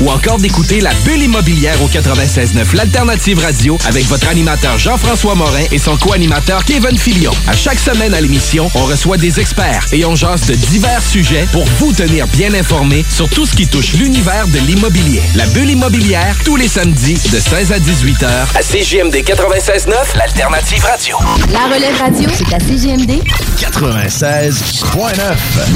ou encore d'écouter la bulle immobilière au 96.9 l'alternative radio avec votre animateur Jean-François Morin et son co-animateur Kevin Filion. À chaque semaine à l'émission, on reçoit des experts et on jase de divers sujets pour vous tenir bien informé sur tout ce qui touche l'univers de l'immobilier. La bulle immobilière, tous les samedis de 16 à 18 heures à CGMD 96.9, l'alternative radio. La relève radio, c'est à CGMD 96.9,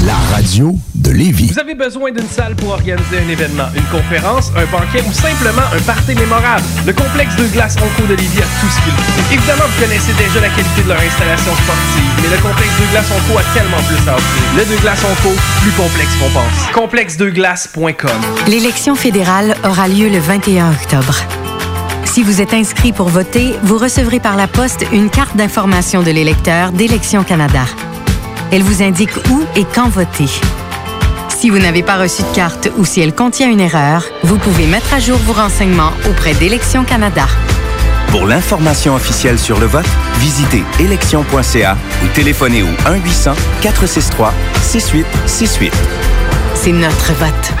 la radio de Lévis. Vous avez besoin d'une salle pour organiser un événement, une conférence, un banquet ou simplement un party mémorable? Le complexe de glace Onco de Lévis a tout ce qu'il faut. Évidemment, vous connaissez déjà la qualité de leur installation sportive, mais le complexe de glace Onco a tellement plus à offrir. Le de glace Onco, plus complexe qu'on pense. Complexedeglace.com L'élection fédérale aura lieu le 21 octobre. Si vous êtes inscrit pour voter, vous recevrez par la poste une carte d'information de l'électeur d'Élections Canada. Elle vous indique où et quand voter. Si vous n'avez pas reçu de carte ou si elle contient une erreur, vous pouvez mettre à jour vos renseignements auprès d'Élections Canada. Pour l'information officielle sur le vote, visitez élection.ca ou téléphonez au 1-800-463-6868. C'est notre vote.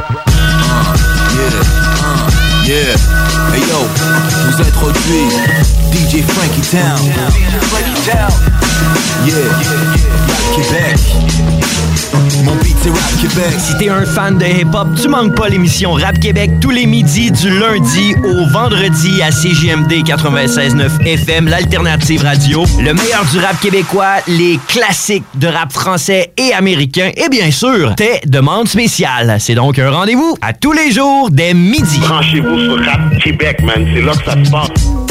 Yeah, hey yo, vous introduis DJ Frankie Town. Yeah, Québec. Mon beat c'est Rap Québec. Si t'es un fan de hip-hop, tu manques pas l'émission Rap Québec tous les midis du lundi au vendredi à CJMD 96.9 FM, l'alternative radio. Le meilleur du rap québécois, les classiques de rap français et américain et bien sûr, tes demandes spéciales. C'est donc un rendez-vous à tous les jours dès midi. Branchez-vous sur Rap Québec, man. C'est là que ça se passe.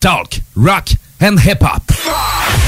Talk, rock and hip-hop.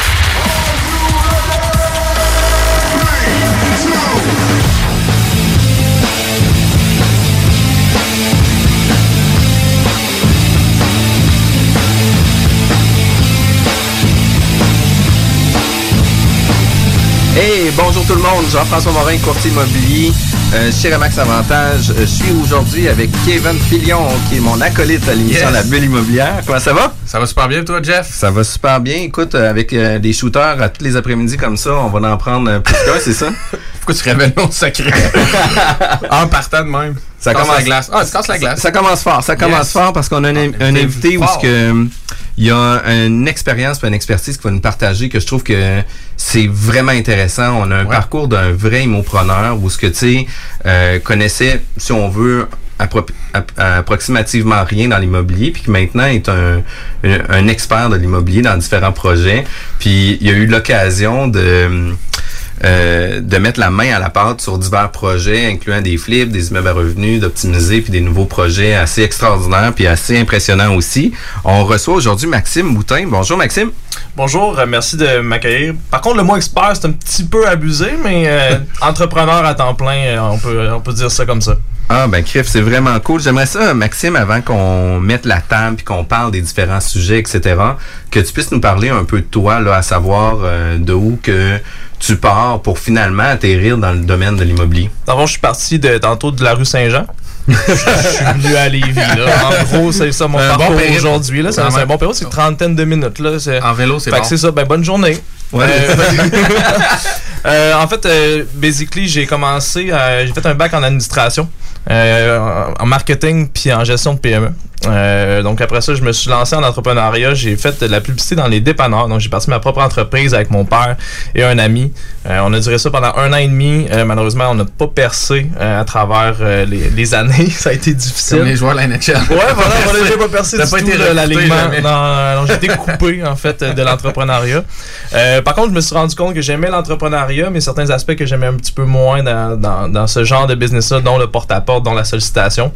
Hey, bonjour tout le monde, Jean-François Morin, courtier immobilier euh, chez Remax Avantage. Je suis aujourd'hui avec Kevin Filion, qui est mon acolyte à l'émission Yes. La Bulle Immobilière. Comment ça va? Ça va super bien, toi, Jeff? Ça va super bien. Écoute, euh, avec euh, des shooters à tous les après-midi comme ça, on va en prendre euh, plus qu'un, c'est ça? Pourquoi tu révèles mon secret? en partant de même. Ça Tu commence la glace. Ah, tu casses la glace. Ça, ça commence fort. Ça commence Yes. fort parce qu'on a un, un invité où ce que, euh, il y a une expérience une expertise qui va nous partager que je trouve que c'est vraiment intéressant. On a un parcours d'un vrai immopreneur où ce que tu sais euh, connaissait, si on veut, appro- app- approximativement rien dans l'immobilier, puis qui maintenant est un, un, un expert de l'immobilier dans différents projets. Puis il y a eu l'occasion de euh, de mettre la main à la pâte sur divers projets, incluant des flips, des immeubles à revenus, d'optimiser, puis des nouveaux projets assez extraordinaires, puis assez impressionnants aussi. On reçoit aujourd'hui Maxime Moutin. Bonjour Maxime. Bonjour, euh, merci de m'accueillir. Par contre, le mot expert, c'est un petit peu abusé, mais euh, entrepreneur à temps plein, euh, on peut, on peut dire ça comme ça. Ah ben Criff, c'est vraiment cool. J'aimerais ça, Maxime, avant qu'on mette la table puis qu'on parle des différents sujets, etc., que tu puisses nous parler un peu de toi, là, à savoir euh, de où que tu pars pour finalement atterrir dans le domaine de l'immobilier? D'abord, je suis parti de, tantôt de la rue Saint-Jean. je suis venu à Lévis. Là. En gros, c'est ça mon Un parcours aujourd'hui. là. C'est un bon période, c'est une trentaine de minutes. Là. En vélo, c'est Fait bon. que c'est ça, ben bonne journée. Ouais. Euh, euh, en fait, euh, basically, j'ai commencé, euh, j'ai fait un bac en administration, euh, en marketing puis en gestion de PME. Euh, donc après ça, je me suis lancé en entrepreneuriat. J'ai fait de la publicité dans les dépanneurs. Donc j'ai parti ma propre entreprise avec mon père et un ami. Euh, on a duré ça pendant un an et demi. Malheureusement, on n'a pas percé à travers les, les années. ça a été difficile. Comme les joueurs de la NHL. Ouais, voilà, voilà, j'ai pas percé du pas tout été recruté l'alignement. Non, non, non, j'ai été coupé, en fait, de l'entrepreneuriat. Par contre, je me suis rendu compte que j'aimais l'entrepreneuriat, mais certains aspects que j'aimais un petit peu moins dans, dans, dans ce genre de business-là, dont le porte-à-porte, dont la sollicitation.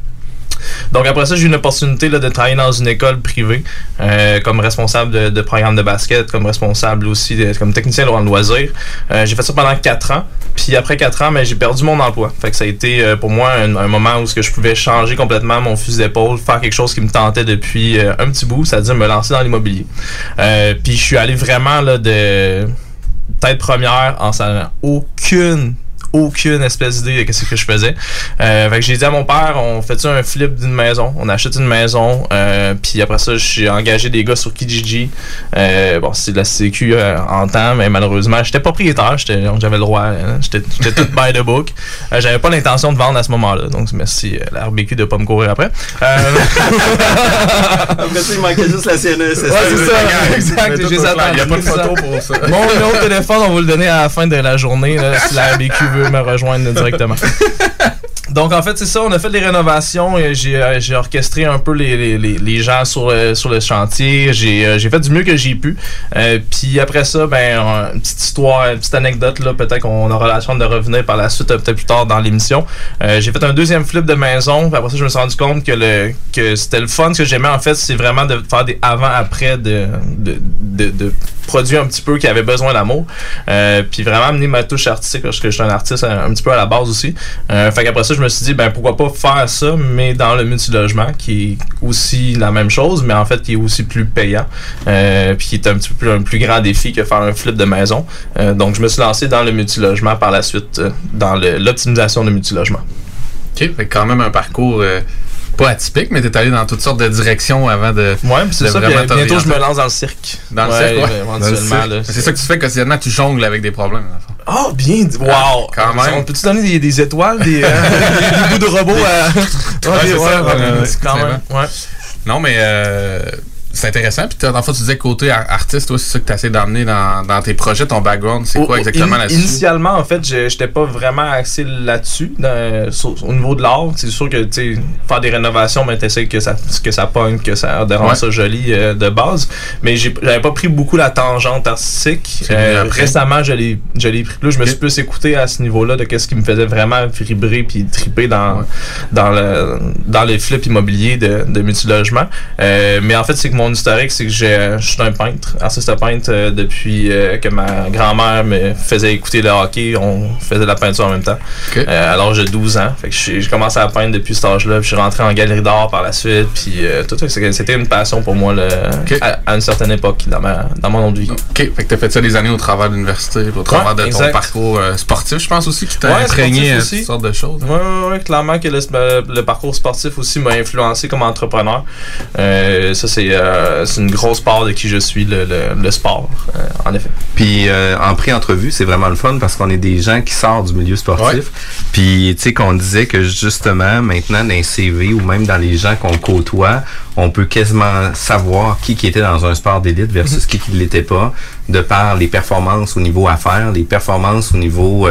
Donc après ça, j'ai eu une opportunité de travailler dans une école privée euh, comme responsable de, de programme de basket, comme responsable aussi de- comme technicien en loisirs. Euh, j'ai fait ça pendant quatre ans. Puis après quatre ans, ben, j'ai perdu mon emploi. Fait que ça a été euh, pour moi un, moment où ce que je pouvais changer complètement mon fusil d'épaule, faire quelque chose qui me tentait depuis euh, un petit bout, c'est-à-dire me lancer dans l'immobilier. Euh, puis je suis allé vraiment là, de tête première en savant aucune aucune espèce d'idée de ce que je faisais. Euh, fait que j'ai dit à mon père, on fait un flip d'une maison, on achète une maison, euh, puis après ça, j'ai engagé des gars sur Kijiji. Euh, bon, c'est de la sécu euh, en temps, mais malheureusement, j'étais propriétaire, j'avais le droit, hein, j'étais tout by the book. Euh, j'avais pas l'intention de vendre à ce moment-là, donc merci euh, la RBQ de pas me courir après. Euh, Après ça, il manquait juste la CNES. Ouais, c'est ça, exact. j'ai Il n'y a pas de photo pour ça. Mon numéro de téléphone, on va le donner à la fin de la journée là, si la RBQ veut me rejoindre directement. Donc en fait c'est ça, on a fait des rénovations, euh, j'ai orchestré un peu les, les, les, gens sur le, sur le chantier, j'ai euh, j'ai fait du mieux que j'ai pu. Euh, Puis après ça, ben euh, une petite histoire, une petite anecdote là, peut-être qu'on aura la chance de revenir par la suite euh, peut-être plus tard dans l'émission. Euh, j'ai fait un deuxième flip de maison, après ça je me suis rendu compte que le que c'était le fun, ce que j'aimais en fait, c'est vraiment de faire des avant-après de, de, de, de produits un petit peu qui avaient besoin d'amour. Euh, puis vraiment amener ma touche artistique parce que je suis un artiste un, petit peu à la base aussi. Euh, fait qu'après ça, je me suis dit, ben pourquoi pas faire ça, mais dans le multilogement, qui est aussi la même chose, mais en fait qui est aussi plus payant. Euh, puis qui est un petit peu plus, un plus grand défi que faire un flip de maison. Euh, donc je me suis lancé dans le multilogement par la suite, euh, dans l'optimisation de multilogement. OK, fait quand même un parcours euh, pas atypique, mais t'es allé dans toutes sortes de directions avant de. Ouais, c'est ça, puis vraiment bientôt je me lance dans le cirque. Dans le Ouais, cirque, ouais. éventuellement, cirque. là. C'est ça que tu fais quotidiennement, tu jongles avec des problèmes. Oh, bien dit. Wow! Quand même. On peut-tu donner des, des étoiles, des, euh, des, bouts de robots à. Ouais, quand même. Ouais. Non, mais euh, c'est intéressant. Puis, dans le fond, tu disais côté ar- artiste, toi, c'est ça que tu essaies d'amener dans, dans tes projets, ton background. C'est quoi exactement in- là-dessus? Initialement, en fait, je j'étais pas vraiment axé là-dessus, dans- sur- au niveau de l'art. C'est sûr que, tu faire des rénovations, mais t'essaies que ça, que ça pogne, que ça de rendre Ouais. ça joli euh, de base. Mais j'ai- j'avais pas pris beaucoup la tangente artistique. Euh, récemment, je l'ai je l'ai pris plus. Je me suis plus écouté à ce niveau-là de qu'est-ce qui me faisait vraiment vibrer puis triper dans, dans, le, dans les flips immobiliers de, de multilogement. Euh, mais en fait, c'est que mon historique, c'est que j'ai- je suis un peintre, artiste peintre euh, depuis euh, que ma grand-mère me faisait écouter le hockey. On faisait de la peinture en même temps. Euh, à l'âge de 12 ans. Fait que j'ai j'ai commencé à peindre depuis cet âge-là. Puis je suis rentré en galerie d'art par la suite. Puis euh, tout c'était une passion pour moi là, à, à une certaine époque dans, ma, dans mon autre vie. OK, fait que t'as fait ça des années au travers de l'université, au travers de ton parcours euh, sportif, je pense aussi, qui t'a Ouais, imprégné sortes de choses. Ouais, ouais, ouais, clairement que le, euh, le parcours sportif aussi m'a influencé comme entrepreneur. Euh, ça, c'est euh, c'est une grosse part de qui je suis, le, le, le sport, euh, en effet. Puis euh, en pré-entrevue, c'est vraiment le fun parce qu'on est des gens qui sortent du milieu sportif. Ouais. Puis tu sais qu'on disait que justement maintenant dans les CV ou même dans les gens qu'on côtoie, on peut quasiment savoir qui qui était dans un sport d'élite versus qui qui ne l'était pas de par les performances au niveau affaires, les performances au niveau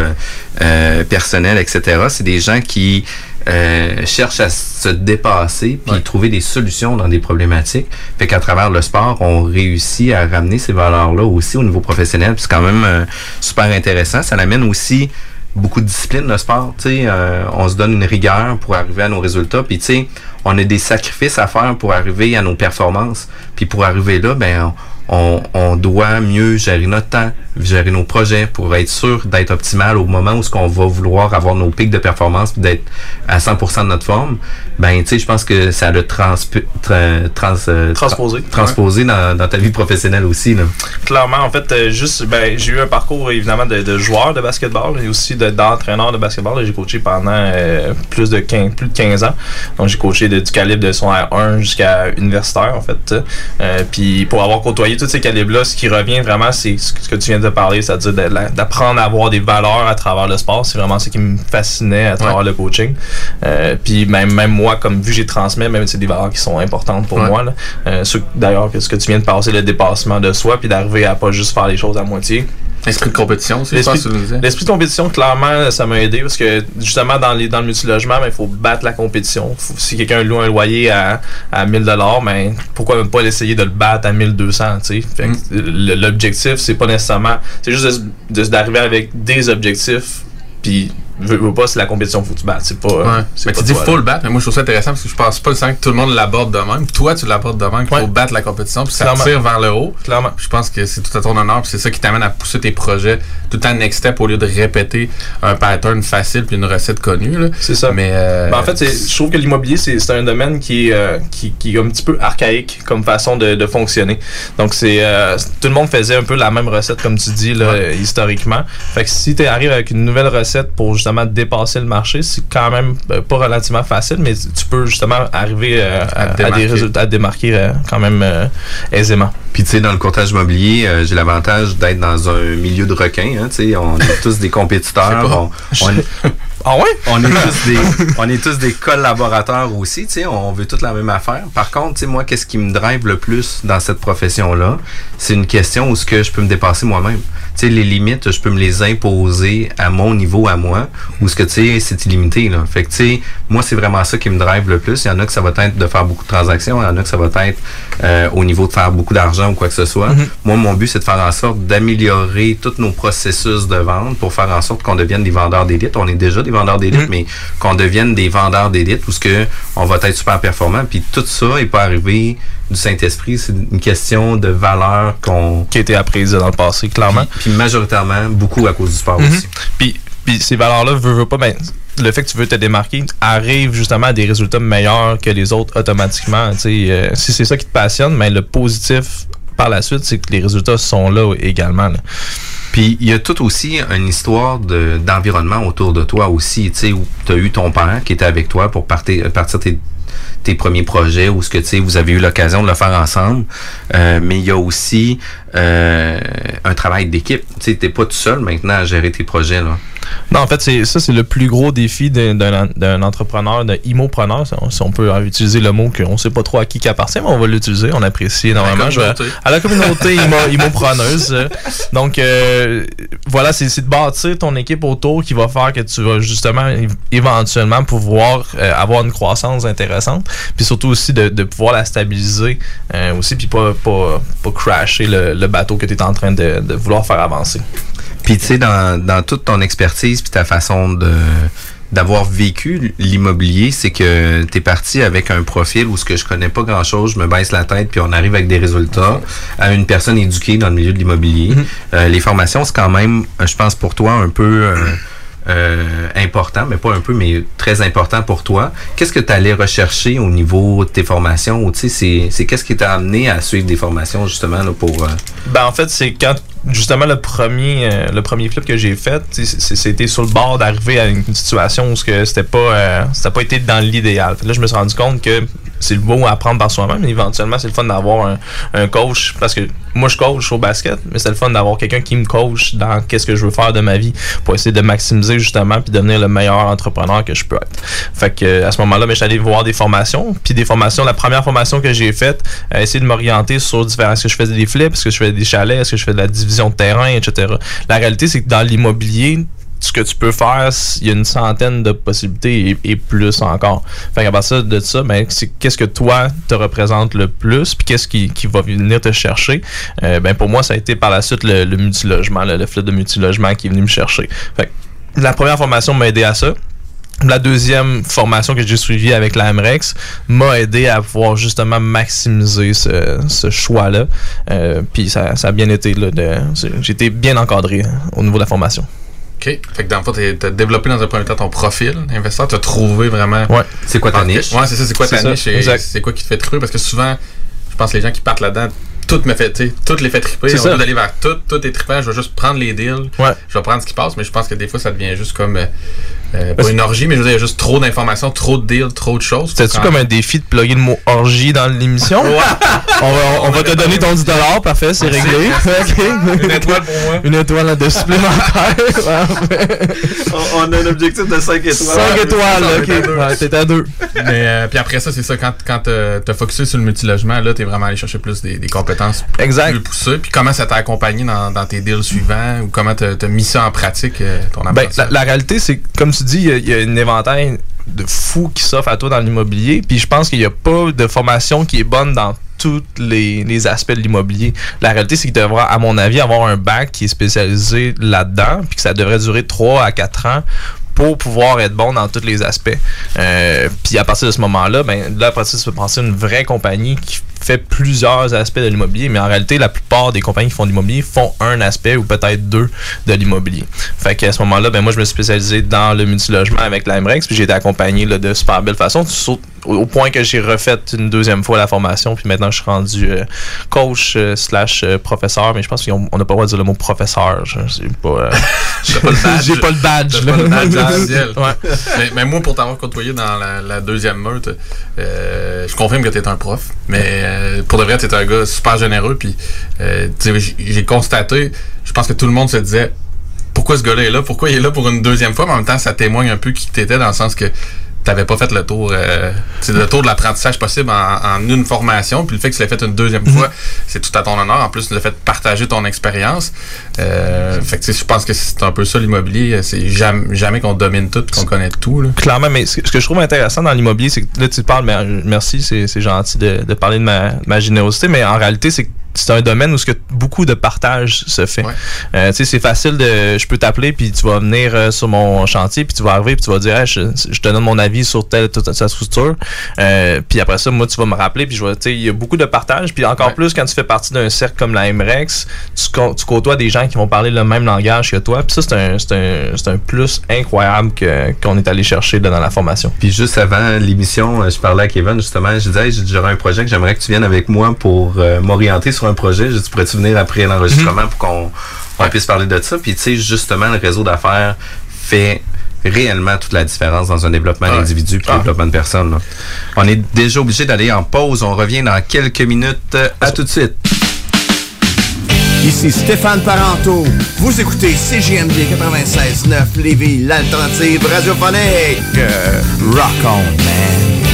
personnel, etc. C'est des gens qui euh, cherchent à se dépasser puis trouver des solutions dans des problématiques. Fait qu'à travers le sport, on réussit à ramener ces valeurs-là aussi au niveau professionnel. C'est quand même euh, super intéressant. Ça amène aussi beaucoup de discipline le sport. Tu sais, euh, on se donne une rigueur pour arriver à nos résultats. Puis tu sais, on a des sacrifices à faire pour arriver à nos performances. Puis pour arriver là, ben on, on doit mieux gérer notre temps, gérer nos projets pour être sûr d'être optimal au moment où ce qu'on va vouloir avoir nos pics de performance puis d'être à 100% de notre forme. Ben, tu sais, je pense que ça a le trans, euh, tra- Transposé. transposé dans, dans ta vie professionnelle aussi, là. Clairement, en fait, euh, juste, ben, j'ai eu un parcours évidemment de, de joueur de basketball et aussi de- d'entraîneur de basketball. J'ai coaché pendant euh, plus de 15, plus de 15 ans. Donc, j'ai coaché de- du calibre de son R1 jusqu'à universitaire, en fait. Euh, puis, pour avoir côtoyé tous ces calibres-là, ce qui revient vraiment, c'est ce que ce que tu viens de parler, c'est-à-dire de d'apprendre à avoir des valeurs à travers le sport. C'est vraiment ce qui me fascinait à travers le coaching. Euh, puis, même, même moi, comme vu que j'ai transmis, même c'est des valeurs qui sont importantes pour Ouais. moi. Euh, D'ailleurs, ce que tu viens de passer, le dépassement de soi, puis d'arriver à pas juste faire les choses à moitié. L'esprit de compétition aussi, L'esprit pense que tu nous disais. l'esprit de compétition, clairement, ça m'a aidé parce que justement, dans, les, dans le multilogement, il faut battre la compétition. Faut- si quelqu'un loue un loyer à, à 1000 ben, pourquoi même pas essayer de le battre à 1200 tu sais? Fait que le- L'objectif, c'est pas nécessairement. C'est juste de de d'arriver avec des objectifs, puis veux, veux pas, c'est la compétition, faut que tu battes. C'est pas. Ouais. c'est Mais pas tu dis toi, faut le battre, mais moi je trouve ça intéressant parce que je pense pas le que tout le monde l'aborde de même. Toi, tu l'abordes de même, qu'il faut battre la compétition, puis ça tire vers le haut. Clairement. Je pense que c'est tout à ton honneur, puis c'est ça qui t'amène à pousser tes projets tout temps next step au lieu de répéter un pattern facile puis une recette connue. là. C'est ça. Mais euh, Ben, en fait, je trouve que l'immobilier, c'est c'est un domaine qui, euh, qui, qui est un petit peu archaïque comme façon de, de fonctionner. Donc, c'est euh, tout le monde faisait un peu la même recette, comme tu dis, là, euh, historiquement. Fait que si tu arrives avec une nouvelle recette pour justement dépasser le marché, c'est quand même euh, pas relativement facile, mais tu peux justement arriver euh, à, des résultats, à démarquer euh, quand même euh, aisément. Puis tu sais, dans le courtage immobilier, j'ai l'avantage d'être dans un milieu de requins. Hein, tu sais, on est tous des compétiteurs. On, on- ah ouais? On est tous des, on est tous des collaborateurs aussi. Tu sais, on veut toute la même affaire. Par contre, tu sais, moi, qu'est-ce qui me drive le plus dans cette profession-là, c'est une question où ce que je peux me dépasser moi-même. Tu sais, les limites, je peux me les imposer à mon niveau, à moi, ou ce que tu sais, c'est illimité. Là. Fait que tu sais, moi, c'est vraiment ça qui me drive le plus. Il y en a que ça va être de faire beaucoup de transactions, il y en a que ça va être euh, au niveau de faire beaucoup d'argent ou quoi que ce soit. Mhm. Moi, mon but, c'est de faire en sorte d'améliorer tous nos processus de vente pour faire en sorte qu'on devienne des vendeurs d'élite. On est déjà des vendeurs d'élite, Mhm. mais qu'on devienne des vendeurs d'élite où ce que on va être super performant. Puis tout ça est pas arrivé du Saint-Esprit. C'est une question de valeur qu'on... Qui a été apprise dans le passé, clairement. Puis, puis majoritairement, beaucoup à cause du sport Mhm. aussi. Puis, puis ces valeurs-là, veux, veux pas, ben, le fait que tu veux te démarquer arrive justement à des résultats meilleurs que les autres automatiquement. Euh, si c'est ça qui te passionne, mais le positif par la suite, c'est que les résultats sont là également. là. Puis il y a tout aussi une histoire de- d'environnement autour de toi aussi, tu sais, où tu as eu ton père qui était avec toi pour partir, partir tes, tes premiers projets ou ce que tu sais, vous avez eu l'occasion de le faire ensemble. Euh, mais il y a aussi euh, un travail d'équipe. Tu t'es pas tout seul maintenant à gérer tes projets là. Non, en fait, c'est ça, c'est le plus gros défi d'un- entrepreneur, d'un immopreneur, si on, peut euh, utiliser le mot qu'on sait pas trop à qui qui appartient, mais on va l'utiliser, on apprécie énormément. À la communauté euh. Donc, euh, voilà, c'est de bâtir ton équipe autour qui va faire que tu vas justement éventuellement pouvoir euh, avoir une croissance intéressante, puis surtout aussi de, de pouvoir la stabiliser euh, aussi, puis pas, pas, pas crasher le, le bateau que tu es en train de, de vouloir faire avancer. Puis tu sais, dans, dans toute ton expertise puis ta façon de d'avoir vécu l'immobilier, c'est que tu es parti avec un profil où ce que je connais pas grand-chose, je me baisse la tête puis on arrive avec des résultats à une personne éduquée dans le milieu de l'immobilier. Euh, les formations, c'est quand même, je pense pour toi, un peu euh, euh, important, mais pas un peu, mais très important pour toi. Qu'est-ce que tu allais rechercher au niveau de tes formations? Ou tu sais, c'est qu'est-ce qui t'a amené à suivre des formations justement là, pour... euh, Ben en fait, c'est quand justement le premier euh, le premier flip que j'ai fait, c'était sur le bord d'arriver à une situation où ce que c'était pas euh, c'était pas été dans l'idéal. Là, je me suis rendu compte que c'est le beau à apprendre par soi-même, mais éventuellement, c'est le fun d'avoir un, un coach parce que moi je coach au basket, mais c'est le fun d'avoir quelqu'un qui me coach dans qu'est-ce que je veux faire de ma vie pour essayer de maximiser justement puis devenir le meilleur entrepreneur que je peux être. Fait que euh, à ce moment-là, ben, je voir des formations, puis des formations, la première formation que j'ai faite, euh, essayer de m'orienter sur différents est-ce que je faisais des flips, est-ce que je faisais des chalets, est-ce que je fais de la division de terrain, etc. La réalité, c'est que dans l'immobilier, ce que tu peux faire, il y a une centaine de possibilités et, plus encore. Fait qu'à partir de ça, ben, qu'est-ce que toi te représente le plus, puis qu'est-ce qui, qui va venir te chercher? Euh, ben, pour moi, ça a été par la suite le, multilogement, le, le flip de multilogement qui est venu me chercher. Fait que la première formation m'a aidé à ça. la deuxième formation que j'ai suivie avec la MREX m'a aidé à pouvoir justement maximiser ce, choix-là. Euh, puis ça, ça a bien été. J'ai été bien encadré au niveau de la formation. OK. Fait que dans le fond, tu as développé dans un premier temps ton profil investisseur, tu as trouvé vraiment. Ouais. C'est quoi ta niche? Ouais, c'est ça, c'est quoi ta ça, niche et c'est quoi qui te fait triper? Parce que souvent, je pense que les gens qui partent là-dedans, tout me fait, tu sais, tout les fait triper. C'est On ça. veut aller vers tout, tout est trippant, je vais juste prendre les deals, Ouais. je vais prendre ce qui passe, mais je pense que des fois, ça devient juste comme. euh, euh, pas une orgie, mais je veux dire, il y a juste trop d'informations, trop de deals, trop de choses. C'était-tu Quand- comme un défi de plugger le mot orgie dans l'émission? on va, on va te donner ton 10 parfait, c'est réglé. Une étoile pour moi. Une étoile de supplémentaire. on, a un objectif de 5 étoiles. 5 étoiles, ok. Ouais, t'es à 2. Mais euh, puis après ça, c'est ça, quand, quand euh, t'as focusé sur le multilogement, là, t'es vraiment allé chercher plus des, des compétences Exact. plus poussées. Puis comment ça t'a accompagné dans, dans tes deals suivants ou comment t'as mis ça en pratique, ton Ben, la, la réalité, c'est que, comme tu dis, il y a- un éventail de fous qui s'offre à toi dans l'immobilier. Puis je pense qu'il n'y a pas de formation qui est bonne dans tous les, les aspects de l'immobilier. La réalité, c'est qu'il devra, à mon avis, avoir un bac qui est spécialisé là-dedans, puis que ça devrait durer 3 à 4 ans pour pouvoir être bon dans tous les aspects. Euh, puis à partir de ce moment-là, ben là, après ça, tu peux penser une vraie compagnie qui fait plusieurs aspects de l'immobilier, mais en réalité, la plupart des compagnies qui font de l'immobilier font un aspect ou peut-être deux de l'immobilier. Fait qu'à ce moment-là, ben moi, je me suis spécialisé dans le multilogement avec la MREX, puis j'ai été accompagné de super belle façon, au, au point que j'ai refait une deuxième fois la formation, puis maintenant, je suis rendu euh, coach euh, slash euh, professeur, mais je pense qu'on n'a pas le droit de dire le mot professeur. Je sais pas... euh, T'as pas le badge. j'ai pas le badge, T'as là. pas le badge officiel. Ouais. mais, mais moi, pour t'avoir côtoyé dans la, la deuxième meute, euh, je confirme que t'es un prof. Mais euh, pour de vrai, t'es un gars super généreux. Puis, euh, tu j'ai constaté, je pense que tout le monde se disait, pourquoi ce gars-là est là? Pourquoi il est là pour une deuxième fois? Mais en même temps, ça témoigne un peu qui t'étais dans le sens que t'avais pas fait le tour, euh, le tour de l'apprentissage possible en, en une formation, puis le fait que tu l'as fait une deuxième fois, c'est tout à ton honneur. En plus, le fait de partager ton expérience. Euh, fait que je pense que c'est un peu ça l'immobilier. C'est jamais, jamais qu'on domine tout, qu'on connaît tout. Là. Clairement, mais ce que je trouve intéressant dans l'immobilier, c'est que là, tu parles, mais, euh, merci, c'est c'est gentil de, de parler de ma, ma générosité, mais en réalité, c'est que c'est un domaine où ce que beaucoup de partage se fait. Euh, tu sais, c'est facile de, je peux t'appeler puis tu vas venir euh, sur mon chantier puis tu vas arriver puis tu vas dire, Hey, je, je te donne mon avis sur telle toute sa structure. Euh, puis après ça, moi, tu vas me rappeler puis je vais, tu sais, il y a beaucoup de partage puis encore plus quand tu fais partie d'un cercle comme la MREX, tu, tu côtoies des gens qui vont parler le même langage que toi. Puis ça, c'est un, c'est un, c'est un plus incroyable que qu'on est allé chercher là, dans la formation. Puis juste avant l'émission, euh, je parlais à Kevin justement, je disais, Hey, j'aurais un projet que j'aimerais que tu viennes avec moi pour euh, m'orienter sur un projet. Je dis, pourrais-tu venir après l'enregistrement pour qu'on on puisse parler de ça? Puis tu sais, justement, le réseau d'affaires fait réellement toute la différence dans un développement Ouais. d'individus puis Ah. développement de personnes. là. On est déjà obligé d'aller en pause. On revient dans quelques minutes. À tout de suite. Ici Stéphane Parenteau. Vous écoutez CGMD 96.9 Lévis, l'alternative radiophonique. Euh, rock on, man.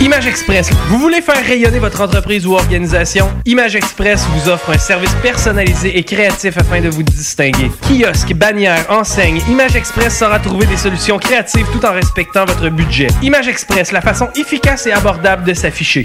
Image Express. Vous voulez faire rayonner votre entreprise ou organisation? Image Express vous offre un service personnalisé et créatif afin de vous distinguer. Kiosque, bannière, enseigne, Image Express saura trouver des solutions créatives tout en respectant votre budget. Image Express, la façon efficace et abordable de s'afficher.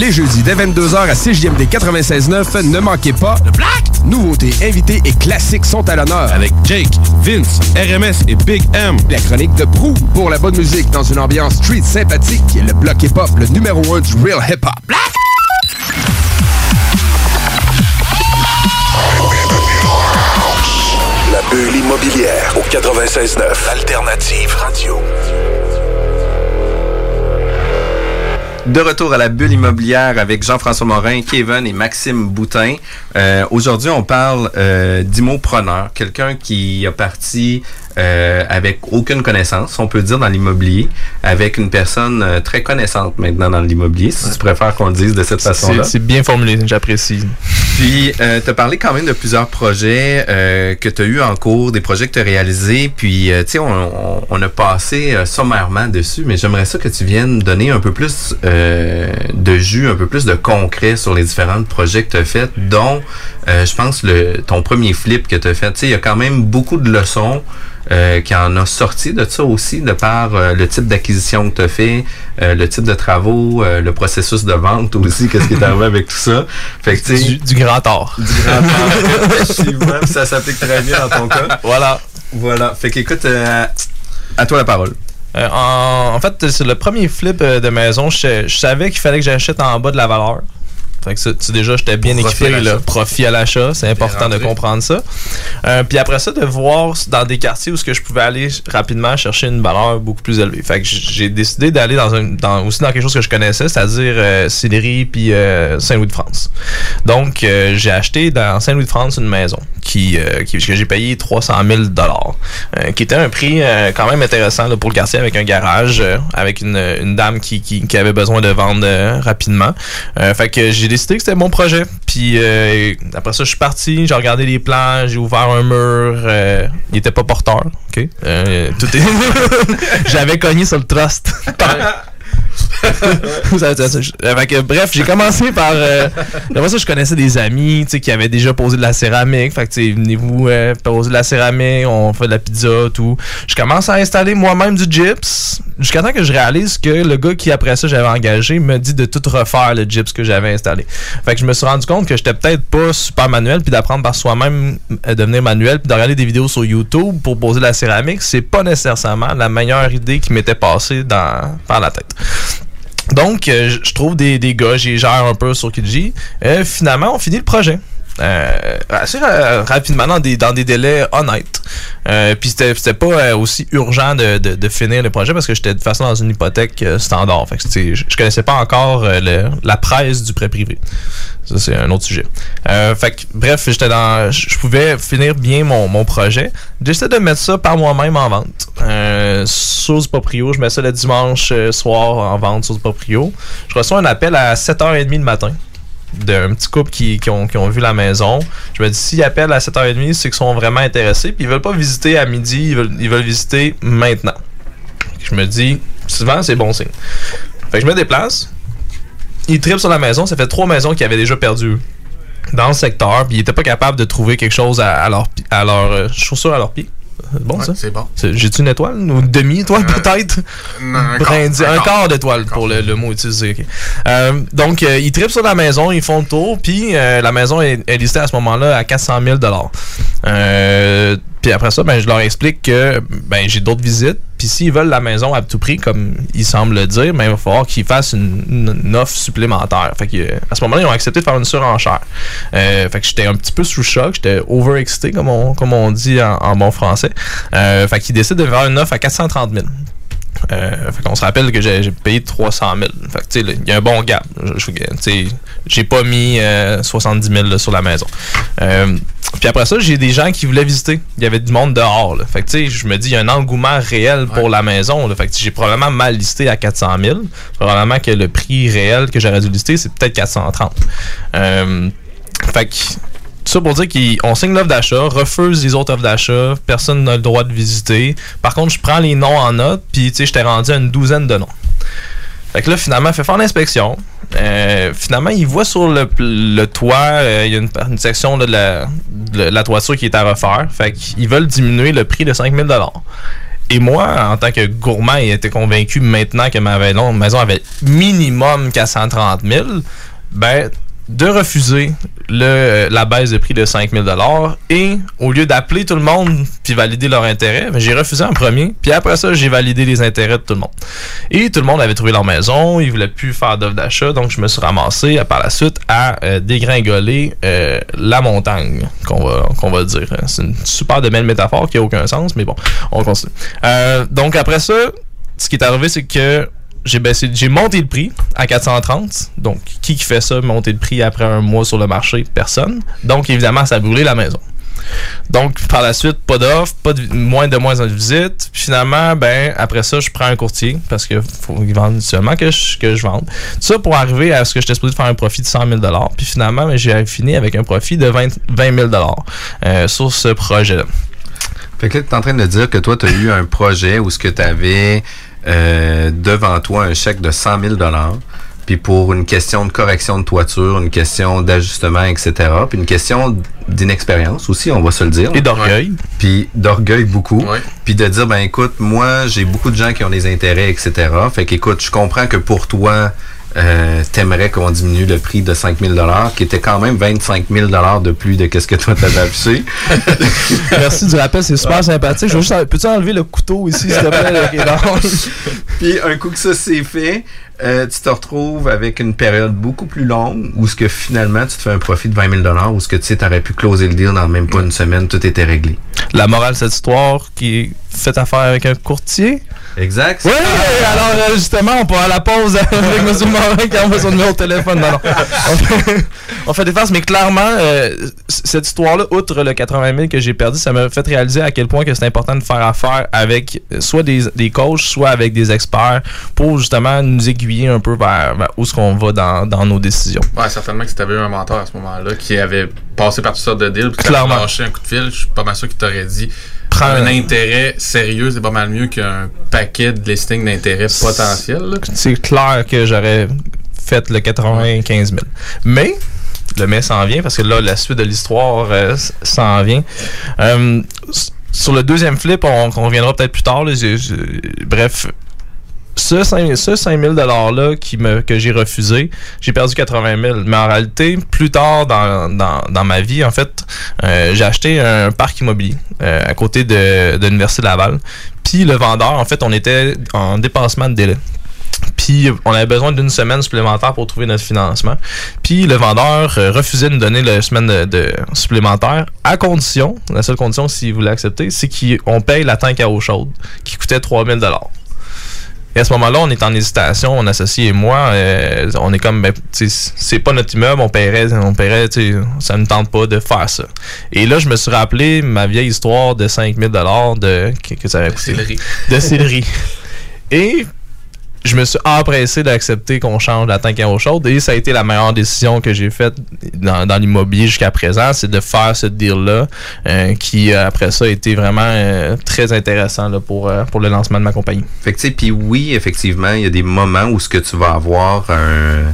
Les jeudis dès 22h à CJMD 96.9, ne manquez pas le Black! Nouveautés, invités et classiques sont à l'honneur avec Jake, Vince, RMS et Big M. La chronique de Prou pour la bonne musique dans une ambiance street sympathique. Le bloc hip-hop, le numéro 1 du real hip-hop. Black! La Bulle immobilière au 96.9 Alternative Radio. De retour à la bulle immobilière avec Jean-François Morin, Kevin et Maxime Boutin. Euh, Aujourd'hui, on parle euh, d'immopreneur, quelqu'un qui a parti euh, avec aucune connaissance, on peut dire, dans l'immobilier, avec une personne euh, très connaissante maintenant dans l'immobilier, si tu préfères qu'on le dise de cette façon-là. C'est bien formulé, j'apprécie. Puis, euh, tu as parlé quand même de plusieurs projets euh, que tu as eu en cours, des projets que tu as réalisés. Puis, euh, tu sais, on, on- on a passé sommairement dessus, mais j'aimerais ça que tu viennes donner un peu plus euh, de jus, un peu plus de concret sur les différents projets que tu as faits, dont, euh, je pense, le ton premier flip que tu as fait. Il y a quand même beaucoup de leçons. euh, qui en a sorti de ça aussi, de par euh, le type d'acquisition que tu as fait, euh, le type de travaux, le processus de vente aussi, qu'est-ce qui est arrivé avec tout ça. Fait que, Du, du grand art. du grand art. Effectivement, ça s'applique très bien dans ton cas. Voilà. Voilà. Fait qu'écoute, à toi la parole. Euh, en, en fait, c'est le premier flip de maison. Je, je savais qu'il fallait que j'achète en bas de la valeur. Fait que ça, tu déjà, j'étais bien Profit équipé. l'achat. profit à l'achat. C'est important de comprendre ça. Euh, puis après ça, de voir dans des quartiers où ce que je pouvais aller rapidement chercher une valeur beaucoup plus élevée. Fait que j'ai décidé d'aller dans un, dans, aussi dans quelque chose que je connaissais, c'est-à-dire euh, Sillery puis euh, Saint-Louis-de-France. Donc, euh, j'ai acheté dans Saint-Louis-de-France une maison qui, euh, qui- que j'ai payé 300 000 euh, qui était un prix euh, quand même intéressant là, pour le quartier avec un garage, euh, avec une, une dame qui, qui, qui avait besoin de vendre rapidement. Euh, fait que j'ai décidé que c'était mon projet. Puis euh, après ça, je suis parti, j'ai regardé les plans, j'ai ouvert un mur. euh, il était pas porteur, ok? Euh, tout est. J'avais cogné sur le trust. Ça, ça, euh, que, bref, j'ai commencé par. Euh, après ça, je connaissais des amis qui avaient déjà posé de la céramique. Fait que, venez-vous euh, poser de la céramique, on fait de la pizza, tout. Je commence à installer moi-même du gyps. Jusqu'à temps que je réalise que le gars qui, après ça, j'avais engagé, me dit de tout refaire le gyps que j'avais installé. Fait que je me suis rendu compte que j'étais peut-être pas super manuel, puis d'apprendre par soi-même à devenir manuel, puis de regarder des vidéos sur YouTube pour poser de la céramique, c'est pas nécessairement la meilleure idée qui m'était passée dans, par la tête. Donc, euh, je- trouve des, des gars, j'y gère un peu sur Kijiji. Euh, finalement, on finit le projet. Euh, assez ra- rapidement dans des, dans des délais honnêtes. Euh, Puis c'était pas euh, aussi urgent de, de, finir le projet parce que j'étais de toute façon dans une hypothèque euh, standard. Fait que je, connaissais pas encore euh, la presse du prêt privé. Ça, c'est un autre sujet. Fait que, bref, j'étais dans. Je pouvais finir bien mon, mon projet. J'essaie de mettre ça par moi-même en vente. Euh, du proprio, je mets ça le dimanche soir en vente du proprio. Je reçois un appel à 7h30 le matin d'un petit couple qui, ont, vu la maison. Je me dis, s'ils appellent à 7h30, c'est qu'ils sont vraiment intéressés. Puis ils veulent pas visiter à midi, ils veulent, ils visiter maintenant. Je me dis, souvent, c'est bon signe. Fait je me déplace. Ils trippent sur la maison. Ça fait trois maisons qu'ils avaient déjà perdu dans le secteur. Puis ils étaient pas capables de trouver quelque chose à, à leur, à leur euh, chaussure à leur pied. C'est bon, Ouais, ça? c'est bon. J'ai-tu une étoile? Ou une demi-étoile, peut-être? non, un un un quart. quart d'étoile pour le, le mot utilisé. Euh, donc, euh, ils trippent sur la maison, ils font le tour, puis euh, la maison est, est listée à ce moment-là à 400 000 euh, Puis après ça, ben, je leur explique que ben, j'ai d'autres visites, puis s'ils veulent la maison à tout prix, comme ils semblent le dire, ben, il va falloir qu'ils fassent une, offre supplémentaire. Fait que, euh, à ce moment-là, ils ont accepté de faire une surenchère. Euh, fait que j'étais un petit peu sous choc, j'étais overexcité, comme on, comme on dit en, en bon français. Euh, fait qu'ils décident de faire une offre à 430 000. Euh, fait qu'on se rappelle que j'ai payé 300 000. Fait il y a un bon gap. J'ai pas mis euh, 70 000 là, sur la maison. Euh, puis après ça, j'ai des gens qui voulaient visiter. Il y avait du monde dehors. Là. Fait que, tu sais, je me dis, il y a un engouement réel pour la maison. Là. Fait que j'ai probablement mal listé à 400 000. Probablement que le prix réel que j'aurais dû lister, c'est peut-être 430. Euh, fait que ça pour dire qu'on signe l'offre d'achat, refuse les autres offres d'achat, personne n'a le droit de visiter. Par contre, je prends les noms en note, puis tu sais, j'étais rendu à une douzaine de noms. Fait que là, finalement, fait faire l'inspection. Euh, finalement, il voit sur le, toit, euh, il y a une, section de, la, la toiture qui est à refaire. Fait qu'ils veulent diminuer le prix de 5000 Et moi, en tant que gourmand, il était convaincu maintenant que ma maison, maison avait minimum 430 000. Ben, de refuser la baisse de prix de 5000 dollars et au lieu d'appeler tout le monde puis valider leur intérêt, ben, j'ai refusé en premier, puis après ça, j'ai validé les intérêts de tout le monde. Et tout le monde avait trouvé leur maison, ils voulaient plus faire d'offre d'achat, donc je me suis ramassé par la suite à euh, dégringoler euh, la montagne, qu'on va, qu'on va dire. C'est une super de belle métaphore qui a aucun sens, mais bon, on continue. Euh, donc après ça, ce qui est arrivé, c'est que j'ai monté le prix à 430. Donc, qui qui fait ça, monter le prix après un mois sur le marché? Personne. Donc, évidemment, ça a brûlé la maison. Donc, par la suite, pas d'offre, pas de, moins de moins de visites. Finalement, ben, après ça, je prends un courtier parce qu'il faut qu'il vende seulement que je, que je vende. Tout ça pour arriver à ce que j'étais supposé faire un profit de 100 000 Puis finalement, ben, j'ai fini avec un profit de 20, 20 000 euh, sur ce projet-là. Fait que là, tu es en train de dire que toi, tu as eu un projet où ce que tu avais euh, devant toi un chèque de 100 000 puis pour une question de correction de toiture, une question d'ajustement, etc., puis une question d'inexpérience aussi, on va se le dire. Et d'orgueil. Puis d'orgueil beaucoup. Puis de dire, ben écoute, moi, j'ai beaucoup de gens qui ont des intérêts, etc. Fait qu'écoute, je comprends que pour toi, euh, t'aimerais qu'on diminue le prix de 5 000 qui était quand même 25 000 de plus de ce que toi t'avais affiché. Merci du rappel, c'est super sympathique. Je veux juste, peux-tu enlever le couteau ici, s'il te plaît? Puis un coup que ça c'est fait, euh, tu te retrouves avec une période beaucoup plus longue où ce que finalement tu te fais un profit de 20 000 où ce que tu sais, t'aurais pu closer le deal dans même pas une semaine, tout était réglé. La morale de cette histoire qui est faite affaire avec un courtier? Exact. Oui, alors euh, justement, on peut à la pause avec M. Morin qui envoie son numéro de téléphone. Non, non. On, fait, on fait des farces, mais clairement, euh, cette histoire-là, outre le 80 000 que j'ai perdu, ça m'a fait réaliser à quel point que c'est important de faire affaire avec soit des, des coachs, soit avec des experts pour justement nous aiguiller un peu vers, vers où est-ce qu'on va dans, dans, nos décisions. Ouais, certainement que si tu avais eu un mentor à ce moment-là qui avait passé par toutes sortes de deals, puis Clairement. lâché un coup de fil, je suis pas mal sûr qu'il t'aurait dit prends un intérêt sérieux, c'est pas mal mieux qu'un paquet de listings d'intérêt potentiel. C'est clair que j'aurais fait le 95 000. Mais le mais s'en vient parce que là, la suite de l'histoire euh, s'en vient. Euh, sur le deuxième flip, on, on reviendra peut-être plus tard. Là, je, je, bref, ce 5, ce 5 000 $-là qui me, que j'ai refusé, j'ai perdu 80 000 Mais en réalité, plus tard dans, dans, dans ma vie, en fait, euh, j'ai acheté un parc immobilier euh, à côté de, de l'Université de Laval. Puis le vendeur, en fait, on était en dépassement de délai. Puis on avait besoin d'une semaine supplémentaire pour trouver notre financement. Puis le vendeur euh, refusait de nous donner la semaine de supplémentaire à condition, la seule condition s'il voulait accepter, c'est qu'on paye la tank à eau chaude qui coûtait 3000 dollars. Et à ce moment-là, on est en hésitation, mon associé et moi, euh, on est comme, ben, c'est pas notre immeuble, on paierait, on paierait, ça ne tente pas de faire ça. Et là, je me suis rappelé ma vieille histoire de 5000 dollars de que, que ça avait coûté. Céleri. De céleri. et je me suis empressé d'accepter qu'on change la tank à eau chaude et ça a été la meilleure décision que j'ai faite dans, dans l'immobilier jusqu'à présent, c'est de faire ce deal-là euh, qui, après ça, a été vraiment euh, très intéressant là, pour, euh, pour le lancement de ma compagnie. Fait puis oui, effectivement, il y a des moments où ce que tu vas avoir un...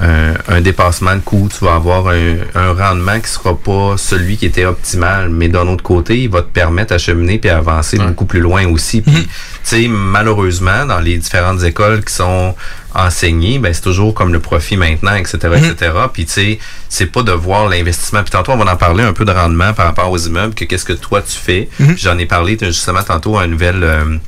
Un, un, dépassement de coût, tu vas avoir un, un, rendement qui sera pas celui qui était optimal, mais d'un autre côté, il va te permettre d'acheminer puis avancer ouais. beaucoup plus loin aussi. Puis, mm -hmm. tu sais, malheureusement, dans les différentes écoles qui sont enseignées, ben c'est toujours comme le profit maintenant, etc., mm -hmm. etc. Puis, tu sais, c'est pas de voir l'investissement. Puis tantôt, on va en parler un peu de rendement par rapport aux immeubles, que qu'est-ce que toi tu fais? Mm -hmm. J'en ai parlé justement tantôt à un nouvel... Euh,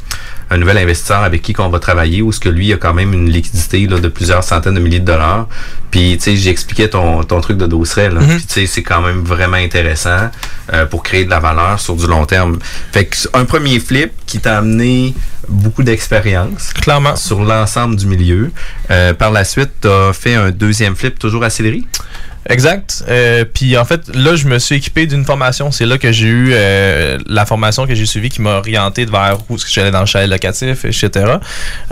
un nouvel investisseur avec qui qu'on va travailler où ce que lui a quand même une liquidité là, de plusieurs centaines de milliers de dollars. Puis tu sais, j'expliquais ton, ton truc de dosseret là. Mm -hmm. Puis tu sais, c'est quand même vraiment intéressant euh, pour créer de la valeur sur du long terme. Fait que un premier flip qui t'a amené beaucoup d'expérience clairement sur l'ensemble du milieu. Euh, par la suite, tu as fait un deuxième flip toujours à Céleri. Exact. Euh, puis en fait, là, je me suis équipé d'une formation. C'est là que j'ai eu euh, la formation que j'ai suivie qui m'a orienté vers où j'allais dans le chalet locatif, etc.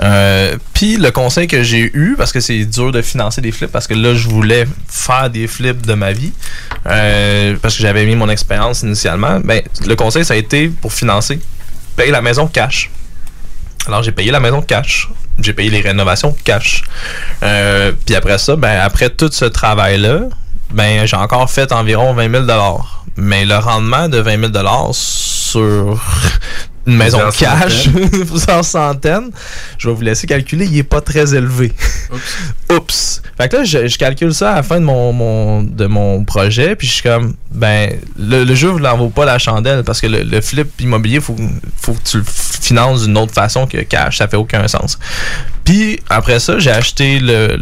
Euh, puis le conseil que j'ai eu, parce que c'est dur de financer des flips, parce que là, je voulais faire des flips de ma vie, parce que j'avais mis mon expérience initialement. Ben, le conseil, ça a été pour financer, payer la maison cash. Alors j'ai payé la maison cash. J'ai payé les rénovations cash. Euh, puis après ça, ben après tout ce travail-là, ben j'ai encore fait environ 20 000 Mais le rendement de 20 000 sur une maison Plusieurs cash, plusieurs centaines, je vais vous laisser calculer, il est pas très élevé. Oups. Fait que là, je, je calcule ça à la fin de mon, mon- de mon projet, puis je suis comme, ben, le, le jeu n'en vaut pas la chandelle, parce que le, le flip immobilier, faut, faut que tu le finances d'une autre façon que cash, ça fait aucun sens. Puis après ça, j'ai acheté le,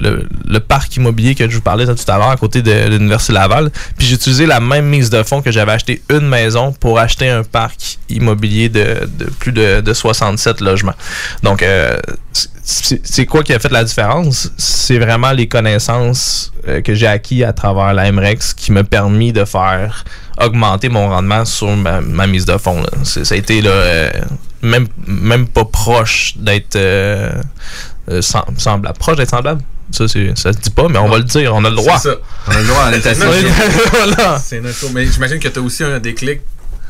le, parc immobilier que je vous parlais tout à l'heure à côté de l'Université Laval. Puis j'ai utilisé la même mise de fonds que j'avais acheté une maison pour acheter un parc immobilier de, de plus de, de 67 logements. Donc, euh, c'est quoi qui a fait la différence? C'est vraiment les connaissances euh, que j'ai acquis à travers la MREX qui m'a permis de faire augmenter mon rendement sur ma, mise de fonds. Ça a été euh, même, même pas proche d'être euh, euh, sem- semblable. Proche d'être semblable? Ça, ça se dit pas, mais on va le dire, on a le droit. C'est ça. On a le droit, assis. Voilà. C'est notre tour. Mais j'imagine que tu as aussi un déclic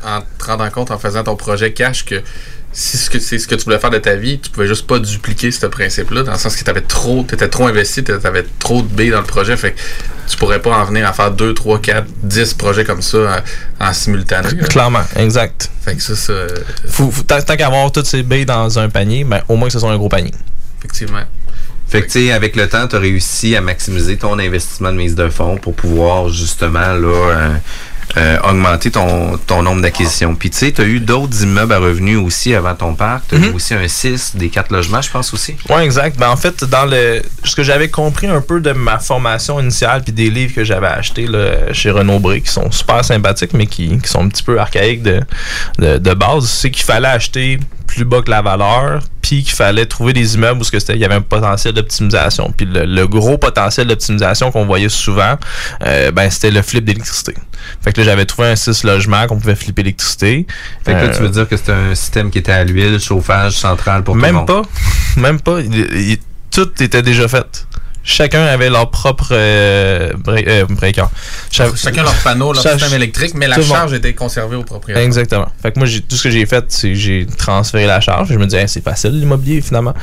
en te rendant compte en faisant ton projet cash que si c'est ce que tu voulais faire de ta vie, tu pouvais juste pas dupliquer ce principe-là, dans le sens que tu trop, étais trop investi, tu avais trop de billes dans le projet, fait que tu pourrais pas en venir à faire 2, 3, 4, 10 projets comme ça en, en simultané. là. Clairement, exact. Fait que ça, ça euh, Faut, faut- tant tant qu'à avoir toutes ces billes dans un panier, ben, au moins que ce soit un gros panier. Effectivement. Fait que, tu avec le temps, tu as réussi à maximiser ton investissement de mise de fonds pour pouvoir, justement, là, euh, euh, augmenter ton, ton nombre d'acquisitions. Puis, tu sais, tu as eu d'autres immeubles à revenus aussi avant ton parc. Tu as eu aussi un 6, des 4 logements, je pense aussi. Ouais, exact. Ben, en fait, dans le ce que j'avais compris un peu de ma formation initiale puis des livres que j'avais achetés là, chez Renaud Bré qui sont super sympathiques mais qui, qui sont un petit peu archaïques de, de, de base, c'est qu'il fallait acheter plus bas que la valeur puis qu'il fallait trouver des immeubles où ce que c'était il y avait un potentiel d'optimisation. Puis le, le gros potentiel d'optimisation qu'on voyait souvent, euh, ben c'était le flip d'électricité. Fait que là, j'avais trouvé un 6 logements qu'on pouvait flipper l'électricité. Fait que là, tu Euh, veux dire que c'était un système qui était à l'huile, chauffage central pour tout le même pas. Même pas. Il- il- tout était déjà fait. Chacun avait leur propre euh, euh, breaker. Cha- Chacun leur panneau, leur système électrique, mais la charge était conservée au propriétaire. Exactement. Fait que moi, j'ai- tout ce que j'ai fait, c'est que j'ai transféré la charge. Je me disais, Hey, c'est facile l'immobilier finalement.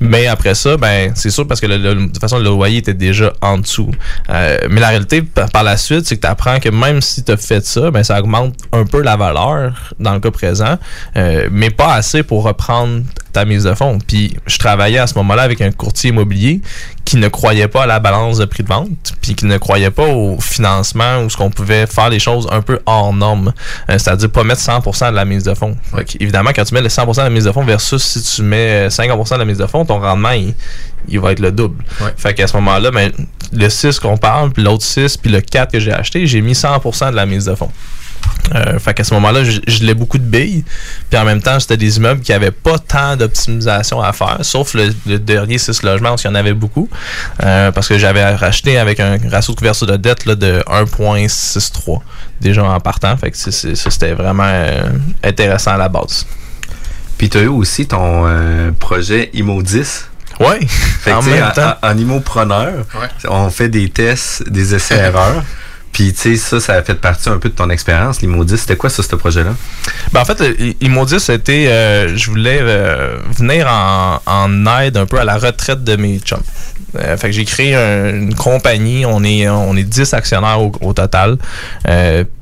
Mais après ça, ben, c'est sûr parce que le- le- de toute façon, le loyer était déjà en dessous. Euh, mais la réalité, par, par la suite, c'est que tu apprends que même si tu as fait ça, ben, ça augmente un peu la valeur dans le cas présent, euh, mais pas assez pour reprendre ta mise de fonds. Puis je travaillais à ce moment-là avec un courtier immobilier qui ne croyait pas à la balance de prix de vente, puis qui ne croyait pas au financement ou ce qu'on pouvait faire les choses un peu hors norme. Euh, C'est-à-dire pas mettre 100% de la mise de fonds. Évidemment, quand tu mets le 100% de la mise de fonds versus si tu mets euh, 50% de la mise de fonds, ton rendement, il, il va être le double. Fait qu'à ce moment-là, ben, le 6 qu'on parle, puis l'autre 6, puis le 4 que j'ai acheté, j'ai mis 100% de la mise de fonds. Euh, fait qu'à ce moment-là, je, je l'ai beaucoup de billes. Puis en même temps, c'était des immeubles qui n'avaient pas tant d'optimisation à faire, sauf le, le dernier 6 logements, parce qu'il y en avait beaucoup. Euh, parce que j'avais racheté avec un ratio de couverture de dette là, de 1.63 déjà en partant. Fait que c'était vraiment euh, intéressant à la base. Puis tu as eu aussi ton euh, projet IMO 10. Oui, en même temps. En, en immopreneur, Ouais. on fait des tests, des essais-erreurs. Puis, tu sais, ça, ça a fait partie un peu de ton expérience, 10. C'était quoi, ça, ce projet-là? Ben, en fait, euh, dit c'était euh, je voulais euh, venir en, aide un peu à la retraite de mes chums. Euh, fait que j'ai créé un- une compagnie, on est on est 10 actionnaires au, total.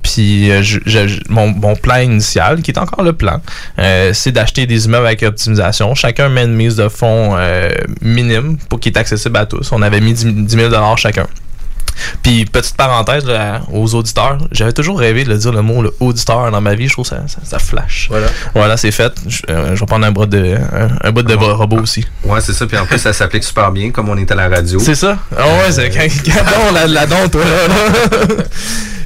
Puis mon, mon plan initial, qui est encore le plan, c'est d'acheter des immeubles avec optimisation. Chacun met une mise de fonds minime pour qu'il est accessible à tous. On avait mis 10 000 chacun. Puis, petite parenthèse là, aux auditeurs, j'avais toujours rêvé de dire le mot le auditeur dans ma vie. Je trouve ça, ça, ça flash. Voilà. Voilà, c'est fait. Je, euh, je vais prendre un bout de, un, un bout de robot aussi. Ouais, c'est ça. Puis en plus, ça s'applique super bien, comme on est à la radio. C'est ça? Ah ouais, c'est quand, quand la, la don, toi, là. là.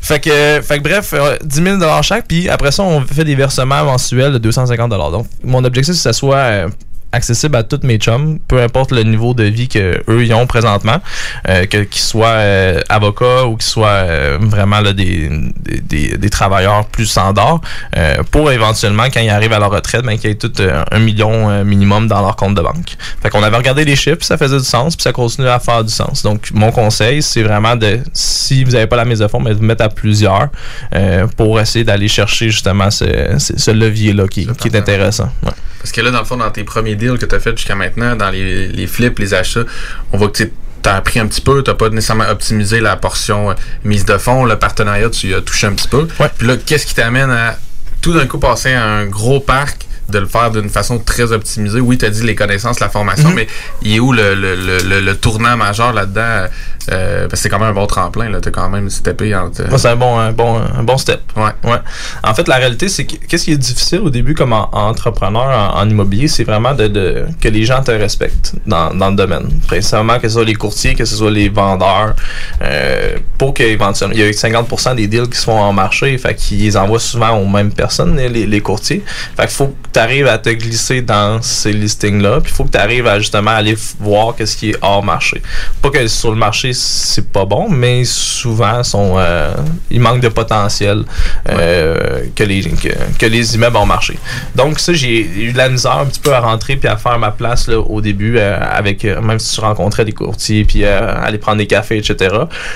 fait, que, fait que bref, euh, 10 000 chaque, puis après ça, on fait des versements mensuels de 250 Donc, mon objectif, c'est que ça soit euh, accessible à tous mes chums, peu importe le niveau de vie que eux ils ont présentement, euh, que qu'ils soient euh, avocats ou qu'ils soient euh, vraiment là, des, des, des, des travailleurs plus standards, euh, pour éventuellement, quand ils arrivent à leur retraite, ben, qu'ils aient tout euh, un million euh, minimum dans leur compte de banque. Fait qu'on avait regardé les chiffres, ça faisait du sens, puis ça continue à faire du sens. Donc, mon conseil, c'est vraiment de, si vous n'avez pas la mise de fonds, mais de vous mettre à plusieurs euh, pour essayer d'aller chercher justement ce, ce, ce levier-là qui, qui est intéressant. Ouais. Parce que là, dans le fond, dans tes premiers deals que tu as fait jusqu'à maintenant, dans les, les flips, les achats, on voit que tu as appris un petit peu, tu pas nécessairement optimisé la portion euh, mise de fonds, le partenariat, tu y as touché un petit peu. Puis là, qu'est-ce qui t'amène à tout d'un coup passer à un gros parc de le faire d'une façon très optimisée. Oui, tu as dit les connaissances, la formation, Mhm. mais il est où le, le, le, tournant majeur là-dedans? Euh, c'est quand même un bon tremplin, là. T'as quand même steppé entre... Ouais, c'est un bon, un bon, un bon step. Ouais. ouais. En fait, la réalité, c'est que qu'est-ce qui est difficile au début comme en- entrepreneur en, en immobilier, c'est vraiment de, de- que les gens te respectent dans, dans le domaine. Principalement que ce soit les courtiers, que ce soit les vendeurs, euh, pour qu'éventuellement, il y a eu 50% des deals qui sont en marché, fait qu'ils les envoient souvent aux mêmes personnes, les, les courtiers. Fait qu'il faut que tu arrives à te glisser dans ces listings-là, puis il faut que tu arrives à justement aller voir qu'est-ce qui est hors marché. Pas que sur le marché, c'est pas bon, mais souvent, sont, euh, il manque de potentiel euh, que, les, que, que les immeubles ont marché. Donc ça, j'ai eu de la misère un petit peu à rentrer puis à faire ma place là, au début, euh, avec euh, même si tu rencontrais des courtiers, puis aller prendre des cafés, etc.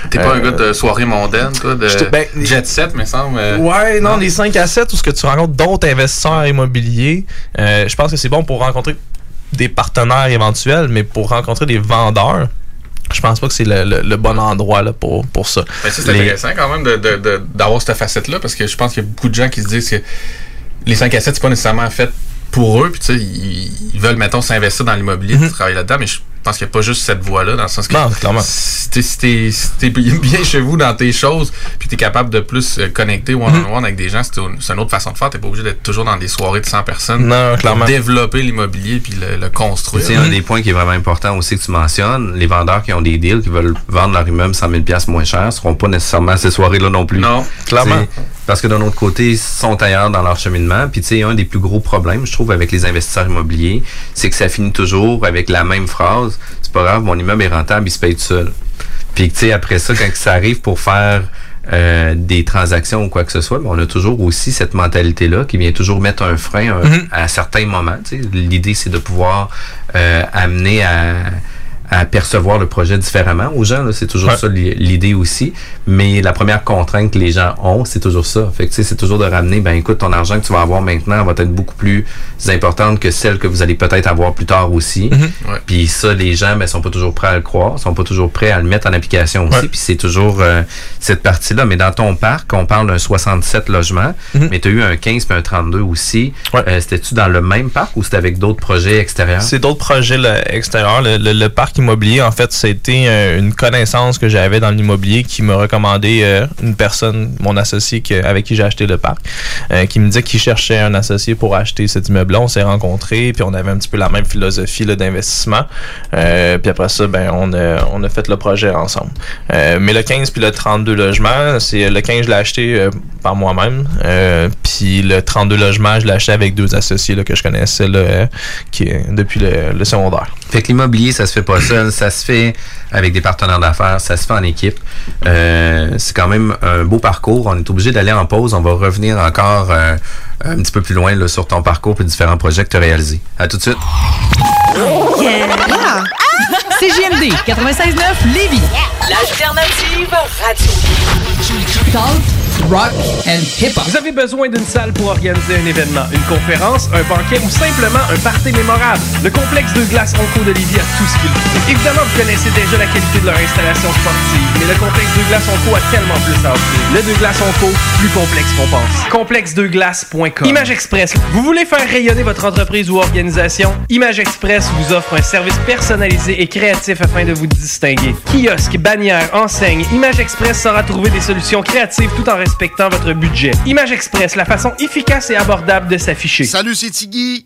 T'es pas un gars de soirée mondaine, toi, de j'étais- ben, jet set, me semble. Ouais, non, les 5 à 7 où ce que tu rencontres d'autres investisseurs immobiliers, euh, je pense que c'est bon pour rencontrer des partenaires éventuels, mais pour rencontrer des vendeurs, je pense pas que c'est le, le- le bon endroit là, pour, pour ça. Ben, ça, c'est Les- intéressant quand même de- de- de- d'avoir cette facette-là parce que je pense qu'il y a beaucoup de gens qui se disent que les 5 à 7, c'est pas nécessairement fait pour eux. Puis, tu sais, ils, ils veulent, mettons, s'investir dans l'immobilier, puis travailler là-dedans. Mais je pense qu'il n'y a pas juste cette voie-là, dans le sens que. Non, clairement. Si t'es si si bien chez vous dans tes choses, puis t'es capable de plus euh, connecter one-on-one avec des gens, c'est une, c'est une autre façon de faire. T'es pas obligé d'être toujours dans des soirées de 100 personnes. Non, pour clairement. Développer l'immobilier, puis le, le construire. C'est un des points qui est vraiment important aussi que tu mentionnes. Les vendeurs qui ont des deals, qui veulent vendre leur immeuble 100 000 moins cher, seront pas nécessairement à ces soirées-là non plus. Non, clairement. Parce que d'un autre côté, ils sont ailleurs dans leur cheminement. Puis tu sais, un des plus gros problèmes, je trouve, avec les investisseurs immobiliers, c'est que ça finit toujours avec la même phrase. C'est pas grave, mon immeuble est rentable, il se paye tout seul. Puis tu sais, après ça, quand ça arrive pour faire euh, des transactions ou quoi que ce soit, ben, on a toujours aussi cette mentalité-là qui vient toujours mettre un frein un- Mhm. à certains moments. tu sais. L'idée, c'est de pouvoir euh, amener à, à percevoir le projet différemment aux gens. C'est toujours Ouais. ça l'i- l'idée aussi. Mais la première contrainte que les gens ont, c'est toujours ça. Fait que, c'est toujours de ramener, ben écoute, ton argent que tu vas avoir maintenant va être beaucoup plus importante que celle que vous allez peut-être avoir plus tard aussi. Ouais. Puis ça, les gens, ben, sont pas toujours prêts à le croire, sont pas toujours prêts à le mettre en application aussi. Ouais. Puis c'est toujours euh, cette partie-là. Mais dans ton parc, on parle d'un 67 logements, Mhm. mais tu as eu un 15 puis un 32 aussi. Euh, C'était-tu dans le même parc ou c'était avec d'autres projets extérieurs? C'est d'autres projets là, extérieurs. Le, le- le parc immobilier, en fait, c'était euh, une connaissance que j'avais dans l'immobilier qui me recommandait euh, une personne, mon associé avec qui j'ai acheté le parc, euh, qui me disait qu'il cherchait un associé pour acheter cet immeuble-là. On s'est rencontrés, puis on avait un petit peu la même philosophie d'investissement. Puis après ça, ben, on, a, on a fait le projet ensemble. Mais le 15 puis le 32 logements, c'est le 15, je l'ai acheté par moi-même. Puis le 32 logements, je l'ai acheté avec deux associés que je connaissais depuis le, le secondaire. Fait que l'immobilier, ça se fait pas seul, ça se fait avec des partenaires d'affaires, ça se fait en équipe. Euh, c'est quand même un beau parcours. On est obligé d'aller en pause. On va revenir encore euh, un petit peu plus loin là, sur ton parcours et différents projets que tu as réalisés. À tout de suite. Yeah! CJMD 96.9 Lévis. L'alternative radio. Talk, rock and hip-hop. Vous avez besoin d'une salle pour organiser un événement, une conférence, un banquet ou simplement un party mémorable? Le complexe de glace Onco de a tout ce qu'il faut. Évidemment, vous connaissez déjà la qualité de leur installation sportive, mais le complexe de glace Onco a tellement plus à offrir. Le de glace Onco, plus complexe qu'on pense. Complexedeglace.com Image Express. Vous voulez faire rayonner votre entreprise ou organisation? Image Express vous offre un service personnalisé et créatif afin de vous distinguer. Kiosque, bannière, enseigne, Image Express saura trouver des solutions créatives tout en respectant votre budget. Image Express, la façon efficace et abordable de s'afficher. Salut, c'est Tiggy.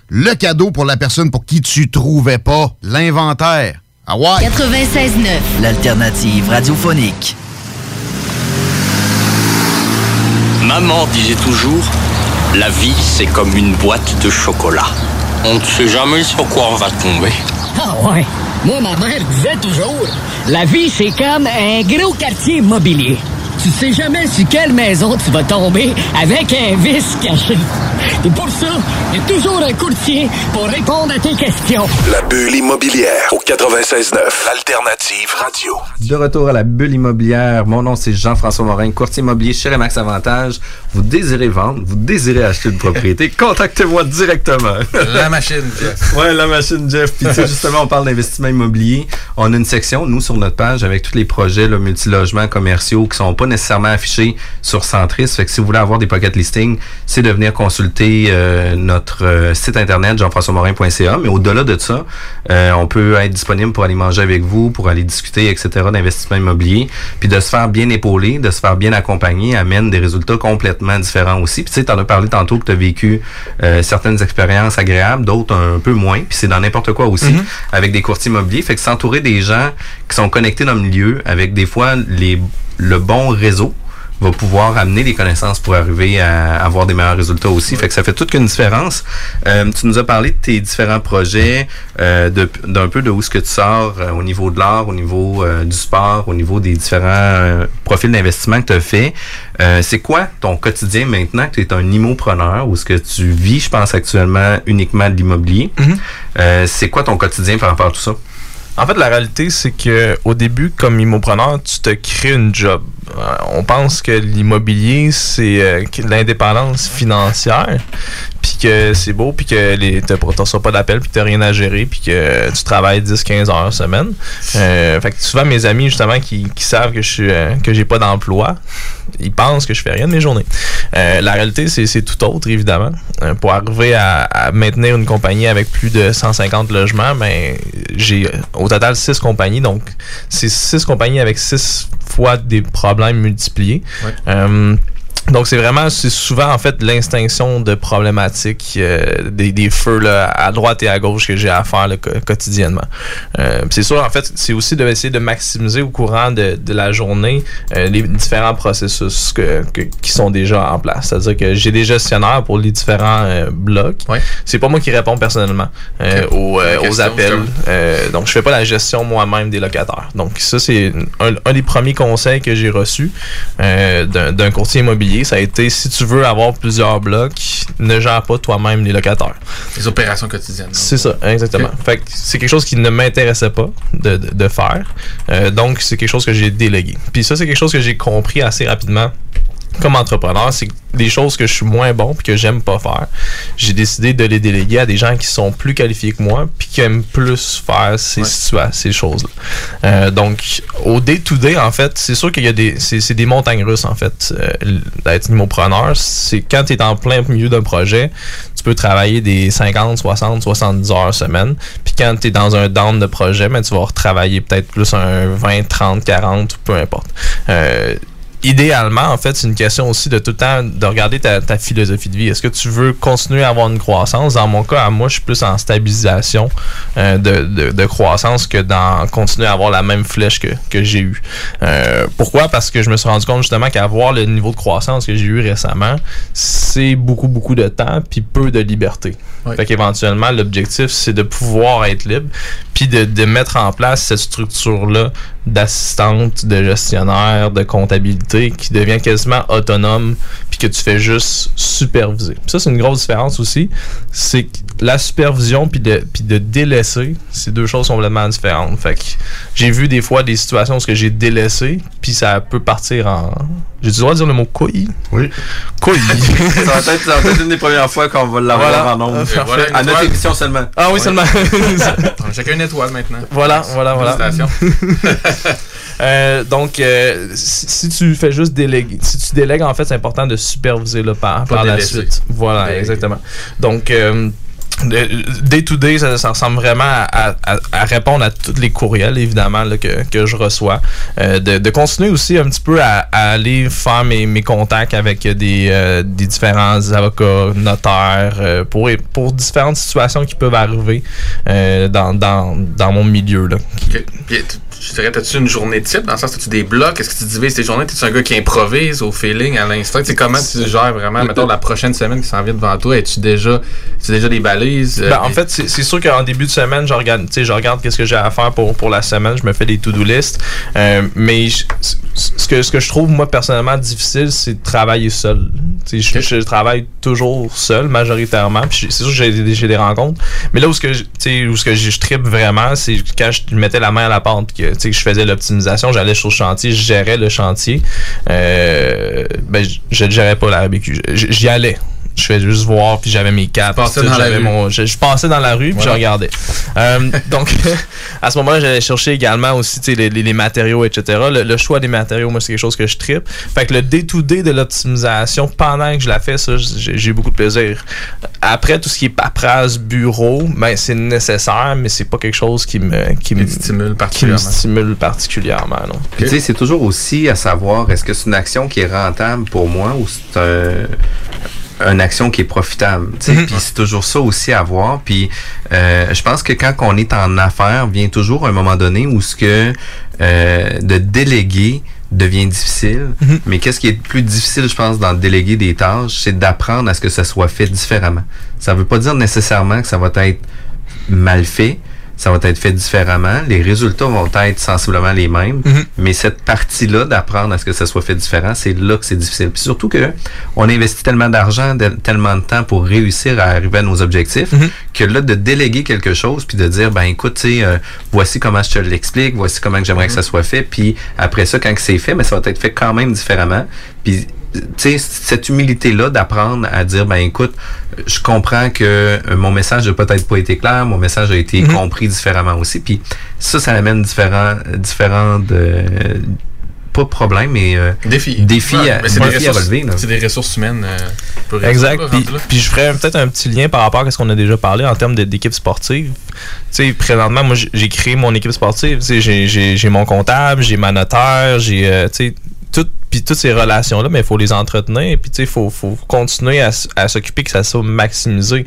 le cadeau pour la personne pour qui tu trouvais pas l'inventaire. Ah ouais? 96.9. L'alternative radiophonique. Maman disait toujours, la vie c'est comme une boîte de chocolat. On ne sait jamais sur quoi on va tomber. Ah ouais. Moi, ma mère disait toujours, la vie, c'est comme un gros quartier immobilier. Tu sais jamais sur quelle maison tu vas tomber avec un vice caché. Et pour ça, il y a toujours un courtier pour répondre à tes questions. La bulle immobilière au 96.9 Alternative Radio. De retour à la bulle immobilière, mon nom c'est Jean-François Morin, courtier immobilier chez Remax Avantage. Vous désirez vendre, vous désirez acheter une propriété, contactez-moi directement. La machine, Jeff. ouais, la machine, Jeff. Puis tu sais, justement, on parle d'investissement immobilier. On a une section, nous, sur notre page, avec tous les projets multilogements commerciaux qui sont pas nécessairement affichés sur Centris. Fait que si vous voulez avoir des pocket listings, c'est de venir consulter euh, notre euh, site internet jean-françois-morin.ca. Mais au-delà de ça, euh, on peut être disponible pour aller manger avec vous, pour aller discuter, etc. d'investissement immobilier. Puis de se faire bien épauler, de se faire bien accompagner, amène des résultats complètement différents aussi. Puis tu sais, t'en as parlé tantôt que tu as vécu certaines expériences agréables, d'autres un peu moins. Puis c'est dans n'importe quoi aussi, Mhm. avec des courtiers immobiliers. Fait que s'entourer des gens qui sont connectés dans le milieu, avec des fois les, le bon réseau va pouvoir amener les connaissances pour arriver à avoir des meilleurs résultats aussi. Fait que ça fait toute une différence. Euh, tu nous as parlé de tes différents projets, euh, d'un peu de où ce que tu sors euh, au niveau de l'art, au niveau euh, du sport, au niveau des différents profils d'investissement que tu as fait. Euh, c'est quoi ton quotidien maintenant que tu es un immopreneur ou ce que tu vis, je pense actuellement uniquement de l'immobilier? Euh, c'est quoi ton quotidien par rapport à tout ça? En fait, la réalité, c'est que au début, comme immopreneur, tu te crées une job. Euh, on pense que l'immobilier, c'est euh, l'indépendance financière, puis que c'est beau, puis que t'as reçois pas d'appel, puis t'as rien à gérer, puis que tu travailles 10-15 heures semaine. Euh, fait que souvent, mes amis, justement, qui, qui savent que je suis euh, que j'ai pas d'emploi, ils pensent que je fais rien de mes journées. Euh, la réalité, c'est tout autre, évidemment. Pour arriver à, à maintenir une compagnie avec plus de 150 logements, ben, j'ai au total 6 compagnies. Donc, c'est 6 compagnies avec 6 fois des problèmes multipliés. Euh, donc c'est vraiment, c'est souvent en fait l'extinction de problématiques, euh, des, des feux là, à droite et à gauche que j'ai à faire là, quotidiennement. Euh, c'est sûr en fait, c'est aussi de essayer de maximiser au courant de, de la journée euh, les différents processus que, que- qui sont déjà en place. C'est-à-dire que j'ai des gestionnaires pour les différents euh, blocs. C'est pas moi qui réponds personnellement euh, aux, euh, aux appels. Euh, donc, je fais pas la gestion moi-même des locataires. Donc, ça, c'est un, un des premiers conseils que j'ai reçus euh, d'un courtier immobilier. Ça a été, si tu veux avoir plusieurs blocs, ne gère pas toi-même les locataires. Les opérations quotidiennes. C'est ça, exactement. Fait que c'est quelque chose qui ne m'intéressait pas de, de- de faire. Euh, donc, c'est quelque chose que j'ai délégué. Puis ça, c'est quelque chose que j'ai compris assez rapidement comme entrepreneur, c'est des choses que je suis moins bon puis que j'aime pas faire, j'ai décidé de les déléguer à des gens qui sont plus qualifiés que moi puis qui aiment plus faire ces situa- ces choses-là. Euh, donc, au day-to-day, en fait, c'est sûr qu'il y a des, c'est, des montagnes russes, en fait, euh, d'être immopreneur. C'est quand tu es en plein milieu d'un projet, tu peux travailler des 50, 60, 70 heures semaine. Puis quand tu es dans un down de projet, ben, tu vas retravailler peut-être plus un 20, 30, 40, peu importe. Euh, idéalement, en fait, c'est une question aussi de tout le temps de regarder ta, philosophie de vie. Est-ce que tu veux continuer à avoir une croissance? Dans mon cas, moi, je suis plus en stabilisation euh, de, de, de croissance que dans continuer à avoir la même flèche que, que j'ai eue. Euh, pourquoi? Parce que je me suis rendu compte justement qu'avoir le niveau de croissance que j'ai eu récemment, c'est beaucoup, beaucoup de temps puis peu de liberté. Oui. Fait qu'éventuellement, l'objectif, c'est de pouvoir être libre puis de, de mettre en place cette structure-là d'assistante, de gestionnaire, de comptabilité qui devient quasiment autonome que tu fais juste superviser. Puis ça, c'est une grosse différence aussi. C'est que la supervision puis de, puis de délaisser, c'est deux choses complètement différentes. Fait que j'ai vu des fois des situations où ce que j'ai délaissé puis ça peut partir en... J'ai du droit de dire le mot couille? Oui. Couille. ça, va être, ça va être une des premières fois qu'on va l'avoir Voilà. en nombre. Euh, à notre émission seulement. Ah oui, seulement. On a chacun une étoile maintenant. Voilà, voilà, voilà. Euh, donc, euh, si, tu fais juste déléguer, si tu délègues, en fait, c'est important de superviser là, par, Pas par la suite. Voilà, exactement. Donc, euh, day to day, ça, ça ressemble vraiment à, à- à répondre à tous les courriels, évidemment, là, que, que je reçois. Euh, de, de continuer aussi un petit peu à, à aller faire mes, mes contacts avec des, euh, des différents avocats, notaires, euh, pour, pour différentes situations qui peuvent arriver dans, dans, dans mon milieu. Là. Tu- je dirais, as-tu une journée type? Dans le sens, as-tu des blocs? Est-ce que tu divises tes journées? T'es-tu un gars qui improvise au feeling, à l'instant? Tu sais, comment tu gères vraiment, mettons, la prochaine semaine qui s'en vient devant toi? Es-tu déjà, as déjà des balises? Ben, en fait, c'est sûr qu'en début de semaine, je regarde, tu sais, je regarde qu'est-ce que j'ai à faire pour, pour la semaine. Je me fais des to-do list. Euh, mais je- ce que, ce que je trouve, moi, personnellement, difficile, c'est de travailler seul. Je, je travaille toujours seul, majoritairement. Puis c'est sûr que j'ai des, j'ai des rencontres. Mais là où ce que, où ce que je, je tripe vraiment, c'est quand je mettais la main à la pente, que, tu sais, je faisais l'optimisation, j'allais sur le chantier, je gérais le chantier. Euh, ben, je- ne gérais pas la RBQ. J'y allais. Je faisais juste voir, puis j'avais mes passais dans la mon- je, je passais dans la rue, puis je regardais. Euh, donc, à ce moment-là, j'allais chercher également aussi les, les- les matériaux, etc. Le, le choix des matériaux, moi, c'est quelque chose que je tripe. Fait que le day-to-day de l'optimisation, pendant que je la fais, ça, j'ai beaucoup de plaisir. Après, tout ce qui est paperasse, bureau, ben, c'est nécessaire, mais c'est pas quelque chose qui me, qui me stimule qui me particulièrement. stimule particulièrement. non. Puis, tu sais, c'est toujours aussi à savoir, est-ce que c'est une action qui est rentable pour moi ou c'est un, une action qui est profitable. sais. Puis c'est toujours ça aussi à voir. Puis euh, je pense que quand on est en affaires, vient toujours un moment donné où ce que euh, de déléguer devient difficile. Mais qu'est-ce qui est le plus difficile, je pense, dans le déléguer des tâches, c'est d'apprendre à ce que ça soit fait différemment. Ça veut pas dire nécessairement que ça va être mal fait. Ça va être fait différemment. Les résultats vont être sensiblement les mêmes. Mais cette partie-là d'apprendre à ce que ça soit fait différent, c'est là que c'est difficile. Puis surtout que on investit tellement d'argent, tellement de temps pour réussir à arriver à nos objectifs, que là, de déléguer quelque chose, puis de dire, ben écoute, tu sais, euh, voici comment je te l'explique, voici comment j'aimerais que ça soit fait. Puis après ça, quand que c'est fait, mais ça va être fait quand même différemment. Puis cette humilité-là d'apprendre à dire, ben écoute, je comprends que euh, mon message n'a peut-être pas été clair, mon message a été Mhm. compris différemment aussi. Puis ça, ça amène différents, différents de, pas de problèmes, mais euh, Défis. défis, Ouais, à, mais des défis à relever. là. C'est des ressources humaines. euh, pour Exact. Puis, puis je ferais peut-être un petit lien par rapport à ce qu'on a déjà parlé en termes d'équipe sportive. Tu sais, présentement, moi, j'ai- créé mon équipe sportive. Tu sais, j'ai- j'ai j'ai mon comptable, j'ai ma notaire, j'ai, euh, tu sais, puis toutes ces relations-là, mais il faut les entretenir. Puis, tu sais, faut, faut continuer à, à s'occuper que ça soit maximisé.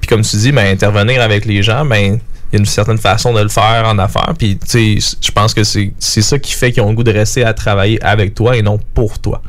Puis, comme tu dis, ben, intervenir avec les gens, ben, y a une certaine façon de le faire en affaires. Puis, tu sais, je pense que c'est ça qui fait qu'ils ont le goût de rester à travailler avec toi et non pour toi.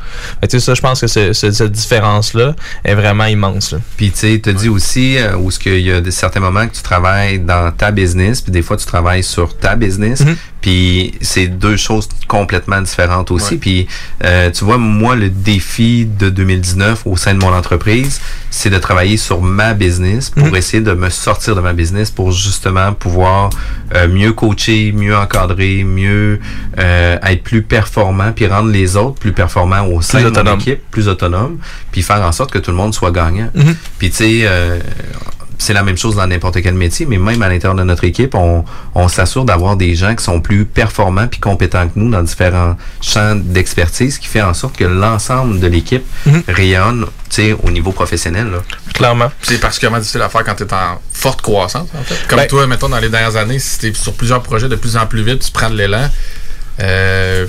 Tu sais, ça, je pense que ce- ce- cette différence-là est vraiment immense. là. Puis tu sais, te dis aussi euh, où ce qu'il y a des certains moments que tu travailles dans ta business, puis des fois tu travailles sur ta business, Mhm. puis c'est deux choses complètement différentes aussi. Ouais. Puis euh, tu vois, moi le défi de 2019 au sein de mon entreprise, c'est de travailler sur ma business pour Mhm. essayer de me sortir de ma business pour justement pouvoir euh, mieux coacher, mieux encadrer, mieux euh, être plus performant, puis rendre les autres plus performants au sein de mon autonome. équipe, plus autonome, puis faire en sorte que tout le monde soit gagnant. Mhm. Puis tu sais, euh, c'est la même chose dans n'importe quel métier, mais même à l'intérieur de notre équipe, on, on s'assure d'avoir des gens qui sont plus performants puis compétents que nous dans différents champs d'expertise, qui fait en sorte que l'ensemble de l'équipe Mhm. rayonne, tu sais, au niveau professionnel. Là. Clairement. C'est particulièrement difficile à faire quand tu es en forte croissance, en fait. Comme Ben- toi, mettons, dans les dernières années, si tu es sur plusieurs projets de plus en plus vite, tu prends de l'élan. Euh,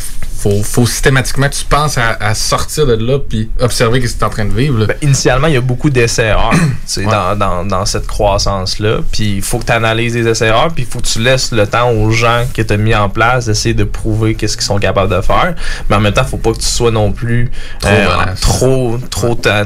faut, faut systématiquement que tu penses à, à sortir de là puis observer ce que tu es en train de vivre. Ben, initialement, il y a beaucoup d'essais-erreurs dans, dans, dans cette croissance-là. Puis il faut que tu analyses les essais-erreurs, puis il faut que tu laisses le temps aux gens que tu as mis en place d'essayer de prouver qu'est-ce qu'ils sont capables de faire. Mais en même temps, faut pas que tu sois non plus Trop euh, tenace. trop,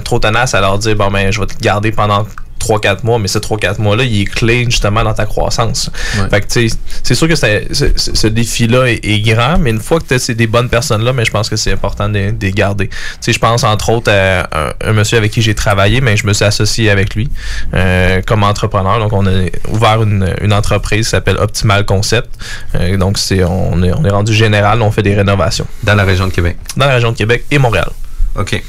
trop tenace à leur dire bon ben je vais te garder pendant 3-4 mois, mais ces 3-4 mois-là, il est clé justement dans ta croissance. Ouais. Fait que, tu sais, c'est sûr que c'est- c'est- c'est- ce défi-là est, est grand, mais une fois que tu as des bonnes personnes-là, mais je pense que c'est important de, de les garder. Tu sais, je pense entre autres à un, un monsieur avec qui j'ai travaillé, mais je me suis associé avec lui euh, comme entrepreneur. Donc, on a ouvert une, une entreprise qui s'appelle Optimal Concept. Euh, donc, c'est on est, on est rendu général, on fait des rénovations. Dans la région de Québec. Dans la région de Québec et Montréal. OK.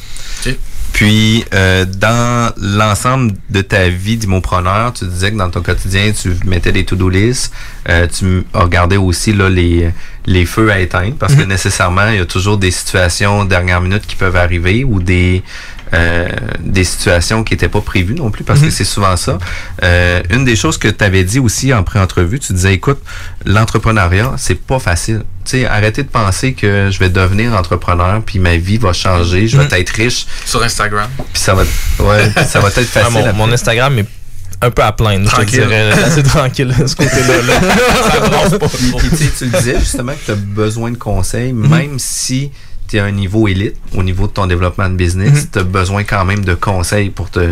Puis, euh, dans l'ensemble de ta vie d'immopreneur, tu disais que dans ton quotidien, tu mettais des to-do lists. Euh, tu regardé aussi là, les, les feux à éteindre parce que Mhm. nécessairement, il y a toujours des situations dernière minute qui peuvent arriver ou des euh, des situations qui n'étaient pas prévues non plus parce que Mhm. c'est souvent ça. Euh, une des choses que tu avais dit aussi en pré-entrevue, tu disais, écoute, l'entrepreneuriat, c'est pas facile. Tu sais, arrêtez de penser que je vais devenir entrepreneur puis ma vie va changer, je vais Mhm. être riche Sur Instagram. puis ça va, ouais, ça va être Ah, facile. mon, Instagram est un peu à plaindre, je te Tranquille. dirais. assez tranquille, ce côté-là. là. Ça brasse pas Puis, trop. puis, tu le disais justement que tu as besoin de conseils, même si tu es à un niveau élite, au niveau de ton développement de business, tu as besoin quand même de conseils pour te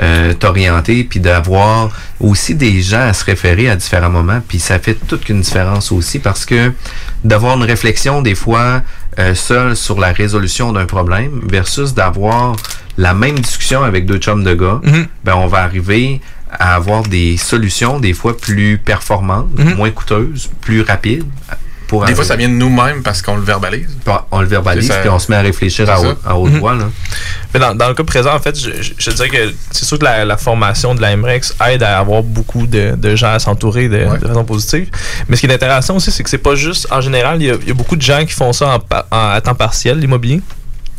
euh, t'orienter, puis d'avoir aussi des gens à se référer à différents moments, puis ça fait toute une différence aussi parce que d'avoir une réflexion des fois euh, seul sur la résolution d'un problème versus d'avoir la même discussion avec deux chums de gars, ben on va arriver à avoir des solutions des fois plus performantes, moins coûteuses, plus rapides. Pour Des fois, ça vient de nous-mêmes parce qu'on le verbalise. on le verbalise, puis on se met à réfléchir à, haute- à haute Mhm. voix. Là. Mais dans, dans le cas présent, en fait, je, je- je dirais que c'est sûr que la, la formation de la MREX aide à avoir beaucoup de, de gens à s'entourer de, de façon positive. Mais ce qui est intéressant aussi, c'est que c'est pas juste, en général, il y, a, il y a beaucoup de gens qui font ça en, pa- en- à temps partiel, l'immobilier.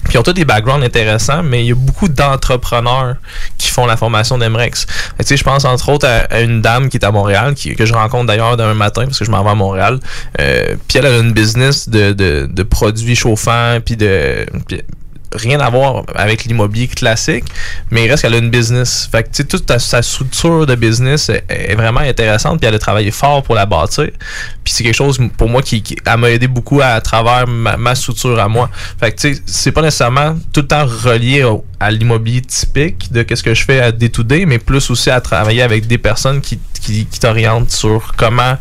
Puis ils ont tous des backgrounds intéressants, mais il y a beaucoup d'entrepreneurs qui font la formation d'Emrex. Tu sais, je pense entre autres à, une dame qui est à Montréal, que je rencontre d'ailleurs demain matin parce que je m'en vais à Montréal. Euh, puis elle a une business de, de, produits chauffants, puis de rien à voir avec l'immobilier classique, mais il reste qu'elle a une business. Fait que, toute sa structure de business est, vraiment intéressante, puis elle a travaillé fort pour la bâtir. Puis c'est quelque chose, pour moi, qui, qui m'a aidé beaucoup à, travers ma, ma structure à moi. Fait que, tu sais, c'est pas nécessairement tout le temps relié au- à l'immobilier typique de qu'est-ce que je fais à day-to-day, mais plus aussi à travailler avec des personnes qui, qui, qui t'orientent sur comment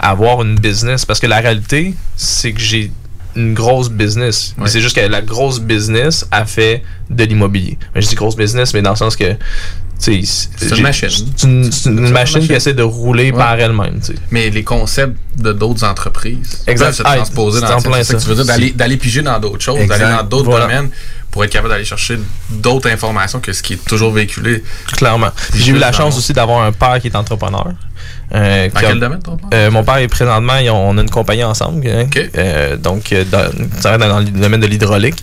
avoir une business. Parce que la réalité, c'est que j'ai une grosse business. Mais C'est juste que la grosse business a fait de l'immobilier. Mais je dis grosse business, mais dans le sens que C'est une machine. C'est une, une une machine qui essaie de rouler Ouais. par elle-même. Mais les concepts de d'autres entreprises Exact. peuvent se Ah, transposer c'est dans plein ça ça. tu veux dire, d'aller piger dans d'autres choses, d'aller dans d'autres Voilà. domaines pour être capable d'aller chercher d'autres informations que ce qui est toujours véhiculé. Clairement. J'ai eu la chance aussi d'avoir un père qui est entrepreneur. Euh, Dans a- quel domaine, ton père? Euh, mon père est présentement, on a une compagnie ensemble. hein. Euh, donc, euh, dans, ça reste dans le domaine de l'hydraulique.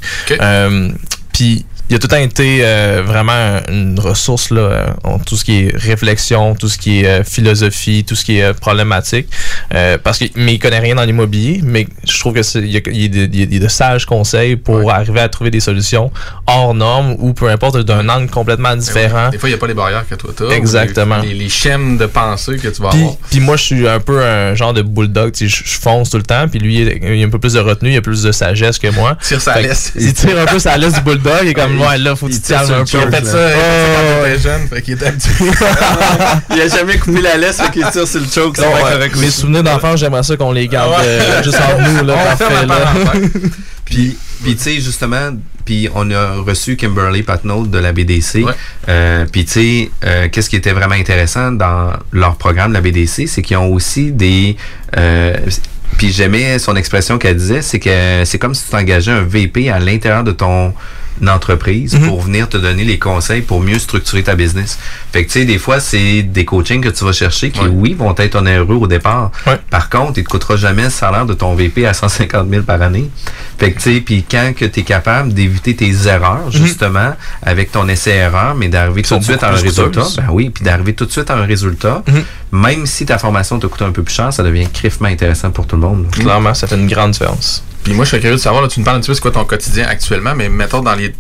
Puis, il a tout le temps été euh, vraiment une ressource là, euh, en tout ce qui est réflexion, tout ce qui est euh, philosophie, tout ce qui est euh, problématique. Euh, parce que, mais il connaît rien dans l'immobilier, mais je trouve que c'est- il y a, il y a de- il y a- il y a de sages conseils pour arriver à trouver des solutions hors normes ou peu importe d'un angle complètement différent. Des fois, il n'y a pas les barrières que toi tu as. Exactement. Les, les schèmes de pensée que tu vas avoir. puis moi, je suis un peu un genre de bulldog. tu sais, Je, je fonce tout le temps. Puis lui, il a un peu plus de retenue, il a plus de sagesse que moi. Tire sa laisse. Il tire un peu sa laisse du bulldog. Est comme, ouais, là, faut que tu te calmes un peu. Il a fait ça, quand il était jeune, fait qu'il était habitué. il a jamais coupé la laisse, fait qu'il tire sur le choke. Ouais, mes souvenirs d'enfance, j'aimerais ça qu'on les garde euh, juste entre nous. Là, parfait, là. Puis, puis tu sais, justement, puis on a reçu Kimberly Patnaud de la BDC. Euh, puis tu sais, euh, qu'est-ce qui était vraiment intéressant dans leur programme la BDC, c'est qu'ils ont aussi des... euh, puis j'aimais son expression qu'elle disait, c'est que c'est comme si tu t'engageais un VP à l'intérieur de ton entreprise pour venir te donner les conseils pour mieux structurer ta business. Fait que tu sais, des fois, c'est des coachings que tu vas chercher qui, oui, vont être onéreux au départ. Par contre, il te coûtera jamais le salaire de ton VP à 150 000 par année. Fait que tu sais, puis quand que tu es capable d'éviter tes erreurs, justement, avec ton essai-erreur, mais d'arriver tout de suite à un résultat, ben oui, puis d'arriver tout de suite à un résultat, même si ta formation te coûte un peu plus cher, ça devient criffement intéressant pour tout le monde. Clairement, ça fait une grande différence. Puis moi, je serais curieux de savoir, là, tu me parles un petit peu c'est quoi ton quotidien actuellement, mais mettons dans les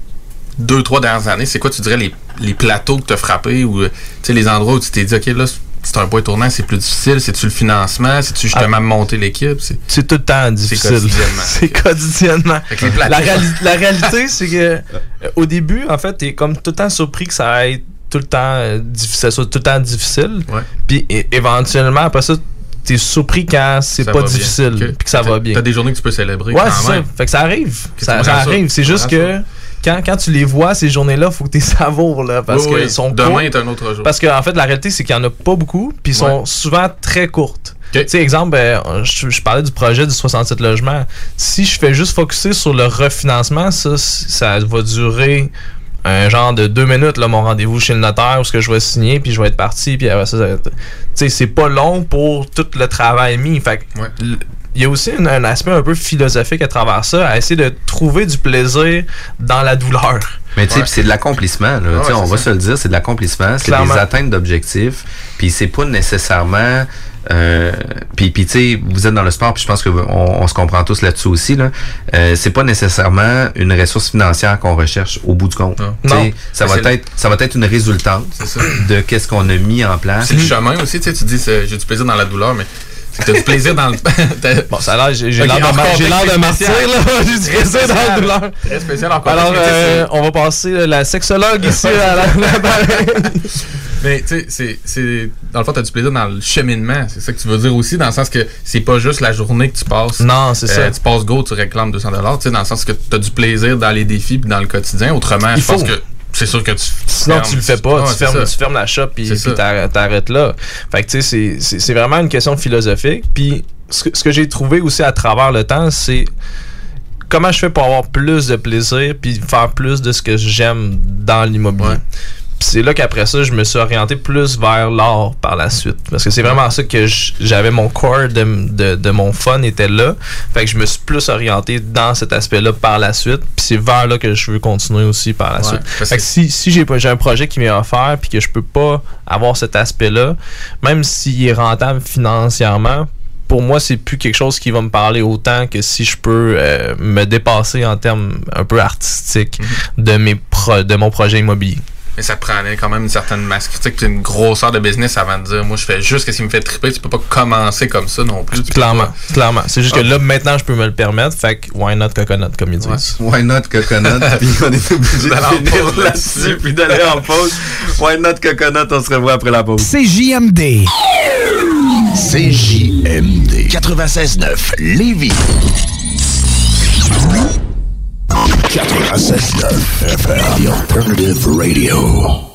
deux, trois dernières années, c'est quoi, tu dirais, les, les plateaux que tu as frappés ou euh, tu sais, les endroits où tu t'es dit, OK, là, c'est un point tournant, c'est plus difficile. C'est-tu le financement? C'est-tu justement monter l'équipe? C'est tout le temps difficile. quotidiennement. C'est quotidiennement. Plateaux- La, réali- la réalité, c'est que euh, au début, en fait, t'es comme tout le temps surpris que ça aille tout le temps euh, difficile, ça soit tout le temps difficile. Puis éventuellement, après ça, t'es surpris quand c'est pas difficile, Ok. puis que ça va bien. T'as des journées que tu peux célébrer. Ouais, c'est ça. Fait que ça arrive. Que Ça, arrive. C'est juste que quand, quand tu les vois, ces journées-là, faut que tu les savoures, là, parce Oui, oui. sont Demain est un autre jour. Parce qu'en fait, la réalité, c'est qu'il y en a pas beaucoup, puis ils sont Ouais. souvent très courtes. Tu sais, exemple, euh, je, je parlais du projet du 67 logements. Si je fais juste focuser sur le refinancement, ça, ça va durer un genre de deux minutes, là, mon rendez-vous chez le notaire, où ce que je vais signer, puis je vais être parti, puis après ça, ça va être- tu sais, c'est pas long pour tout le travail mis. Fait que il y a aussi un, un aspect un peu philosophique à travers ça, à essayer de trouver du plaisir dans la douleur. Mais tu sais, puis c'est de l'accomplissement. là. Ouais, Tu sais, on va ça. se le dire, c'est de l'accomplissement, c'est des atteintes d'objectifs. Puis c'est pas nécessairement. Euh, puis puis tu sais, vous êtes dans le sport, puis je pense que on, on se comprend tous là-dessus aussi. Là. Euh, c'est pas nécessairement une ressource financière qu'on recherche au bout du compte. Non. Ça va être ça va être une résultante de qu'est-ce qu'on a mis en place. C'est le chemin aussi, tu sais, tu dis j'ai du plaisir dans la douleur, mais t'as du plaisir dans le. Bon, ça a l'air, j'ai l'air de, martyr, là. J'ai du plaisir dans la douleur. Très spécial encore. Alors, tu euh, on va passer euh, la sexologue ici à la. Mais tu sais, c'est-. Dans le fond, t'as du plaisir dans le cheminement. C'est ça que tu veux dire aussi, dans le sens que c'est pas juste la journée que tu passes. Non, c'est ça. Tu passes go, tu réclames 200 Tu sais, dans le sens que t'as du plaisir dans les défis puis dans le quotidien. Autrement, je pense que c'est sûr que tu. Sinon, fermes. tu le fais pas. Ouais, tu, fermes, tu fermes la shop puis t'arrêtes là. Fait que, tu sais, c'est- vraiment une question philosophique. Puis, ce que, ce que j'ai trouvé aussi à travers le temps, c'est comment je fais pour avoir plus de plaisir puis faire plus de ce que j'aime dans l'immobilier. C'est là qu'après ça, je me suis orienté plus vers l'art par la suite. Parce que c'est vraiment ça que j'avais mon core de, de, de mon fun était là. Fait que je me suis plus orienté dans cet aspect-là par la suite. Puis c'est vers là que je veux continuer aussi par la Ouais, suite. Fait que si, si j'ai un projet qui m'est offert puis que je peux pas avoir cet aspect-là, même s'il est rentable financièrement, pour moi, c'est plus quelque chose qui va me parler autant que si je peux euh, me dépasser en termes un peu artistiques Mhm. de, mes pro- de mon projet immobilier. Mais ça prenait quand même une certaine masse critique puis une grosseur de business avant de dire moi je fais juste ce qui me fait triper. Tu peux pas commencer comme ça non plus. Clairement, pas- clairement. C'est juste que Ah. là, maintenant, je peux me le permettre. Fait que, why not coconut, comme ils disent. Why not coconut? puis on est obligé de D'aller en finir pause là-dessus puis d'aller en pause. Why not coconut? On se revoit après la pause. CJMD. CJMD. 96.9 Lévis. 96.9 FM. the Alternative Radio.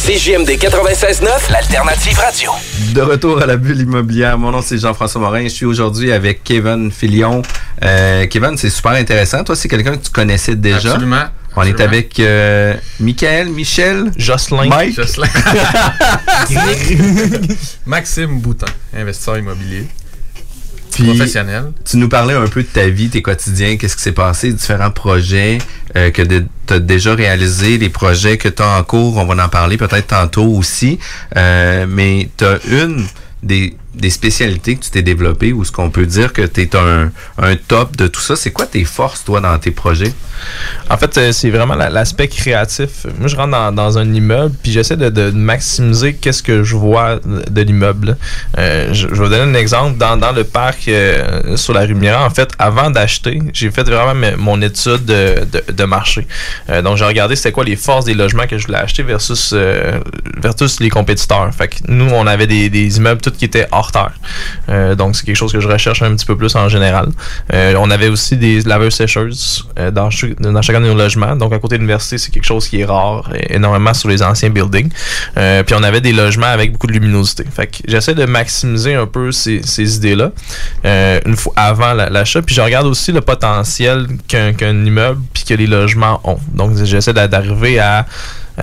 CJMD 96.9, l'alternative radio. De retour à la bulle immobilière, mon nom c'est Jean-François Morin. Je suis aujourd'hui avec Kevin Filion. Euh, Kevin, c'est super intéressant. Toi, c'est quelqu'un que tu connaissais déjà. Absolument. On est avec euh, Michael, Michel, Jocelyn, Mike. Jocelyn. Maxime Boutin, investisseur immobilier. Puis, professionnel. Tu nous parlais un peu de ta vie, tes quotidiens, qu'est-ce qui s'est passé, différents projets euh, que tu as déjà réalisés, les projets que tu as en cours, on va en parler peut-être tantôt aussi. Euh, mais tu as une des, des spécialités que tu t'es développée ou ce qu'on peut dire que tu es un, un top de tout ça? C'est quoi tes forces, toi, dans tes projets? En fait, euh, c'est vraiment la- l'aspect créatif. Moi, je rentre dans, un immeuble, puis j'essaie de, maximiser qu'est-ce que je vois de, l'immeuble. Euh, je, je vais donner un exemple. Dans, dans le parc euh, sur la rue Mira, en fait, avant d'acheter, j'ai fait vraiment me- mon étude de, de- marché. Donc, j'ai regardé c'était quoi les forces des logements que je voulais acheter versus, versus les compétiteurs. Fait que nous, on avait des, des immeubles tout qui étaient hors Euh, donc, c'est quelque chose que je recherche un petit peu plus en général. Euh, on avait aussi des laveuses sécheuses euh, dans, ch- dans chacun de nos logements. Donc, à côté de l'université, c'est quelque chose qui est rare énormément sur les anciens buildings. Puis, on avait des logements avec beaucoup de luminosité. Fait que j'essaie de maximiser un peu ces, idées-là une fois avant la- l'achat. Puis, je regarde aussi le potentiel qu'un immeuble puis que les logements ont. Donc, j'essaie d'a- d'arriver à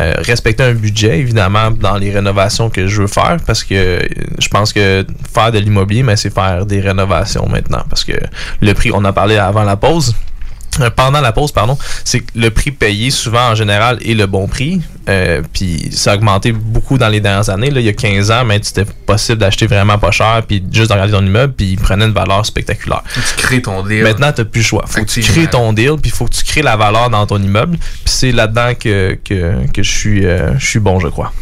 euh, respecter un budget, évidemment, dans les rénovations que je veux faire, parce que euh, je pense que faire de l'immobilier, mais c'est faire des rénovations maintenant, parce que le prix, on en parlait avant la pause, pendant la pause, pardon, c'est que le prix payé souvent en général est le bon prix. Euh, puis ça a augmenté beaucoup dans les dernières années. Là, il y a 15 ans, mais c'était possible d'acheter vraiment pas cher, puis juste de regarder ton immeuble, puis il prenait une valeur spectaculaire. Tu crées ton deal. Maintenant, tu n'as plus le choix. faut que tu crées ton deal, puis il faut que tu crées la valeur dans ton immeuble. Puis c'est là-dedans que, que, que je, suis, euh, je suis bon, je crois.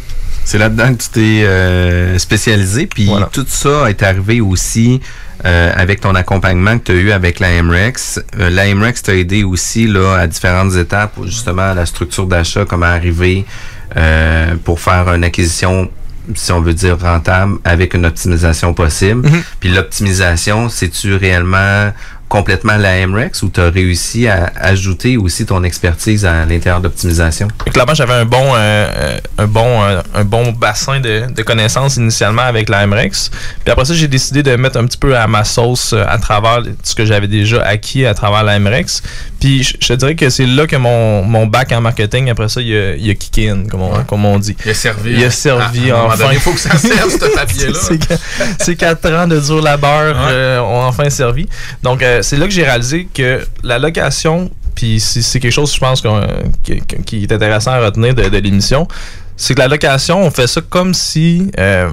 C'est là-dedans que tu t'es euh, spécialisé. Puis tout ça est arrivé aussi euh, avec ton accompagnement que tu as eu avec la MREX. Euh, la MREX t'a aidé aussi là, à différentes étapes, justement, la structure d'achat, comment arriver euh, pour faire une acquisition si on veut dire rentable avec une optimisation possible. Puis l'optimisation, c'est-tu réellement complètement la MREX ou tu as réussi à ajouter aussi ton expertise à l'intérieur d'optimisation? Clairement, j'avais un bon, euh, un bon, euh, un bon bassin de, de connaissances initialement avec la MREX. Puis après ça, j'ai décidé de mettre un petit peu à ma sauce euh, à travers ce que j'avais déjà acquis à travers la MREX. Puis je, je dirais que c'est là que mon, mon bac en marketing, après ça, il a, il a kické in, comme on, comme on dit. Il a servi. Il a servi, À- à enfin. il faut que ça serve, ce papier-là. C'est quatre ans de dur labeur euh, ont enfin servi. Donc, euh, c'est là que j'ai réalisé que la location, puis c'est quelque chose, je pense, qui, est intéressant à retenir de, l'émission, c'est que la location, on fait ça comme si, euh,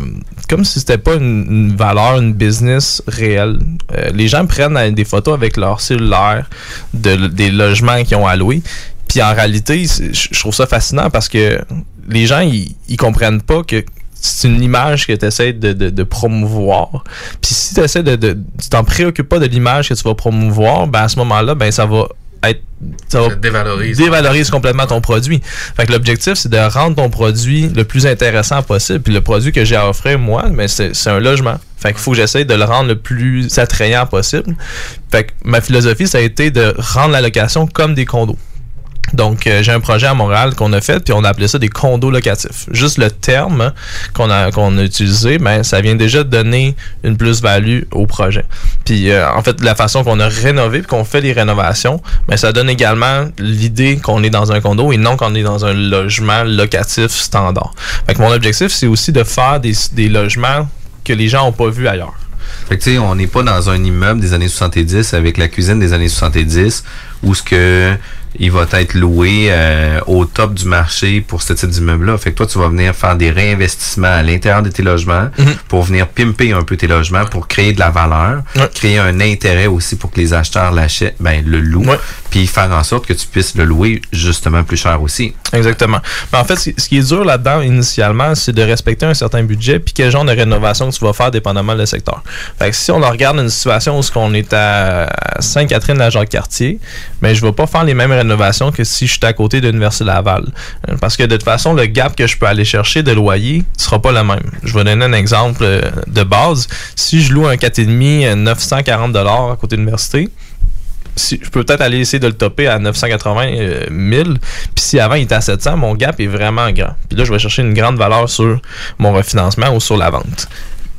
comme si c'était pas une, valeur, une business réelle. Euh, les gens prennent euh, des photos avec leur cellulaire de, des logements qu'ils ont alloués. Puis en réalité, je trouve ça fascinant parce que les gens, ils comprennent pas que c'est une image que tu essaies de, de, de promouvoir. Puis si tu essaies de, de tu t'en préoccupes pas de l'image que tu vas promouvoir, ben à ce moment-là, ben ça va être ça va Ça dévalorise. dévalorise complètement ton produit. Fait que l'objectif, c'est de rendre ton produit le plus intéressant possible. Puis le produit que j'ai à offrir, moi, mais c'est c'est un logement. Fait qu'il faut que j'essaie de le rendre le plus attrayant possible. Fait que ma philosophie, ça a été de rendre la location comme des condos. Donc, euh, j'ai un projet à Montréal qu'on a fait, puis on a appelé ça des condos locatifs. Juste le terme qu'on a, utilisé, ben, ça vient déjà donner une plus-value au projet. Puis, euh, en fait, la façon qu'on a rénové, puis qu'on fait les rénovations, ben, ça donne également l'idée qu'on est dans un condo et non qu'on est dans un logement locatif standard. Fait que mon objectif, c'est aussi de faire des, des logements que les gens n'ont pas vus ailleurs. Fait que tu sais, on n'est pas dans un immeuble des années 70 avec la cuisine des années 70 où ce que il va être loué euh, au top du marché pour ce type d'immeuble-là. Fait que toi, tu vas venir faire des réinvestissements à l'intérieur de tes logements pour venir pimper un peu tes logements, pour créer de la valeur, créer un intérêt aussi pour que les acheteurs l'achètent, ben le louent, puis faire en sorte que tu puisses le louer justement plus cher aussi. Exactement. Mais en fait, ce qui est dur là-dedans initialement, c'est de respecter un certain budget puis quel genre de rénovation tu vas faire dépendamment du secteur. Fait que si on regarde une situation où on est à Sainte-Catherine, la Jacques-Cartier, mais je vais pas faire les mêmes rénovations que si je suis à côté de l'Université Laval. Euh, Parce que de toute façon, le gap que je peux aller chercher de loyer sera pas le même. Je vais donner un exemple euh, de base. Si je loue un 4,5 à 940 à côté de l'université, si, je peux peut-être aller essayer de le topper à 980 euh, 1000. Puis si avant il était à 700, mon gap est vraiment grand. Puis là, je vais chercher une grande valeur sur mon refinancement ou sur la vente.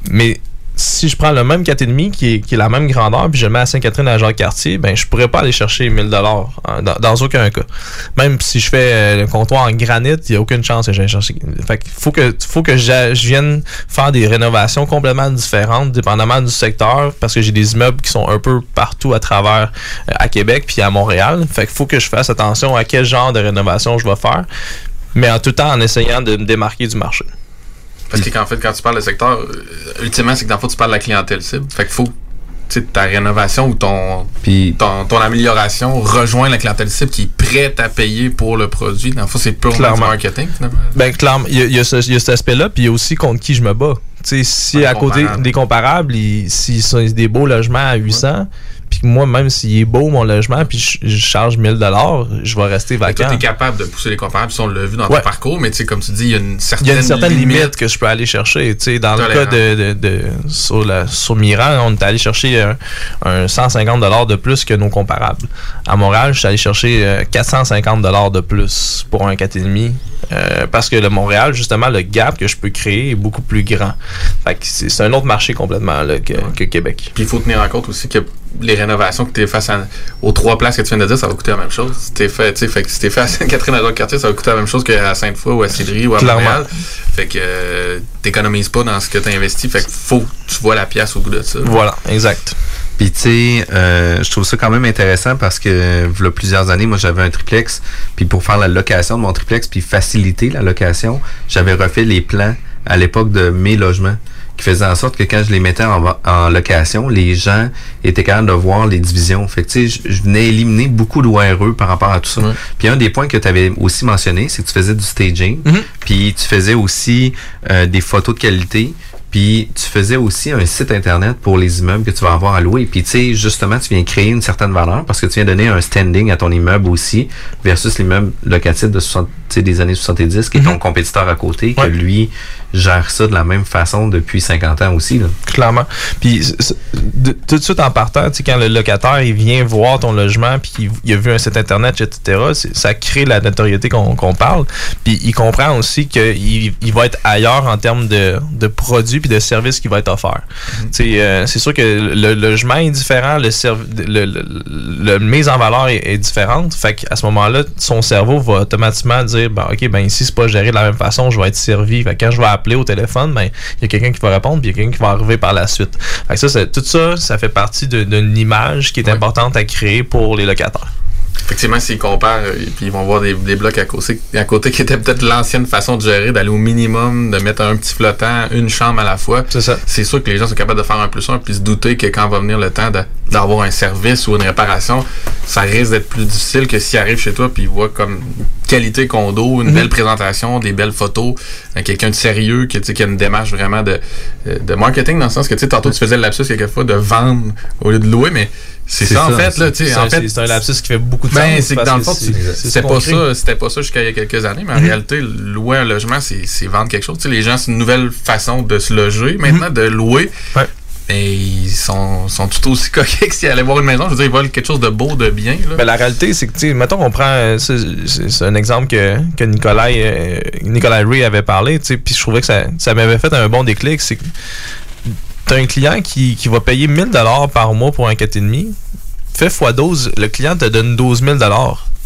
Mais si je prends le même 4,5 qui est, la même grandeur, puis je mets à Sainte-Catherine à Jacques-Cartier, ben je pourrais pas aller chercher 1000 dollars dans, dans aucun cas. Même si je fais euh, le comptoir en granit, il n'y a aucune chance que j'aille chercher. Fait qu'il faut que, faut que je vienne faire des rénovations complètement différentes, dépendamment du secteur, parce que j'ai des immeubles qui sont un peu partout à travers euh, à Québec puis à Montréal. Fait qu'il faut que je fasse attention à quel genre de rénovation je vais faire, mais en tout temps en essayant de me démarquer du marché. Parce que qu'en fait, quand tu parles de secteur, euh, ultimement, c'est que dans le fond, tu parles de la clientèle cible. Fait qu'il faut tu sais, ta rénovation ou ton, ton, ton amélioration rejoint la clientèle cible qui est prête à payer pour le produit. Dans le fond, c'est purement du marketing, finalement. Ben, clairement, il y y a ce- il y a cet aspect-là, puis il y a aussi contre qui je me bats. Tu sais, si à côté comparable. des comparables, ils- s'ils sont des beaux logements à 800, puis que moi, même s'il est beau mon logement, puis je, je charge 1000 je vais rester vacant. t'es capable de pousser les comparables, si on l'a vu dans Ouais. ton parcours, mais tu sais, comme tu dis, il y a une certaine Il y a une certaine limite, que je peux aller chercher. Tu sais, dans le cas de, de, de- sur, la, sur Miran, on est allé chercher un, un 150 de plus que nos comparables. À Montréal, je suis allé chercher euh, 450 de plus pour un 4,5 euh, parce que le Montréal, justement, le gap que je peux créer est beaucoup plus grand. Fait que c'est c'est un autre marché complètement là, que, que Québec. Puis il faut tenir en compte aussi que les rénovations que tu es face à- aux trois places que tu viens de dire, ça va coûter la même chose. Si t'es fait, tu sais, fait que si t'es fait à Sainte-Catherine à quartier, ça va coûter la même chose qu'à Sainte-Foy ou à Cédric ou à Clairement. Montréal. Fait que euh, t'économises pas dans ce que tu as investi. Fait que faut que tu vois la pièce au bout de ça. Voilà, exact. Puis tu sais, euh, je trouve ça quand même intéressant parce que il y a plusieurs années, moi j'avais un triplex, puis pour faire la location de mon triplex, puis faciliter la location, j'avais refait les plans à l'époque de mes logements qui faisaient en sorte que quand je les mettais en, en location, les gens étaient capables de voir les divisions. Fait que tu sais, je, je venais éliminer beaucoup d'ORE par rapport à tout ça. Puis un des points que tu avais aussi mentionné, c'est que tu faisais du staging, puis tu faisais aussi euh, des photos de qualité, Puis tu faisais aussi un site internet pour les immeubles que tu vas avoir à louer. Puis tu sais, justement, tu viens créer une certaine valeur parce que tu viens donner un standing à ton immeuble aussi versus l'immeuble locatif de 60, tu sais, des années 70 qui est ton compétiteur à côté, que lui gère ça de la même façon depuis 50 ans aussi. Là. Clairement. Puis de- tout de suite en partant, tu sais, quand le locataire il vient voir ton logement puis il, il a vu un site internet, etc., ça crée la notoriété qu'on parle. Puis il comprend aussi qu'il il va être ailleurs en termes de, de produits puis de services qui va être offert. Tu sais, euh, c'est sûr que le logement est différent, le, le, le, le mise en valeur est, est différente. Fait qu'à ce moment-là, son cerveau va automatiquement dire ben, OK, ben ici, c'est pas géré de la même façon, je vais être servi. Fait que quand je vais appeler au téléphone, ben il y a quelqu'un qui va répondre, puis il y a quelqu'un qui va arriver par la suite. Fait que ça, tout ça, ça fait partie d'une image qui est importante à créer pour les locataires. Effectivement, s'ils comparent, euh, puis ils vont voir des, des blocs à côté, à côté qui était peut-être l'ancienne façon de gérer, d'aller au minimum, de mettre un petit flottant, une chambre à la fois. C'est ça. C'est sûr que les gens sont capables de faire un plus un, puis se douter que quand va venir le temps de- d'avoir un service ou une réparation, ça risque d'être plus difficile que s'ils arrivent chez toi, puis ils voient comme qualité condo, une Mhm. belle présentation, des belles photos, euh, quelqu'un de sérieux qui, qui a une démarche vraiment de, euh, de marketing dans le sens que tantôt tu faisais le lapsus quelquefois de vendre au lieu de louer, mais c'est ça, en fait là, tu sais, C'est en un- fait c'est un lapsus qui fait beaucoup de ben, sens. c'est que dans le fond, c'était pas ça, c'était pas ça jusqu'à il y a quelques années, mais en Mhm. réalité, louer un logement, c'est c'est vendre quelque chose. Tu sais, les gens, c'est une nouvelle façon de se loger maintenant, de louer. Mais ils sont, sont tout aussi coquets que s'ils allaient voir une maison. Je veux dire, ils veulent quelque chose de beau, de bien. Là. Ben, la réalité, c'est que, tu sais, mettons qu'on prend. euh, C'est un exemple que, que Nicolas, euh, Nicolas Ray avait parlé, tu sais, puis je trouvais que ça, ça m'avait fait un bon déclic. C'est que t'as un client qui, qui va payer 1000 par mois pour un 4,5. Fais x 12, le client te donne 12 000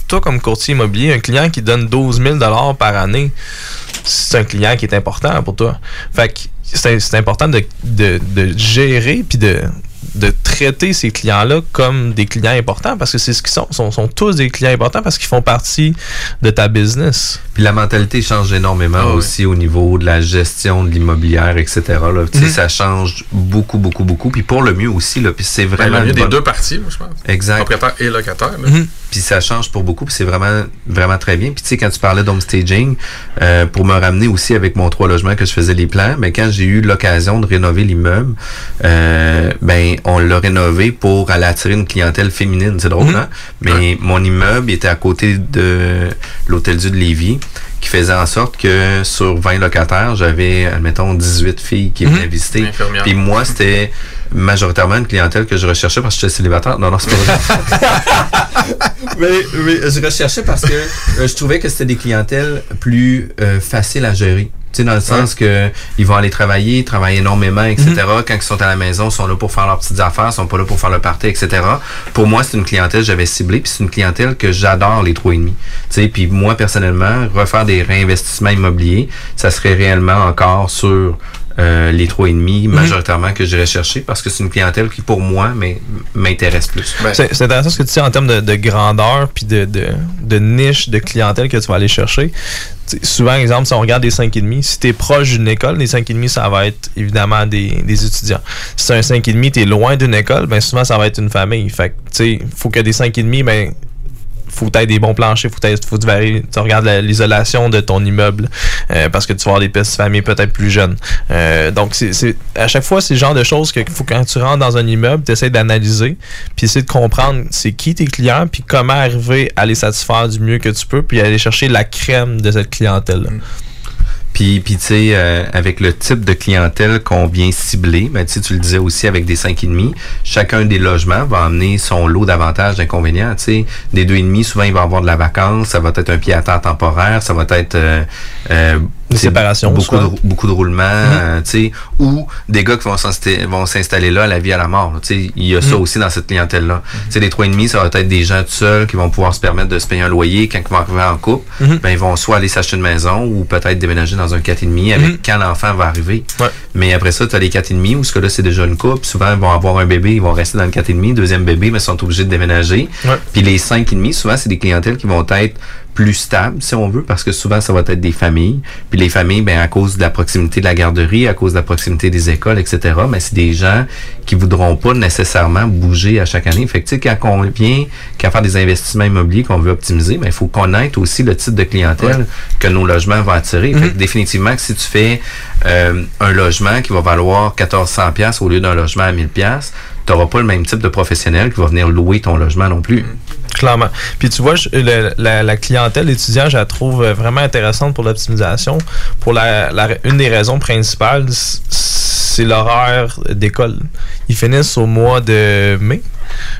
Toi, comme courtier immobilier, un client qui donne 12 000 par année, c'est un client qui est important pour toi. Fait que c'est important de, de, de gérer puis de, de traiter ces clients-là comme des clients importants parce que c'est ce qu'ils sont. Ils sont, sont tous des clients importants parce qu'ils font partie de ta business. Puis la mentalité change énormément Ah oui. aussi au niveau de la gestion de l'immobilière, etc. Là. Tu sais, Mhm. Ça change beaucoup, beaucoup, beaucoup. Puis pour le mieux aussi. Là. Puis c'est Ben, vraiment. le mieux des bonne- deux parties, moi, je pense. Exact. Propriétaire et locataire. Puis ça change pour beaucoup, puis c'est vraiment vraiment très bien. Puis tu sais, quand tu parlais d'homestaging, euh, pour me ramener aussi avec mon trois logements que je faisais les plans, mais quand j'ai eu l'occasion de rénover l'immeuble, euh, ben on l'a rénové pour aller attirer une clientèle féminine. C'est drôle, Mhm. hein? Mais mon immeuble était à côté de l'Hôtel Dieu de Lévis qui faisait en sorte que sur 20 locataires, j'avais, admettons, 18 filles qui venaient Mhm. visiter. Infirmières. Puis moi, c'était majoritairement une clientèle que je recherchais parce que j'étais célibataire. Non, non, c'est pas vrai. mais, mais je recherchais parce que euh, je trouvais que c'était des clientèles plus euh, faciles à gérer. Tu sais, dans le sens que ils vont aller travailler, travailler énormément, etc. Quand ils sont à la maison, ils sont là pour faire leurs petites affaires, ils sont pas là pour faire le party, etc. Pour moi, c'est une clientèle que j'avais ciblée, puis c'est une clientèle que j'adore les trois et demi. Tu sais, puis moi, personnellement, refaire des réinvestissements immobiliers, ça serait réellement encore sur euh, les trois et demi, majoritairement, que j'irais chercher, parce que c'est une clientèle qui, pour moi, mais, m'intéresse plus. C'est c'est intéressant ce que tu dis en termes de, de grandeur puis de, de, de niche de clientèle que tu vas aller chercher. Tu sais, souvent, exemple, si on regarde des 5,5, si tu es proche d'une école, les 5,5, ça va être évidemment des, des étudiants. Si c'est un 5,5, tu es loin d'une école, ben souvent, ça va être une famille. Fait que, tu sais, faut que des 5,5, ben faut que des bons planchers, faut faut tu, tu regardes la- l'isolation de ton immeuble euh, parce que tu vas avoir des petites familles peut-être plus jeunes. Euh, donc, c'est à chaque fois, c'est le genre de choses que faut quand tu rentres dans un immeuble, tu essaies d'analyser, puis essayer de comprendre c'est qui tes clients, puis comment arriver à les satisfaire du mieux que tu peux, puis aller chercher la crème de cette clientèle-là. Puis, tu sais, euh, avec le type de clientèle qu'on vient cibler, ben, tu le disais aussi avec des 5,5, chacun des logements va amener son lot d'avantages, d'inconvénients. Tu sais, des 2,5, souvent, il va avoir de la vacance, ça va être un pied à terre temporaire, ça va être... Euh, euh, Des séparations, Beaucoup de, beaucoup de roulements, euh, tu sais, ou des gars qui vont s'insta- vont s'installer là à la vie à la mort. là. Tu sais, il y a ça Mhm. aussi dans cette clientèle-là. Tu sais, les 3,5, ça va être des gens tout seuls qui vont pouvoir se permettre de se payer un loyer quand ils vont arriver en couple. Mhm. Ben, ils vont soit aller s'acheter une maison ou peut-être déménager dans un 4,5 avec Mhm. quand l'enfant va arriver. Mais après ça, tu as les 4,5 où ce que là, c'est déjà une couple. Souvent, ils vont avoir un bébé, ils vont rester dans le 4,5. Deuxième bébé, mais ils sont obligés de déménager. Ouais. Puis les 5,5, souvent, c'est des clientèles qui vont être plus stable, si on veut, parce que souvent, ça va être des familles. Puis les familles, ben, à cause de la proximité de la garderie, à cause de la proximité des écoles, etc., mais c'est des gens qui voudront pas nécessairement bouger à chaque année. Fait que, tu sais, quand on vient qu'à faire des investissements immobiliers qu'on veut optimiser, ben, il faut connaître aussi le type de clientèle que nos logements vont attirer. Fait que définitivement, que si tu fais euh, un logement qui va valoir 1400 pièces au lieu d'un logement à 1000 pièces, tu n'auras pas le même type de professionnel qui va venir louer ton logement non plus. Clairement. Puis tu vois, la, la clientèle étudiante, je la trouve vraiment intéressante pour l'optimisation. Pour la, une des raisons principales, c'est l'horaire d'école. Ils finissent au mois de mai.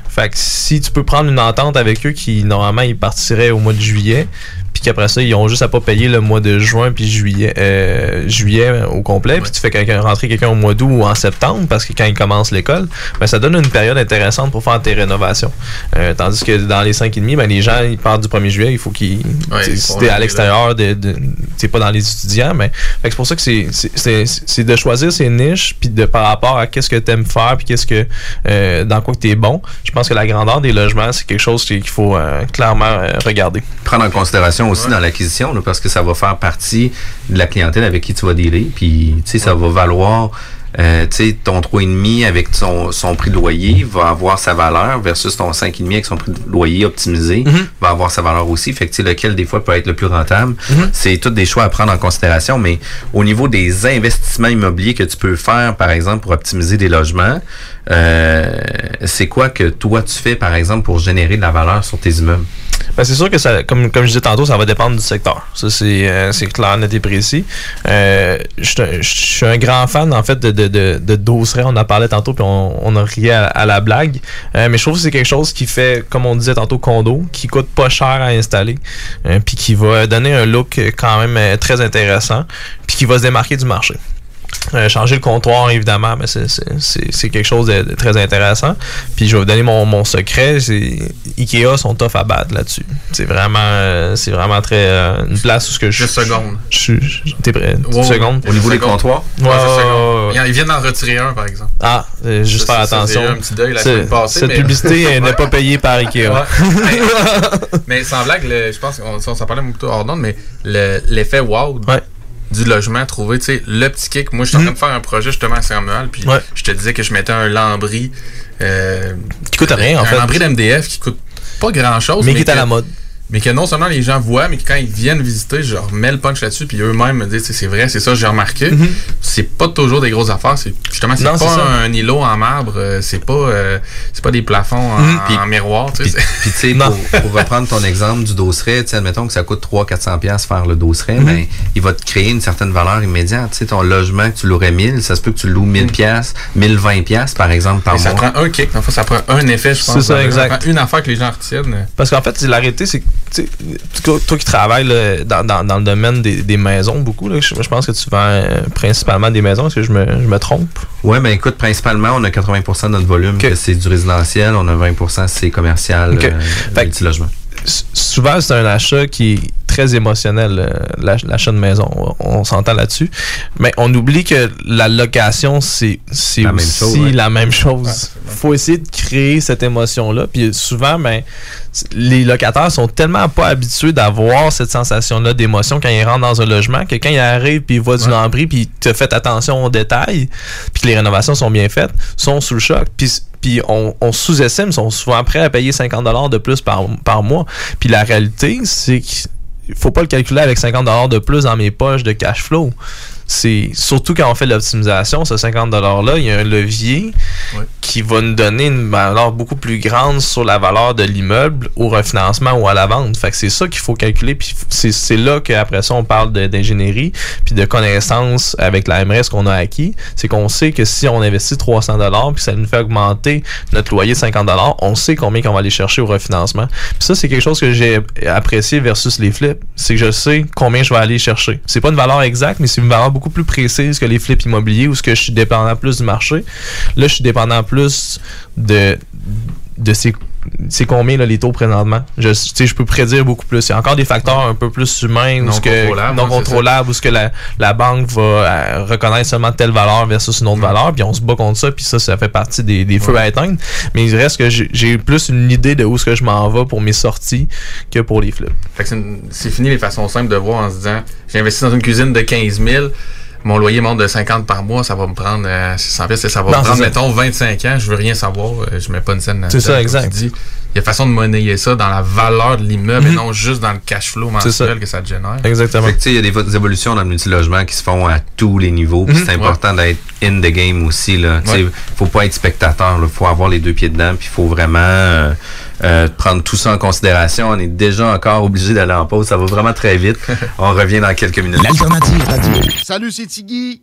Fait que si tu peux prendre une entente avec eux qui normalement ils partiraient au mois de juillet, puis qu'après ça ils ont juste à pas payer le mois de juin puis juillet euh, juillet au complet, puis tu fais quelqu'un rentrer quelqu'un au mois d'août ou en septembre parce que quand ils commencent l'école, ben ça donne une période intéressante pour faire tes rénovations. Euh, tandis que dans les 5 et demi, ben les gens ils partent du 1er juillet, il faut qu'ils Ouais, si t'es à l'extérieur de, de t'es pas dans les étudiants, mais que c'est pour ça que c'est c'est- c'est c'est de choisir ses niches puis de par rapport à qu'est-ce que t'aimes faire puis qu'est-ce que euh, dans quoi que t'es bon. Je pense que la grandeur des logements c'est quelque chose qu'il faut euh, clairement euh, regarder. prendre en considération aussi dans l'acquisition, parce que ça va faire partie de la clientèle avec qui tu vas dealer. Puis, tu sais, ça va valoir, euh, tu sais, ton 3,5 avec son, son prix de loyer va avoir sa valeur versus ton 5,5 avec son prix de loyer optimisé va avoir sa valeur aussi. Fait que, tu sais, lequel des fois peut être le plus rentable. C'est tous des choix à prendre en considération. Mais au niveau des investissements immobiliers que tu peux faire, par exemple, pour optimiser des logements, euh, c'est quoi que toi tu fais, par exemple, pour générer de la valeur sur tes immeubles? Ben, c'est sûr que ça, comme, comme je disais tantôt, ça va dépendre du secteur. Ça, c'est, euh, c'est clair, net et précis. Euh, je suis un- grand fan, en fait, de, de, de, de. On en parlait tantôt, puis on, on a ri à, la blague. Euh, mais je trouve que c'est quelque chose qui fait, comme on disait tantôt, condo, qui coûte pas cher à installer, euh, puis qui va donner un look euh, quand même très intéressant, puis qui va se démarquer du marché. Euh, changer le comptoir, évidemment, mais c'est- c'est c'est- c'est quelque chose de, de très intéressant. Puis je vais vous donner mon, mon secret. c'est Ikea sont tough à battre là-dessus. C'est vraiment, euh, c'est vraiment très euh, une place où ce que je. Juste seconde. Je suis. T'es prêt? Une Ouais, seconde. ouais. Seconde. Ouais, Ouais, ouais. Ils- viennent d'en retirer un, par exemple. Ah, euh, juste faire attention. j'ai eu un petit deuil la semaine passée, Cette mais- publicité n'est pas payée par Ikea. Ouais. mais, mais sans blague, le- je pense qu'on on s'en parlait un peu hors d'onde, mais le- l'effet wow du logement trouvé, tu sais, le petit kick. Moi, je suis en train de faire un projet justement à Saint-Romuald, puis Mm. Ouais. je te disais que je mettais un lambris. euh, Qui coûte rien, en un fait. lambris d'MDF qui coûte pas grand-chose. Mais qui est à la mode. Mais que non seulement les gens voient, mais que quand ils viennent visiter, je leur mets le punch là-dessus, puis eux-mêmes me disent, c'est vrai, c'est ça, j'ai remarqué. Mhm. C'est pas toujours des grosses affaires. C'est justement, c'est pas un îlot en marbre, euh, c'est pas, euh, c'est pas des plafonds en, Mhm. En miroir. Puis, tu sais, pour, pour reprendre ton exemple du dosseret, tu sais, admettons que ça coûte 300-400$ piastres faire le dosseret, Mhm. ben, il va te créer une certaine valeur immédiate. Tu sais, ton logement, que tu louerais 1000, ça se peut que tu loues 1000$, piastres, 1020$, piastres, par exemple, par Mais ça mois. prend un kick, fond, ça prend un effet, je pense. C'est ça, Ça exact. prend une affaire que les gens retiennent. Parce qu'en fait, l'arrêté, c'est toi, toi qui travailles là, dans, dans, dans le domaine des, des maisons beaucoup, là, je, je pense que tu vends euh, principalement des maisons. Est-ce que je me, je me trompe? Ouais, ben écoute, principalement, on a 80% de notre volume c'est du résidentiel, on a 20% c'est commercial, Ok. euh, Fait. S- souvent, c'est un achat qui est très émotionnel, euh, l'ach- l'achat de maison. On, on s'entend là-dessus. Mais on oublie que la location, c'est c'est La même aussi chose, ouais. la même chose. faut essayer de créer cette émotion-là. Puis souvent, ben, les locataires sont tellement pas habitués d'avoir cette sensation-là d'émotion quand ils rentrent dans un logement que quand ils arrivent puis ils voient du lambris puis te fait attention aux détails puis que les rénovations sont bien faites, sont sous le choc. Puis puis on, on sous-estime, sont souvent prêts à payer 50$ de plus par, par mois. Puis la réalité, c'est qu'il faut pas le calculer avec 50$ de plus dans mes poches de cash flow. C'est surtout quand on fait l'optimisation, ce 50$-là, il y a un levier qui va nous donner une valeur beaucoup plus grande sur la valeur de l'immeuble au refinancement ou à la vente. Fait que c'est ça qu'il faut calculer. Puis c'est là qu'après ça, on parle de- d'ingénierie puis de connaissances avec la MRS qu'on a acquis. C'est qu'on sait que si on investit 300 dollars puis ça nous fait augmenter notre loyer de 50 dollars, on sait combien qu'on va aller chercher au refinancement. Puis ça, c'est quelque chose que j'ai apprécié versus les flips. C'est que je sais combien je vais aller chercher. C'est pas une valeur exacte, mais c'est une valeur beaucoup plus précise que les flips immobiliers où ce que je suis dépendant plus du marché. Là, je suis dépendant plus de de ces c'est combien là, les taux présentement? Je, je peux prédire beaucoup plus. Il y a encore des facteurs un peu plus humains Non ce contrôlables, non contrôlables ou ce que la, la banque va euh, reconnaître seulement telle valeur versus une autre valeur, puis on se bat contre ça, puis ça, ça fait partie des, des feux à éteindre. Mais il reste que j'ai- plus une idée de où est-ce que je m'en vais pour mes sorties que pour les flips. Fait que c'est une- c'est fini les façons simples de voir en se disant j'ai investi dans une cuisine de 15 000, mon loyer monte de 50 par mois, ça va me prendre euh, 600 pièces, ça va Non, me prendre, mettons, 25 ans, je veux rien savoir, euh, je mets pas une scène C'est ça, exact. Il y a façon de monnayer ça dans la valeur de l'immeuble et Mhm. non juste dans le cash flow mensuel que ça te génère. Exactement. Il y a des, des évolutions dans le multilogement qui se font à tous les niveaux. Mhm. C'est important d'être in the game aussi. Là. Tu sais, Ouais. faut pas être spectateur. Il faut avoir les deux pieds dedans. Puis il faut vraiment euh, euh, prendre tout ça en considération. On est déjà encore obligé d'aller en pause. Ça va vraiment très vite. On revient dans quelques minutes. L'alternative radio. Salut, c'est Tiggy.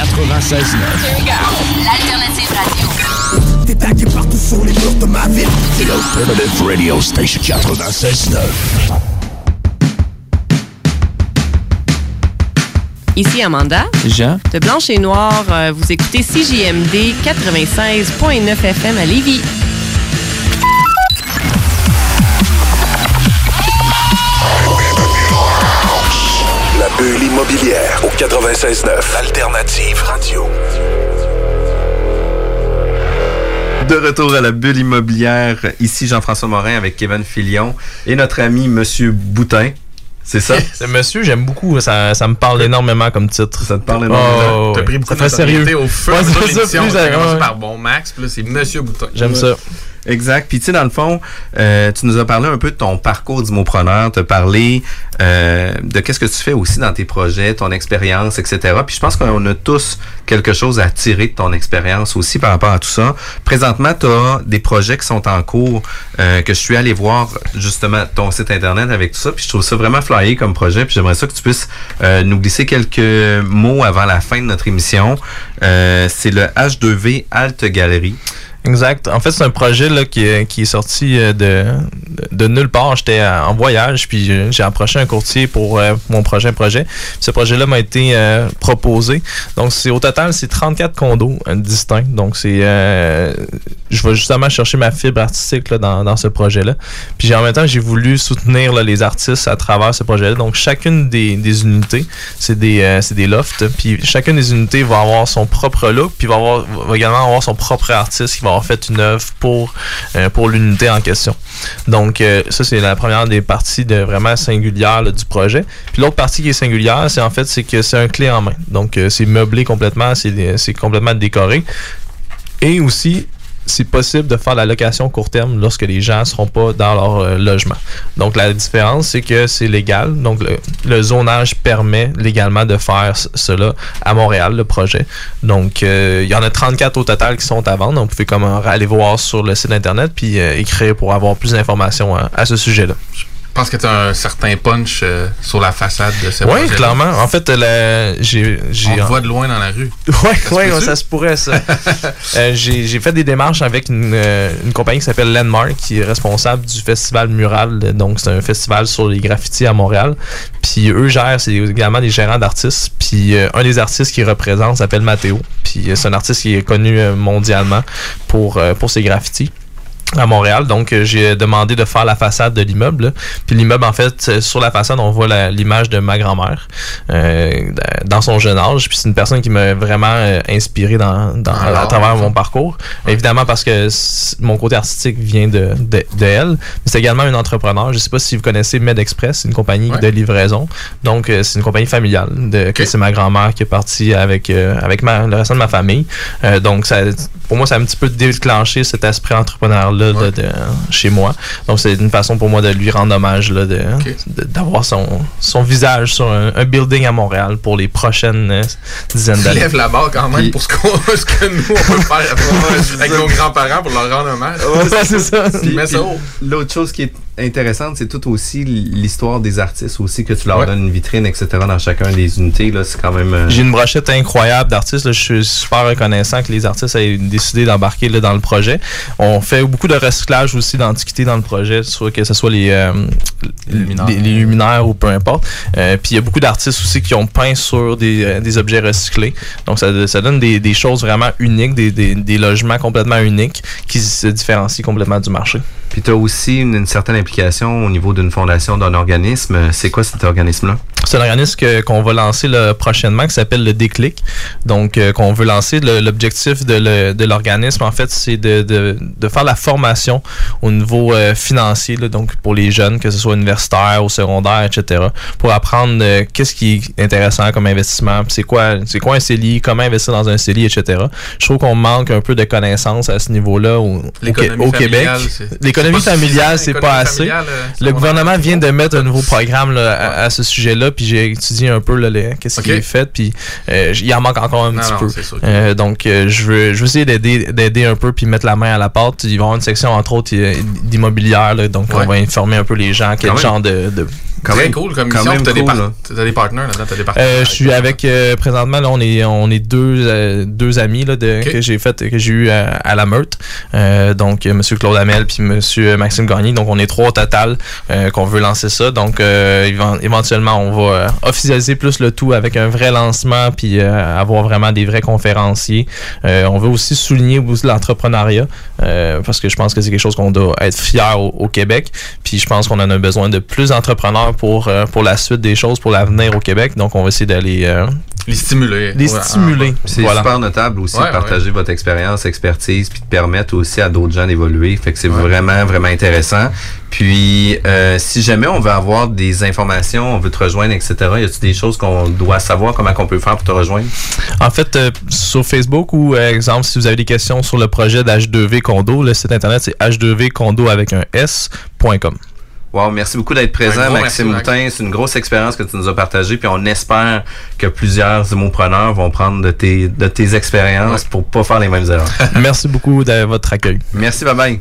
96 L'alternative radio. Partout sur les murs de ma ville. C'est l'Alternative Radio Station 96.9. Ici Amanda. Jean. De Blanche et Noire, euh, vous écoutez CJMD 96.9 FM à Lévis. Bulle immobilière au 96.9. Alternative radio. De retour à la bulle immobilière, ici Jean-François Morin avec Kevin Filion et notre ami Monsieur Boutin. C'est ça? C'est monsieur, j'aime beaucoup. Ça, ça me parle énormément comme titre. Ça te parle énormément? T'as pris beaucoup ça de sérieux. au à Ouais, de c'est ça, l'émission. plus, Ça a commencé ouais. par Bon Max, puis là, c'est Monsieur Bouton. J'aime ça. Exact. Puis tu sais, dans le fond, euh, tu nous as parlé un peu de ton parcours d'immopreneur, as parlé euh, de qu'est-ce que tu fais aussi dans tes projets, ton expérience, etc. Puis je pense qu'on a tous quelque chose à tirer de ton expérience aussi par rapport à tout ça. Présentement, tu as des projets qui sont en cours, euh, que je suis allé voir justement ton site internet avec tout ça. Puis je trouve ça vraiment flyé comme projet. Puis j'aimerais ça que tu puisses euh, nous glisser quelques mots avant la fin de notre émission. Euh, C'est le H2V Alt Galerie. Exact. En fait, c'est un projet là, qui, qui est sorti euh, de, de, nulle part. J'étais en voyage, puis euh, j'ai approché un courtier pour euh, mon prochain projet. Ce projet-là m'a été euh, proposé. Donc, c'est au total, c'est 34 condos euh, distincts. Donc, c'est je vais justement chercher ma fibre artistique là, dans, dans ce projet-là. Puis en même temps, j'ai voulu soutenir là, les artistes à travers ce projet-là. Donc, chacune des, des unités, c'est des, des lofts. Puis chacune des unités va avoir son propre look, puis va, avoir, va également avoir son propre artiste qui va avoir fait une œuvre pour, euh, pour l'unité en question. Donc, euh, ça, c'est la première des parties de vraiment singulière là, du projet. Puis l'autre partie qui est singulière, c'est en fait c'est que c'est un clé en main. Donc, euh, c'est meublé complètement, c'est complètement décoré. Et aussi, c'est possible de faire la location court terme lorsque les gens ne seront pas dans leur euh, logement. Donc, la différence, c'est que c'est légal. Donc, le, zonage permet légalement de faire cela à Montréal, le projet. Donc, euh, il y en a 34 au total qui sont à vendre. Donc, vous pouvez comme euh, aller voir sur le site Internet puis écrire pour avoir plus d'informations à, à ce sujet-là. Je pense que tu as un certain punch euh, sur la façade de ce Oui, clairement. En fait, la- j'ai... j'ai- On te voit de loin dans la rue. Ouais, se ouais, peut-tu? ça se pourrait, ça. Euh, j'ai j'ai fait des démarches avec une, euh, une compagnie qui s'appelle Landmark, qui est responsable du festival Mural. Donc, c'est un festival sur les graffitis à Montréal. Puis eux gèrent, c'est également des gérants d'artistes. Puis euh, un des artistes qui représente s'appelle Matteo. Puis c'est un artiste qui est connu mondialement pour, pour ses graffitis. À Montréal. Donc, euh, j'ai demandé de faire la façade de l'immeuble. Puis l'immeuble, en fait, sur la façade, on voit l'image de ma grand-mère euh, dans son jeune âge. Puis c'est une personne qui m'a vraiment euh, inspiré dans, dans- à travers mon parcours. Évidemment, parce que mon côté artistique vient de, de, de elle. Mais c'est également une entrepreneur. Je sais pas si vous connaissez MedExpress, c'est une compagnie de livraison. Donc, euh, c'est une compagnie familiale. De, que c'est ma grand-mère qui est partie avec, euh, avec ma, le reste de ma famille. Euh, donc, ça, pour moi, ça a un petit peu déclenché cet esprit entrepreneur-là de- de- chez moi. Donc, c'est une façon pour moi de lui rendre hommage, là, de, de- d'avoir son, son visage sur un, un building à Montréal pour les prochaines euh, dizaines d'années. lèves la barre quand même pour ce, qu'on- ce que nous, on peut faire avec nos grands-parents pour leur rendre hommage. Ouais, c'est ça. Puis, haut. L'autre chose qui est intéressante, c'est tout aussi l'histoire des artistes aussi, que tu leur Ouais. donnes une vitrine, etc. dans chacun des unités. Là, c'est quand même... euh, J'ai une brochette incroyable d'artistes. là. Je suis super reconnaissant que les artistes aient décidé d'embarquer là, dans le projet. On fait beaucoup de recyclage aussi d'antiquités dans le projet, soit que ce soit les, euh, les, les luminaires ou peu importe. Euh, Puis il y a beaucoup d'artistes aussi qui ont peint sur des, euh, des objets recyclés. Donc ça, ça donne des, des choses vraiment uniques, des, des, des logements complètement uniques qui se différencient complètement du marché. Puis tu as aussi une, une certaine implication au niveau d'une fondation, d'un organisme. C'est quoi cet organisme-là? C'est un organisme que- qu'on va lancer là, prochainement qui s'appelle le Déclic. Donc, euh, qu'on veut lancer. Le- L'objectif de, le- de l'organisme, en fait, c'est de, de, de faire la formation au niveau euh, financier, là, donc pour les jeunes, que ce soit universitaire, au secondaire, etc., pour apprendre euh, qu'est-ce qui est intéressant comme investissement, puis c'est quoi, c'est quoi un CELI, comment investir dans un CELI, etc. Je trouve qu'on manque un peu de connaissances à ce niveau-là au, au, L'économie au Québec. L'économie c'est pas familiale, c'est pas L'économie euh, Le gouvernement vient de mettre un nouveau programme là, à, à ce sujet-là, puis j'ai étudié un peu là, les- qu'est-ce qui Ok. est fait, puis euh, il en manque encore un Non, petit non, peu. sûr Euh, donc, euh, je veux, je veux essayer d'aider, d'aider un peu, puis mettre la main à la pâte. Il va y avoir une section, entre autres, d'immobilière, là, donc Ouais. on va informer un peu les gens quel Quand même. genre de... de Très cool comme mission. T'as des, par- t'as des partenaires là-dedans, t'as des partenaires. euh, je suis avec euh, présentement là on est on est deux euh, deux amis là de, que j'ai fait que j'ai eu à, à la meute Euh, donc monsieur Claude Hamel puis monsieur Maxime Gagné donc on est trois au total euh, qu'on veut lancer ça. Donc euh, éven- éventuellement on va euh, officialiser plus le tout avec un vrai lancement puis avoir vraiment des vrais conférenciers. On veut aussi souligner l'entrepreneuriat parce que je pense que c'est quelque chose qu'on doit être fier au, au Québec. Puis je pense qu'on en a besoin de plus d'entrepreneurs pour pour la suite des choses pour l'avenir au Québec. Donc on va essayer d'aller les stimuler les Ouais, stimuler C'est Voilà. super notable aussi Ouais, de partager votre expérience, expertise, puis de permettre aussi à d'autres gens d'évoluer. Fait que c'est vraiment, vraiment intéressant. Puis, euh, si jamais on veut avoir des informations, on veut te rejoindre, etc., y a-t-il des choses qu'on doit savoir, comment qu'on peut faire pour te rejoindre? En fait, euh, sur Facebook ou, euh, exemple, si vous avez des questions sur le projet d'H2V Condo, le site internet c'est h2vcondo avec un s.com. Wow, merci beaucoup d'être présent, Maxime. Moutin. C'est une grosse expérience que tu nous as partagée, puis on espère que plusieurs immopreneurs vont prendre de tes, de tes expériences pour pas faire les mêmes erreurs. Merci beaucoup de votre accueil. Merci, bye bye.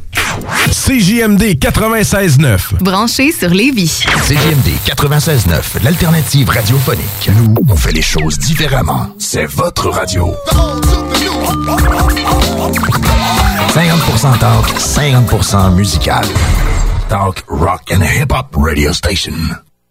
CJMD 96.9. Branché sur Lévis. CJMD 96.9, l'alternative radiophonique. Nous, on fait les choses différemment. C'est votre radio. 50% talk, 50% musical. Talk, rock and hip-hop radio station.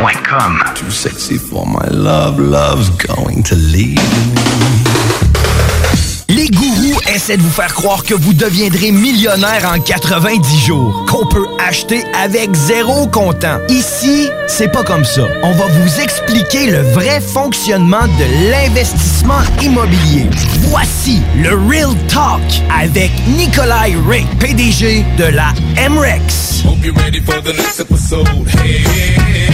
Too sexy for my love, love's going to leave me. Les gourous essaient de vous faire croire que vous deviendrez millionnaire en 90 jours, qu'on peut acheter avec zéro comptant. Ici, c'est pas comme ça. On va vous expliquer le vrai fonctionnement de l'investissement immobilier. Voici le Real Talk avec Nikolai Ray, PDG de la MREX. Hope you're ready for the next episode. Hey,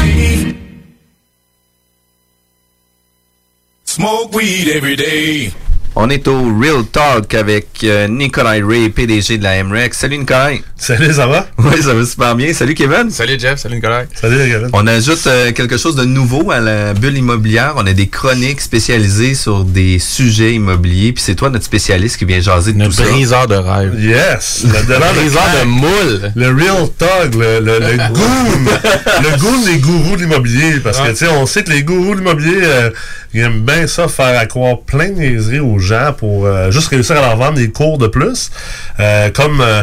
smoke weed every day. On est au Real Talk avec euh, Nikolai Ray, PDG de la MREX. Salut Nikolai. Salut, ça va? Oui, ça va super bien. Salut Kevin. Salut Jeff, salut Nicolas. Salut Kevin. On ajoute euh, quelque chose de nouveau à la bulle immobilière. On a des chroniques spécialisées sur des sujets immobiliers. Puis c'est toi notre spécialiste qui vient jaser de tout ça. briseur de rêve. Yes! Le, Le briseur de moule. Le real talk, le, le, le goon. le goon des gourous de l'immobilier. Parce que, tu sais, on sait que les gourous de l'immobilier, euh, ils aiment bien ça, faire accroire plein de niaiseries aux gens pour euh, juste réussir à leur vendre des cours de plus. Euh, comme euh,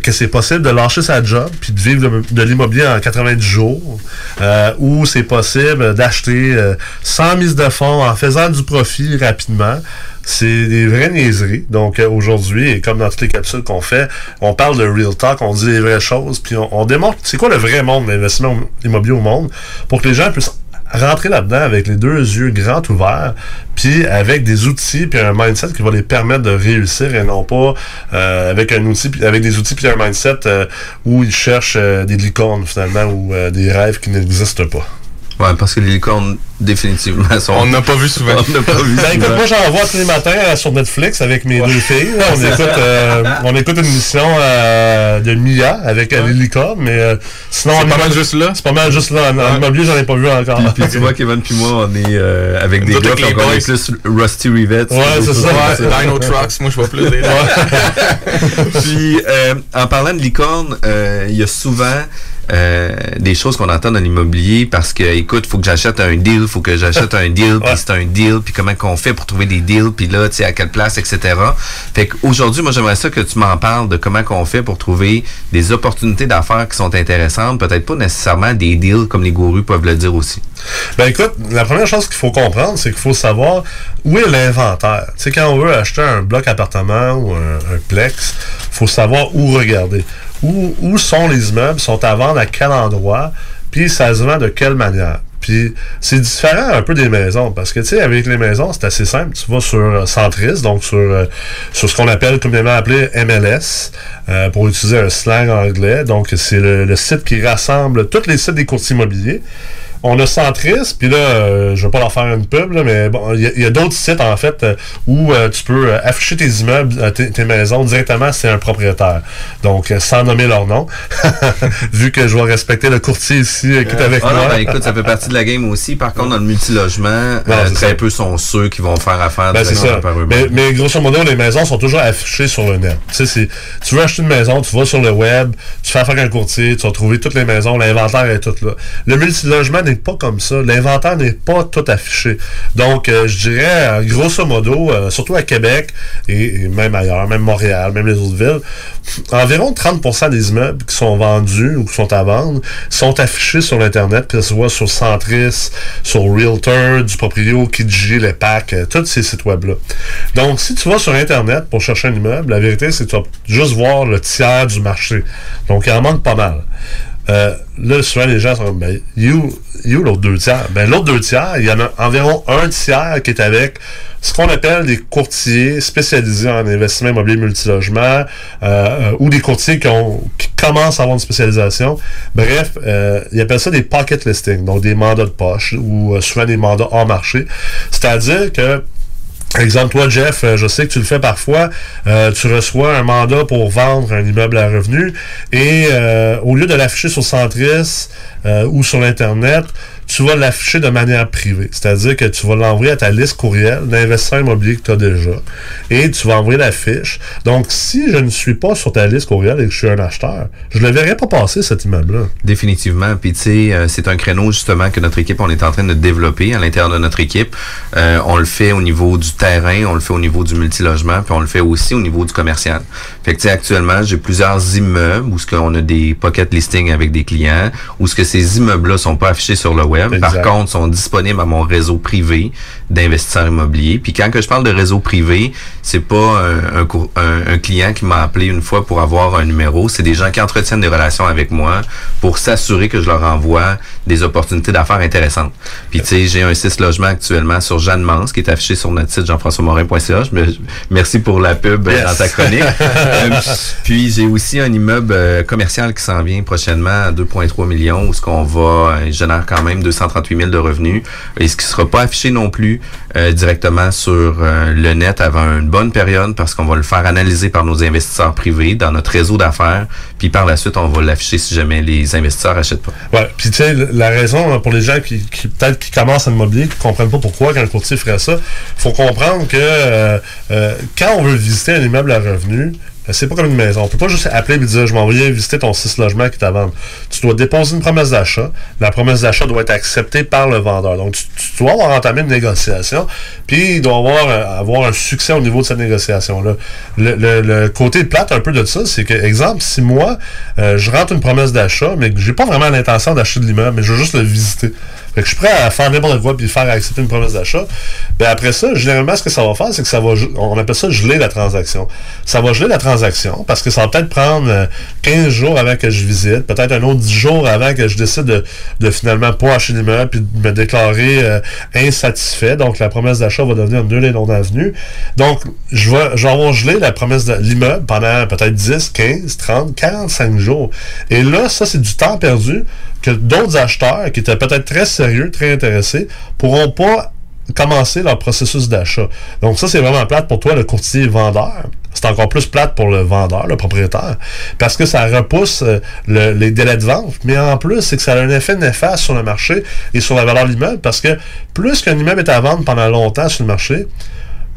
que c'est possible de lâcher sa job puis de vivre de, de l'immobilier en 90 jours. Euh, ou c'est possible d'acheter euh, sans mise de fonds en faisant du profit rapidement. C'est des vraies niaiseries. Donc euh, aujourd'hui, et comme dans toutes les capsules qu'on fait, on parle de real talk, on dit les vraies choses, puis on, on démontre c'est quoi le vrai monde de l'investissement immobilier au monde pour que les gens puissent rentrer là-dedans avec les deux yeux grands ouverts, puis avec des outils puis un mindset qui va les permettre de réussir et non pas euh, avec un outil avec des outils puis un mindset euh, où ils cherchent euh, des licornes finalement ou euh, des rêves qui n'existent pas. Ouais, parce que les licornes, définitivement, sont... On n'a pas vu souvent. On n'a pas vu Ben, écoute, moi j'en vois tous les matins euh, sur Netflix avec mes deux filles. là. on, écoute, euh, on écoute une émission euh, de Mia avec les licornes, mais euh, sinon C'est pas mal juste là? C'est pas mal juste là. En, immobilier, j'en ai pas vu encore. Puis tu vois, Kevin puis moi, on est euh, avec des gars qui les ont boys. plus Rusty Rivets. Ouais, c'est ça. Ouais, Dino Trucks, moi je vois plus des Puis, euh, en parlant de licorne, euh, il y a souvent euh, des choses qu'on entend dans l'immobilier parce que, écoute, faut que j'achète un deal, faut que j'achète un deal, puis c'est un deal, puis comment qu'on fait pour trouver des deals, puis là, tu sais, à quelle place, etc. Fait qu'aujourd'hui, moi, j'aimerais ça que tu m'en parles de comment qu'on fait pour trouver des opportunités d'affaires qui sont intéressantes, peut-être pas nécessairement des deals comme les gourus peuvent le dire aussi. Ben écoute, la première chose qu'il faut comprendre, c'est qu'il faut savoir où est l'inventaire. Tu sais, quand on veut acheter un bloc appartement ou un, un plex, faut savoir où regarder. Où, où sont les immeubles, sont à vendre à quel endroit, puis ça se vend de quelle manière? Puis c'est différent un peu des maisons, parce que tu sais, avec les maisons, c'est assez simple. Tu vas sur euh, Centris, donc sur, euh, sur ce qu'on appelle communément appelé MLS, euh, pour utiliser un slang anglais. Donc c'est le, le site qui rassemble tous les sites des courtiers immobiliers. On a Centris, puis là, euh, je vais pas leur faire une pub, là, mais bon, il y a, d'autres sites, en fait, euh, où euh, tu peux euh, afficher tes immeubles, tes, tes maisons directement, c'est un propriétaire. Donc, sans nommer leur nom, vu que je vais respecter le courtier ici qui est avec Ah non, moi. ben, écoute, ça fait partie de la game aussi. Par contre, dans le multilogement, Non, très ça. peu sont ceux qui vont faire affaire Ben, ça. par eux-mêmes. Mais, mais grosso modo, les maisons sont toujours affichées sur le net. Tu sais, tu veux acheter une maison, tu vas sur le web, tu fais affaire avec un courtier, tu vas trouver toutes les maisons, l'inventaire est tout là. Le multilogement pas comme ça. L'inventaire n'est pas tout affiché. Donc, euh, je dirais, euh, grosso modo, euh, surtout à Québec et, même ailleurs, même Montréal, même les autres villes, environ 30% des immeubles qui sont vendus ou qui sont à vendre sont affichés sur l'Internet, que ce soit sur Centris, sur Realtor, du Proprio, Kijiji, les packs, tous ces sites web-là. Donc, si tu vas sur Internet pour chercher un immeuble, la vérité, c'est que tu vas juste voir le tiers du marché. Donc, il en manque pas mal. Euh, là, souvent, les gens sont ben, you, you l'autre deux tiers? Ben, l'autre deux tiers, il y en a environ un tiers qui est avec ce qu'on appelle des courtiers spécialisés en investissement immobilier multilogement euh, euh, ou des courtiers qui, ont, qui commencent à avoir une spécialisation. Bref, euh, ils appellent ça des pocket listings, donc des mandats de poche ou souvent des mandats hors marché. C'est-à-dire que Exemple, toi, Jeff, euh, je sais que tu le fais parfois. euh, tu reçois un mandat pour vendre un immeuble à revenu et euh, au lieu de l'afficher sur Centris ou sur l'Internet, tu vas l'afficher de manière privée. C'est-à-dire que tu vas l'envoyer à ta liste courriel d'investisseurs immobiliers que tu as déjà et tu vas envoyer la fiche. Donc, si je ne suis pas sur ta liste courriel et que je suis un acheteur, je ne le verrai pas passer, cet immeuble-là. Définitivement. Puis tu sais, euh, c'est un créneau justement que notre équipe, on est en train de développer à l'intérieur de notre équipe. Euh, on le fait au niveau du terrain, on le fait au niveau du multilogement, puis on le fait aussi au niveau du commercial. Fait que tu sais, actuellement, j'ai plusieurs immeubles où ce qu'on a des pocket listings avec des clients, où ce que ces immeubles-là sont pas affichés sur le web, par contre, sont disponibles à mon réseau privé d'investisseurs immobiliers. Puis quand que je parle de réseau privé, c'est pas un, un un- client qui m'a appelé une fois pour avoir un numéro, c'est des gens qui entretiennent des relations avec moi pour s'assurer que je leur envoie des opportunités d'affaires intéressantes. Puis tu sais, j'ai un 6 logements actuellement sur Jeanne Mance qui est affiché sur notre site jean-françois-morin.ca. Je me- Merci pour la pub euh, Yes. dans ta chronique. Euh, puis j'ai aussi un immeuble euh, commercial qui s'en vient prochainement à 2,3 millions où ce qu'on va euh, génère quand même 238 000 de revenus et ce qui sera pas affiché non plus euh, directement sur euh, le net avant une bonne période parce qu'on va le faire analyser par nos investisseurs privés dans notre réseau d'affaires puis par la suite on va l'afficher si jamais les investisseurs achètent pas. Ouais, puis tu sais, la raison hein, pour les gens qui, qui peut-être qui commencent à l'immobilier, qui comprennent pas pourquoi qu'un courtier ferait ça, faut comprendre que euh, quand on veut visiter un immeuble à revenu, euh, c'est pas comme une maison. On peut pas juste appeler et dire je m'en viens visiter ton 6 logements qui t'a vendu. Tu dois déposer une promesse d'achat. La promesse d'achat doit être acceptée par le vendeur. Donc tu, dois avoir entamé une négociation, puis il doit avoir, euh, un succès au niveau de cette négociation-là. Le côté plate un peu de ça, c'est que, exemple, si moi, euh, je rentre une promesse d'achat, mais que j'ai pas vraiment l'intention d'acheter de l'immeuble, mais je veux juste le visiter. Fait que je suis prêt à faire n'importe quoi puis faire accepter une promesse d'achat. Ben après ça, généralement, ce que ça va faire, c'est que ça va, on appelle ça geler la transaction. Ça va geler la transaction parce que ça va peut-être prendre euh, 15 jours avant que je visite, peut-être un autre 10 jours avant que je décide de, de finalement pas acheter l'immeuble puis de me déclarer euh, insatisfait. Donc, la promesse d'achat va devenir nulle et non avenue. Donc, je vais, je vais avoir gelé la promesse de l'immeuble pendant peut-être 10, 15, 30, 45 jours. Et là, ça, c'est du temps perdu que d'autres acheteurs qui étaient peut-être très sérieux, très intéressés, pourront pas commencer leur processus d'achat. Donc ça, c'est vraiment plate pour toi, le courtier vendeur. C'est encore plus plate pour le vendeur, le propriétaire, parce que ça repousse euh, le- les délais de vente, mais en plus, c'est que ça a un effet néfaste sur le marché et sur la valeur de l'immeuble, parce que plus qu'un immeuble est à vendre pendant longtemps sur le marché,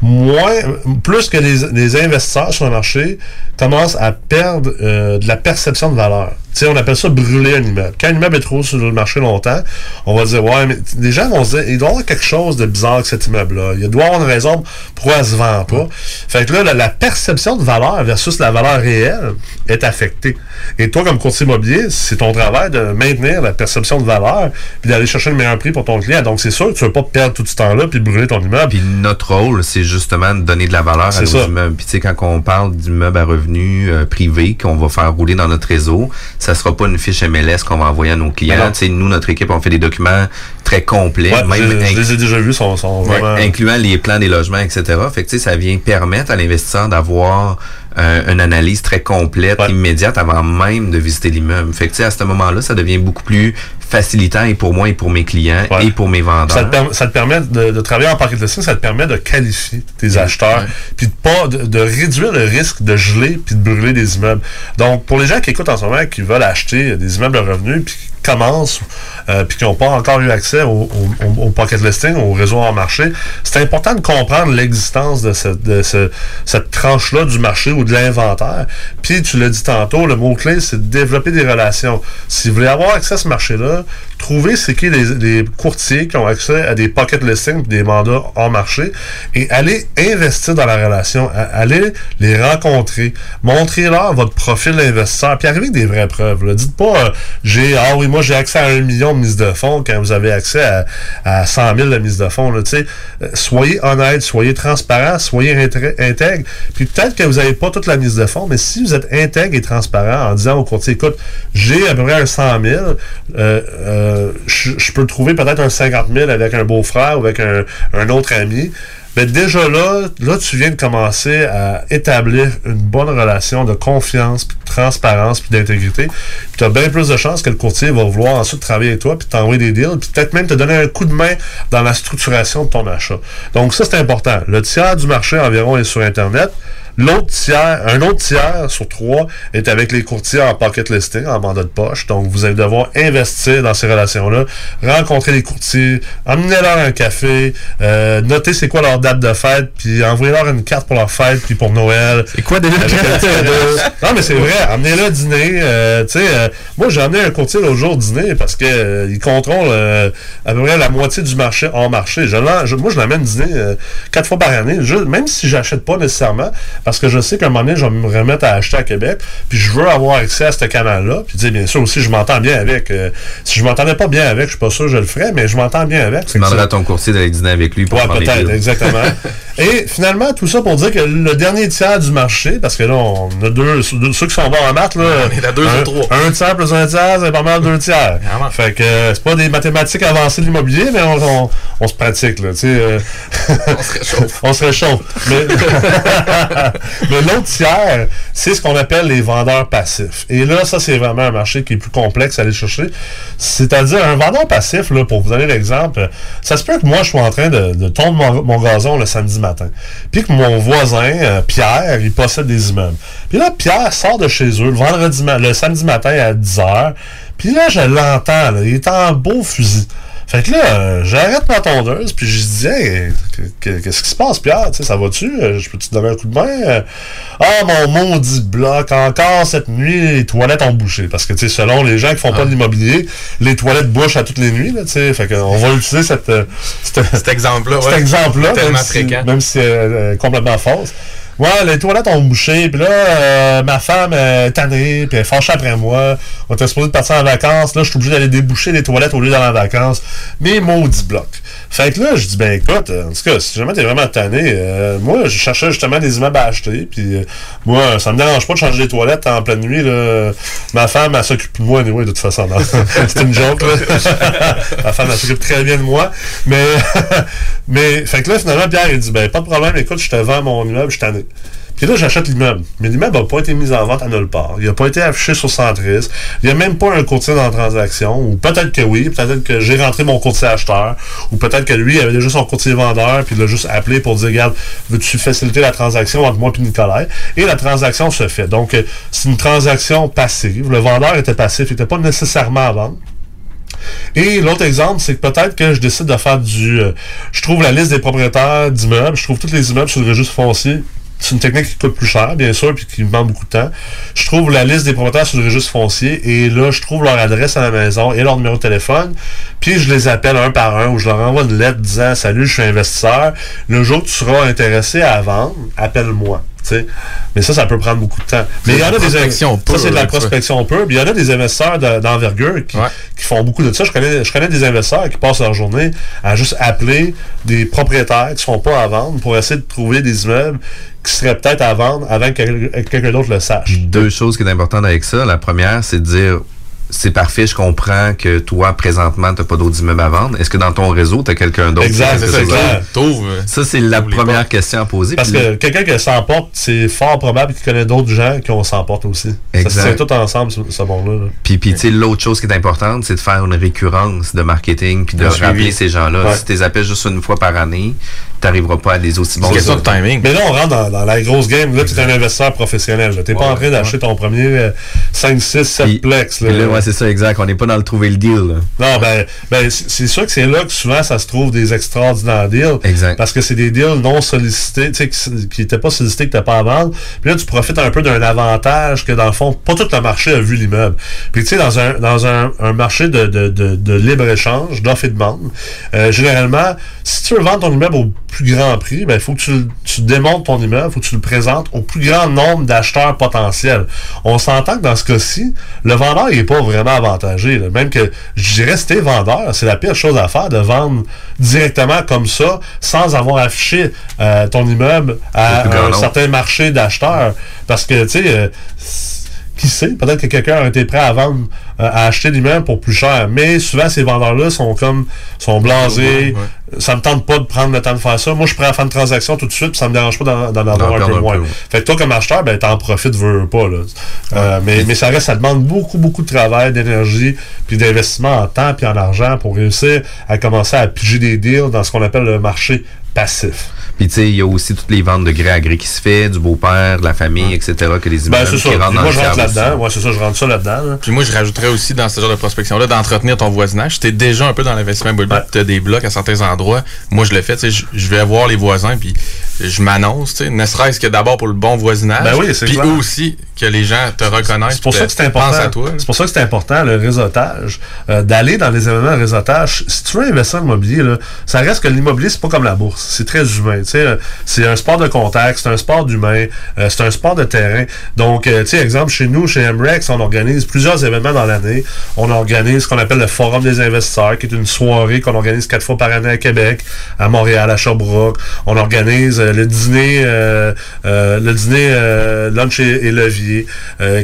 moins, plus que les, les investisseurs sur le marché commencent à perdre euh, de la perception de valeur. Sais, on appelle ça brûler un immeuble. Quand un immeuble est trop sur le marché longtemps, on va dire, ouais, mais les gens vont se dire, il doit y avoir quelque chose de bizarre avec cet immeuble-là. Il doit y avoir une raison pourquoi elle se vend pas. Fait que là, la, la perception de valeur versus la valeur réelle est affectée. Et toi, comme courtier immobilier, c'est ton travail de maintenir la perception de valeur puis d'aller chercher le meilleur prix pour ton client. Donc, c'est sûr que tu ne veux pas perdre tout ce temps-là puis brûler ton immeuble. Puis notre rôle, c'est justement de donner de la valeur à nos immeubles. Puis tu sais, quand on parle d'immeubles à revenus euh, privés qu'on va faire rouler dans notre réseau, ça sera pas une fiche MLS qu'on va envoyer à nos clients. non. Tu sais, nous, notre équipe, on fait des documents très complets, Ouais, même je, je inc- les ai déjà vus, sont, sont Ouais, vraiment... incluant les plans des logements, etc. Fait que tu sais, ça vient permettre à l'investisseur d'avoir euh, une analyse très complète, immédiate, avant même de visiter l'immeuble. Fait que à ce moment-là, ça devient beaucoup plus facilitant et pour moi et pour mes clients et pour mes vendeurs. Ça te, perm- ça te permet de, de travailler en paquet listing, ça te permet de qualifier tes acheteurs, puis de pas de, de réduire le risque de geler puis de brûler des immeubles. Donc pour les gens qui écoutent en ce moment, qui veulent acheter des immeubles de revenus, puis qui commencent, euh, puis qui n'ont pas encore eu accès au, pocket listing, au réseau en marché, c'est important de comprendre l'existence de, de ce- cette tranche-là du marché ou de l'inventaire. Puis tu l'as dit tantôt, le mot-clé, c'est de développer des relations. Si vous voulez avoir accès à ce marché-là, trouvez c'est qui les, les courtiers qui ont accès à des pocket listings, des mandats hors marché, et allez investir dans la relation. Allez les rencontrer. Montrez-leur votre profil d'investisseur, puis arrivez avec des vraies preuves. Dites pas, euh, j'ai, ah oui, moi j'ai accès à un million de mise de fonds quand vous avez accès à, à 100 000 de mise de fonds. Euh, soyez honnête, soyez transparent, soyez intègre. Puis peut-être que vous n'avez pas toute la mise de fonds, mais si vous êtes intègre et transparent en disant au courtier, écoute, j'ai à peu près un 100 000, euh, euh, je peux trouver peut-être un 50 000 avec un beau-frère ou avec un autre ami. Mais déjà là, là, tu viens de commencer à établir une bonne relation de confiance, puis de transparence, puis d'intégrité. Tu as bien plus de chances que le courtier va vouloir ensuite travailler avec toi, puis t'envoyer des deals, puis peut-être même te donner un coup de main dans la structuration de ton achat. Donc ça, c'est important. Le tiers du marché environ est sur Internet. L'autre tiers, un autre tiers sur trois est avec les courtiers en pocket listing, en mandat de poche. Donc, vous allez devoir investir dans ces relations-là, rencontrer les courtiers, emmenez-leur un café, euh, notez c'est quoi leur date de fête, puis envoyez-leur une carte pour leur fête, puis pour Noël. C'est quoi déjà Non, mais c'est vrai. amenez-le dîner. euh, tu sais, euh, moi, j'ai amené un courtier l'autre jour dîner parce que euh, il contrôle euh, à peu près la moitié du marché hors marché. Je je- moi, je l'amène dîner euh, quatre fois par année, je- même si j'achète pas nécessairement, parce que je sais qu'à un moment donné, je vais me remettre à acheter à Québec, puis je veux avoir accès à ce canal-là. Puis, sais, bien sûr, aussi, je m'entends bien avec. euh, si je m'entendais pas bien avec, je suis pas sûr que je le ferais, mais je m'entends bien avec. Tu demanderas à ton courtier d'aller dîner avec lui pour Ouais, prendre les peut-être, exactement. Et finalement, tout ça pour dire que le dernier tiers du marché, parce que là, on a deux, deux- ceux qui sont bons en maths, là. On est à deux un, sur trois. Un tiers plus un tiers, c'est pas mal deux tiers. Fait que euh, c'est pas des mathématiques avancées de l'immobilier, mais on, on- on se pratique, là, tu sais. euh, On se réchauffe. on se réchauffe. Mais, mais l'autre tiers, c'est ce qu'on appelle les vendeurs passifs. Et là, ça, c'est vraiment un marché qui est plus complexe à aller chercher. C'est-à-dire, un vendeur passif, là, pour vous donner l'exemple, ça se peut que moi, je sois en train de, tondre mon, gazon le samedi matin. Puis que mon voisin, euh, Pierre, il possède des immeubles. Puis là, Pierre sort de chez eux le vendredi, le samedi matin à 10h. Puis là, je l'entends, il est en beau fusil. Fait que là, euh, j'arrête ma tondeuse, puis je dis, hey, que- que- qu'est-ce qui se passe, Pierre? Tu sais, ça va-tu? Euh, Je peux-tu te donner un coup de main? Euh, Ah, mon maudit bloc, encore cette nuit, les toilettes ont bouché. Parce que, tu sais, selon les gens qui font pas de l'immobilier, les toilettes bouchent à toutes les nuits, là, tu sais. Fait qu'on va utiliser cette, cette- Cet exemple-là, cet ouais. exemple-là, Tellement même si, même si c'est euh, complètement fausse. Ouais, les toilettes ont bouché, puis là, euh, ma femme est tannée, puis elle est fâchée après moi. On était supposé de partir en vacances, là, je suis obligé d'aller déboucher les toilettes au lieu d'aller en vacances. Mais maudit bloc. Fait que là, je dis, ben écoute, en tout cas, si jamais t'es vraiment tanné, euh, moi, je cherchais justement des immeubles à acheter, puis euh, moi, ça me dérange pas de changer les toilettes en pleine nuit, là. Ma femme, elle s'occupe de moi, anyway, de toute façon. C'est une joke, là. ma femme, elle s'occupe très bien de moi. Mais, mais, fait que là, finalement, Pierre, il dit, ben, pas de problème, écoute, je te vends mon immeuble, je suis tanné. Puis là, j'achète l'immeuble. Mais l'immeuble n'a pas été mis en vente à nulle part. Il n'a pas été affiché sur Centris. Il n'y a même pas un courtier dans la transaction. Ou peut-être que oui, peut-être que j'ai rentré mon courtier acheteur. Ou peut-être que lui, il avait déjà son courtier vendeur, puis il l'a juste appelé pour dire, regarde, veux-tu faciliter la transaction entre moi et Nicolas? Et la transaction se fait. Donc, euh, c'est une transaction passive. Le vendeur était passif, il n'était pas nécessairement à vendre. Et l'autre exemple, c'est que peut-être que je décide de faire du... euh, je trouve la liste des propriétaires d'immeubles, je trouve tous les immeubles sur le registre foncier. C'est une technique qui coûte plus cher, bien sûr, puis qui demande beaucoup de temps. Je trouve la liste des propriétaires sur le registre foncier et là, je trouve leur adresse à la maison et leur numéro de téléphone. Puis je les appelle un par un ou je leur envoie une lettre disant Salut, je suis investisseur. Le jour que tu seras intéressé à vendre, appelle-moi. Mais ça, ça peut prendre beaucoup de temps. Mais il y en a des prospection Ça, c'est de la prospection pure. Puis il y en a des investisseurs de- d'envergure qui, qui font beaucoup de ça. Je connais, je connais des investisseurs qui passent leur journée à juste appeler des propriétaires qui ne sont pas à vendre pour essayer de trouver des immeubles qui seraient peut-être à vendre avant que quel- quelqu'un d'autre le sache. Deux choses qui sont importantes avec ça. La première, c'est de dire c'est parfait, je comprends que toi, présentement, tu n'as pas d'autres immeubles à vendre. Est-ce que dans ton réseau, tu as quelqu'un d'autre? Exact, c'est clair. vendre? Ça, c'est la première question à poser. Parce que quelqu'un qui s'emporte, c'est fort probable qu'il connaît d'autres gens qui ont s'emporte aussi. Ça Exact. se tient tout ensemble, ce, ce monde-là. là. Puis, puis tu sais, l'autre chose qui est importante, c'est de faire une récurrence de marketing puis de rappeler ces gens-là. Si tu les appelles juste une fois par année, tu n'arriveras pas à des aussi bons résultats. Mais là, on rentre dans, dans la grosse game. Là, tu es un investisseur professionnel. Tu n'es pas en train d'acheter ton premier euh, 5, 6, 7 plex. Là. Puis là, ouais, c'est ça, exact. On n'est pas dans le trouver le deal. là. Non, ben, ben c'est c'est sûr que c'est là que souvent ça se trouve des extraordinaires deals. Exact. Parce que c'est des deals non sollicités, tu sais, qui- qui n'étaient pas sollicités, que tu n'as pas à vendre. Puis là, tu profites un peu d'un avantage que, dans le fond, pas tout le marché a vu l'immeuble. Puis tu sais, dans un dans un, un marché de, de, de, de libre-échange, d'offre et de demande, euh, généralement, si tu veux vendre ton immeuble au plus grand prix, ben, il faut que tu, tu démontes ton immeuble, il faut que tu le présentes au plus grand nombre d'acheteurs potentiels. On s'entend que dans ce cas-ci, le vendeur il est pas vraiment avantagé. là. Même que, je dirais, si t'es vendeur, c'est la pire chose à faire de vendre directement comme ça, sans avoir affiché euh, ton immeuble à un nombre. certain marché d'acheteurs. Parce que, tu sais, euh, qui sait, peut-être que quelqu'un a été prêt à vendre, euh, à acheter l'immeuble pour plus cher. Mais souvent, ces vendeurs-là sont comme, sont blasés. Ça me tente pas de prendre le temps de faire ça. Moi, je prends à faire une transaction tout de suite, puis ça me dérange pas d'en avoir un peu un moins. peu, ouais. Fait que toi, comme acheteur, ben, t'en profites, veux, veux pas, là. Euh, mais, mais ça reste, ça demande beaucoup, beaucoup de travail, d'énergie, puis d'investissement en temps puis en argent pour réussir à commencer à piger des deals dans ce qu'on appelle le marché passif. Puis tu sais, il y a aussi toutes les ventes de gré à gré qui se fait, du beau-père, de la famille, etc., que les Ben, immeubles c'est ça. qui rentrent Puis dans moi, le je rentre là-dedans. Ouais, c'est ça, je rentre ça là-dedans. là. Puis moi, je rajouterais aussi dans ce genre de prospection-là d'entretenir ton voisinage. Tu es déjà un peu dans l'investissement immobilier, tu as des blocs à certains endroits. Moi, je le fais, tu sais, je vais voir les voisins, puis je m'annonce, tu sais, ne serait-ce que d'abord pour le bon voisinage. Ben oui, c'est Puis clair. aussi que les gens te reconnaissent. C'est pour ça que c'est important. C'est pour ça que c'est important, le réseautage. euh, D'aller dans les événements de réseautage. Si tu veux investir en immobilier, là, ça reste que l'immobilier, c'est pas comme la bourse. C'est très humain. C'est un sport de contact, c'est un sport d'humain, euh, c'est un sport de terrain. Donc, euh, tu exemple, chez nous, chez MREX, on organise plusieurs événements dans l'année. On organise ce qu'on appelle le Forum des investisseurs, qui est une soirée qu'on organise quatre fois par année à Québec, à Montréal, à Sherbrooke. On organise euh, le dîner, le dîner lunch et, levier,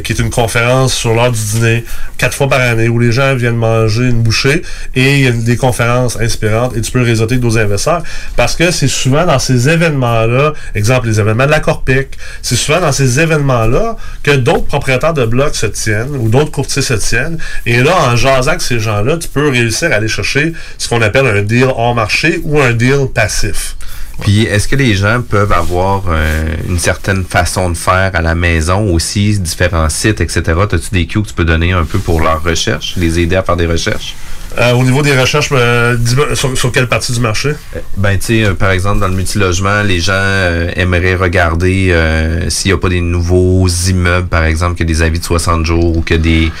qui est une conférence sur l'heure du dîner, quatre fois par année, où les gens viennent manger une bouchée et il y a des conférences inspirantes et tu peux réseauter d'autres investisseurs parce que c'est souvent dans ces événements-là, exemple les événements de la Corpic, c'est souvent dans ces événements-là que d'autres propriétaires de blocs se tiennent ou d'autres courtiers se tiennent et là, en jasant avec ces gens-là, tu peux réussir à aller chercher ce qu'on appelle un deal hors marché ou un deal passif. Puis, est-ce que les gens peuvent avoir euh, une certaine façon de faire à la maison aussi, différents sites, etc.? As-tu des cues que tu peux donner un peu pour leur recherche, les aider à faire des recherches? Euh, au niveau des recherches, euh, dis-moi, sur, sur quelle partie du marché? Ben, tu sais, euh, par exemple, dans le multilogement, les gens euh, aimeraient regarder euh, s'il n'y a pas des nouveaux immeubles, par exemple, que des avis de 60 jours ou que des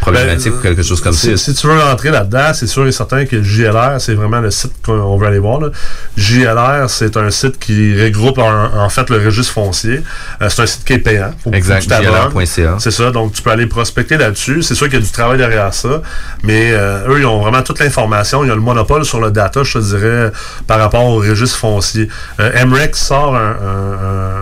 problématiques Ben, ou quelque chose comme ça. Si tu veux rentrer là-dedans, c'est sûr et certain que JLR, c'est vraiment le site qu'on veut aller voir. là. JLR, c'est un site qui regroupe en, en fait le registre foncier. Euh, c'est un site qui est payant. Faut- Exact. JLR.ca. C'est ça, donc tu peux aller prospecter là-dessus. C'est sûr qu'il y a du travail derrière ça, mais euh, eux, ils ont vraiment toute l'information. Ils ont le monopole sur le data, je te dirais, par rapport au registre foncier. Euh, MREX sort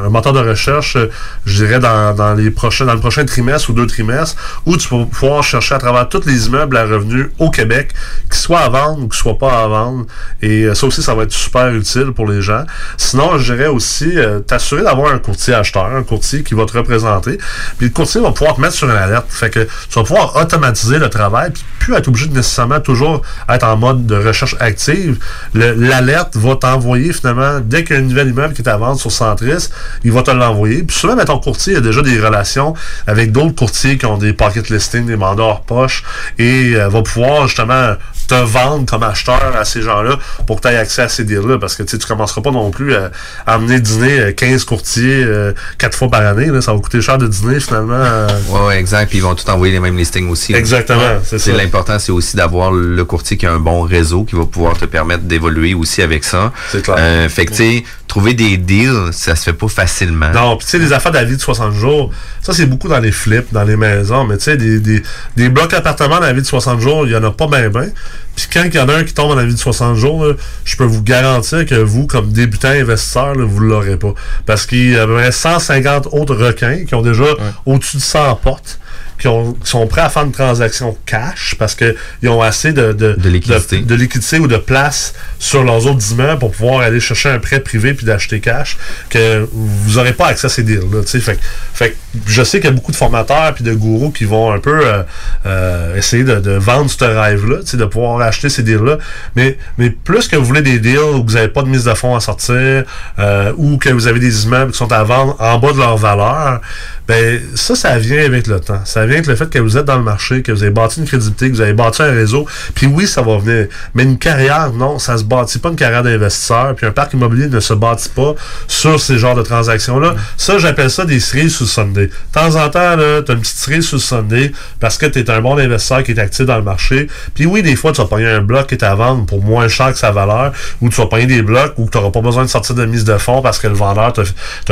un moteur de recherche, euh, je dirais, dans, dans les prochains, dans le prochain trimestre ou deux trimestres, où tu vas pouvoir chercher à travers tous les immeubles à revenus au Québec, qu'ils soient à vendre ou qu'ils soient pas à vendre. Et euh, ça aussi, ça va être super utile pour les gens. Sinon, je dirais aussi euh, t'assurer d'avoir un courtier acheteur, un courtier qui va te représenter. Puis le courtier va pouvoir te mettre sur une alerte. Fait que tu vas pouvoir automatiser le travail, puis plus être obligé de nécessairement toujours être en mode de recherche active. Le- L'alerte va t'envoyer finalement, dès qu'il y a un nouvel immeuble qui est à vendre sur Centris, il va te l'envoyer. Puis souvent, ben, ton courtier a déjà des relations avec d'autres courtiers qui ont des pocket listings, des mandats hors poche, et euh, va pouvoir justement te vendre comme acheteur à ces gens-là pour que tu aies accès à ces deals-là. Parce que tu tu commenceras pas non plus à, à amener dîner euh, 15 courtiers euh, quatre fois par année. Là, ça va coûter cher de dîner finalement. euh, Ouais, ouais, exact. Puis ils vont tout envoyer les mêmes listings aussi. là. Exactement, c'est C'est ça. l'important, c'est aussi d'avoir le courtier qui a un bon réseau qui va pouvoir te permettre d'évoluer aussi avec ça. C'est clair. Euh, fait que tu sais, trouver des deals, ça se fait pas facilement. Non, puis tu sais, les affaires d'avis de 60 jours, ça c'est beaucoup dans les flips, dans les maisons, mais tu sais, des, des, des blocs d'appartements dans la vie de 60 jours, il y en a pas bien ben. Puis quand il y en a un qui tombe dans la vie de 60 jours, là, je peux vous garantir que vous, comme débutant investisseur, là, vous l'aurez pas. Parce qu'il y a 150 autres requins qui ont déjà au-dessus de 100 portes. Qui, ont- sont prêts à faire une transaction cash parce qu'ils ont assez de, de, liquidité. de, liquidité ou de place sur leurs autres immeubles pour pouvoir aller chercher un prêt privé puis d'acheter cash que vous n'aurez pas accès à ces deals-là. tu sais. Fait, fait je sais qu'il y a beaucoup de formateurs puis de gourous qui vont un peu euh, euh, essayer de, de vendre ce rêve-là, de pouvoir acheter ces deals-là. Mais, mais plus que vous voulez des deals où vous n'avez pas de mise de fonds à sortir euh, ou que vous avez des immeubles qui sont à vendre en bas de leur valeur, ben ça, ça vient avec le temps. Ça vient avec le fait que vous êtes dans le marché, que vous avez bâti une crédibilité, que vous avez bâti un réseau. Puis oui, ça va venir. Mais une carrière, non, ça se bâtit pas une carrière d'investisseur. Puis un parc immobilier ne se bâtit pas sur ces genres de transactions-là. Ça, j'appelle ça des cerises sous Sunday. De temps en temps, là, t'as une petite cerise sous le Sunday parce que tu es un bon investisseur qui est actif dans le marché. Puis oui, des fois, tu vas pogner un bloc qui est à vendre pour moins cher que sa valeur, ou tu vas pogner des blocs où tu n'auras pas besoin de sortir de mise de fonds parce que le vendeur te,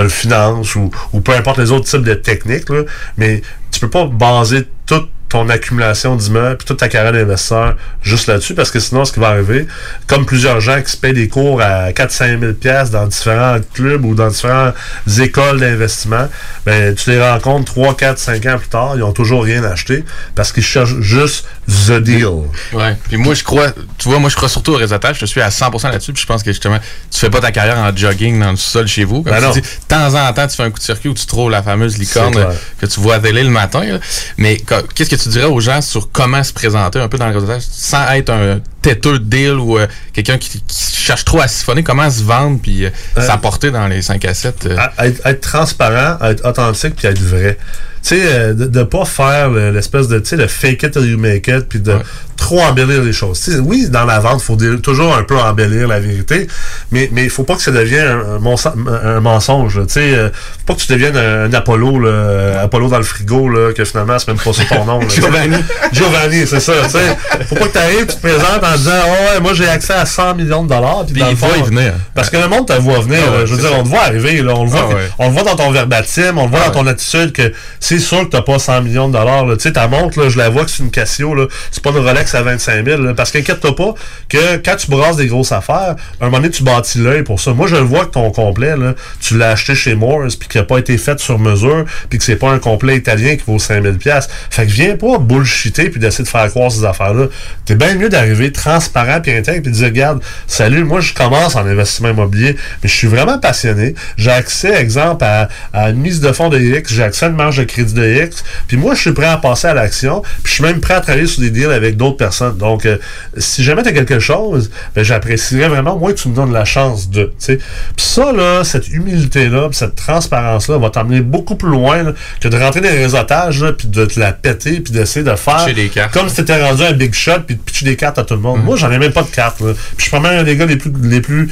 le finance ou, ou peu importe les autres types de techniques. là. Mais tu peux pas baser toute ton accumulation d'immeubles puis toute ta carrière d'investisseur juste là-dessus parce que sinon ce qui va arriver comme plusieurs gens qui se payent des cours à 4-5 000 pièces dans différents clubs ou dans différentes écoles d'investissement ben tu les rencontres 3, 4, 5 ans plus tard ils ont toujours rien acheté parce qu'ils cherchent juste the deal. Ouais. Puis moi, je crois, tu vois, moi, je crois surtout au réseautage. Je suis à 100% là-dessus. Puis je pense que justement, tu fais pas ta carrière en jogging dans le sol chez vous. Comme Ben tu non. dis, de temps en temps, tu fais un coup de circuit où tu trouves la fameuse licorne que tu vois à télé le matin. là. Mais qu'est-ce que tu dirais aux gens sur comment se présenter un peu dans le réseautage sans être un têteux de deal ou euh, quelqu'un qui, qui cherche trop à siphonner, comment se vendre puis euh, Euh, s'apporter dans les 5 à 7? euh, à- à être, être transparent, être authentique puis être vrai. Tu sais, euh, de, de pas faire le- l'espèce de, tu sais, le fake it till you make it puis de trop embellir les choses. Oui, dans la vente, faut dé- toujours un peu embellir la vérité, mais mais il faut pas que ça devienne un, un mensonge. Tu sais, euh, faut pas que tu deviennes un, un Apollo, là, euh, Apollo dans le frigo, là, que finalement c'est même pas ça ton nom. là. Giovanni. Giovanni, c'est ça. Tu sais, faut pas que tu arrives, tu te présentes en disant, oh ouais, moi j'ai accès à 100 millions de dollars. Puis dans il le fond, venir. Parce que le monde te voit venir. Ah ouais, je veux dire, ça. on te voit arriver. Là, on, le voit, Ah ouais. on le voit dans ton verbatim, on le voit Ah dans ton attitude que c'est sûr que t'as pas 100 millions de dollars. Tu sais, ta montre, là, je la vois que c'est une Casio. là. C'est pas une Rolex à 25 000. là. parce qu'inquiète-toi pas que quand tu brasses des grosses affaires, un moment donné, tu bâtis l'œil pour ça. Moi, je vois que ton complet, là, tu l'as acheté chez Morse puis qu'il n'a pas été fait sur mesure puis que c'est pas un complet italien qui vaut 5000 pièces. Fait que viens pas bullshiter puis d'essayer de faire croire ces affaires-là. T'es bien mieux d'arriver transparent puis intègre puis de dire, regarde, salut, moi, je commence en investissement immobilier, mais je suis vraiment passionné. J'ai accès, exemple, à, une mise de fonds de j'ai accès à une marge de crédit de X, puis moi, je suis prêt à passer à l'action, puis je suis même prêt à travailler sur des deals avec d'autres personnes. Donc, euh, si jamais tu as quelque chose, ben, j'apprécierais vraiment, moi, que tu me donnes la chance de, tu. Puis ça, là, cette humilité-là, cette transparence-là va t'emmener beaucoup plus loin là, que de rentrer dans les réseautages, puis de te la péter, puis d'essayer de faire Pitcher des cartes. comme si t'étais rendu un big shot, puis de pitcher des cartes à tout le monde. Moi, j'en ai même pas de cartes. là. Puis je suis probablement un des gars les plus, les plus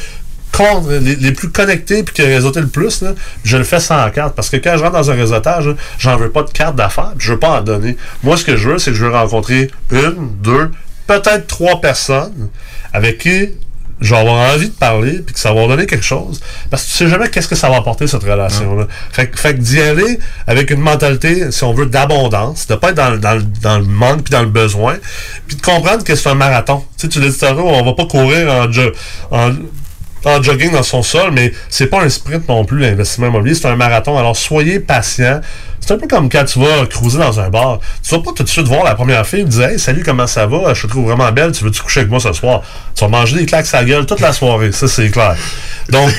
con- les, les plus connectés puis qui a réseauté le plus, là, je le fais sans carte. Parce que quand je rentre dans un réseautage, là, j'en veux pas de carte d'affaires, je veux pas en donner. Moi, ce que je veux, c'est que je veux rencontrer une, deux, peut-être trois personnes avec qui je vais avoir envie de parler puis que ça va donner quelque chose. Parce que tu sais jamais qu'est-ce que ça va apporter, cette relation-là. Fait, que- fait que d'y aller avec une mentalité, si on veut, d'abondance, de pas être dans, le- dans, dans le manque puis dans le besoin, puis de comprendre que c'est un marathon. Tu sais, tu l'as dit tantôt, on va pas courir en, en, en jogging dans son sol, mais c'est pas un sprint non plus, l'investissement immobilier, c'est un marathon. Alors soyez patient. C'est un peu comme quand tu vas cruiser dans un bar. Tu vas pas tout de suite voir la première fille et dire Hey, salut, comment ça va? Je te trouve vraiment belle, tu veux-tu coucher avec moi ce soir? Tu vas manger des claques à gueule toute la soirée, ça c'est clair. Donc,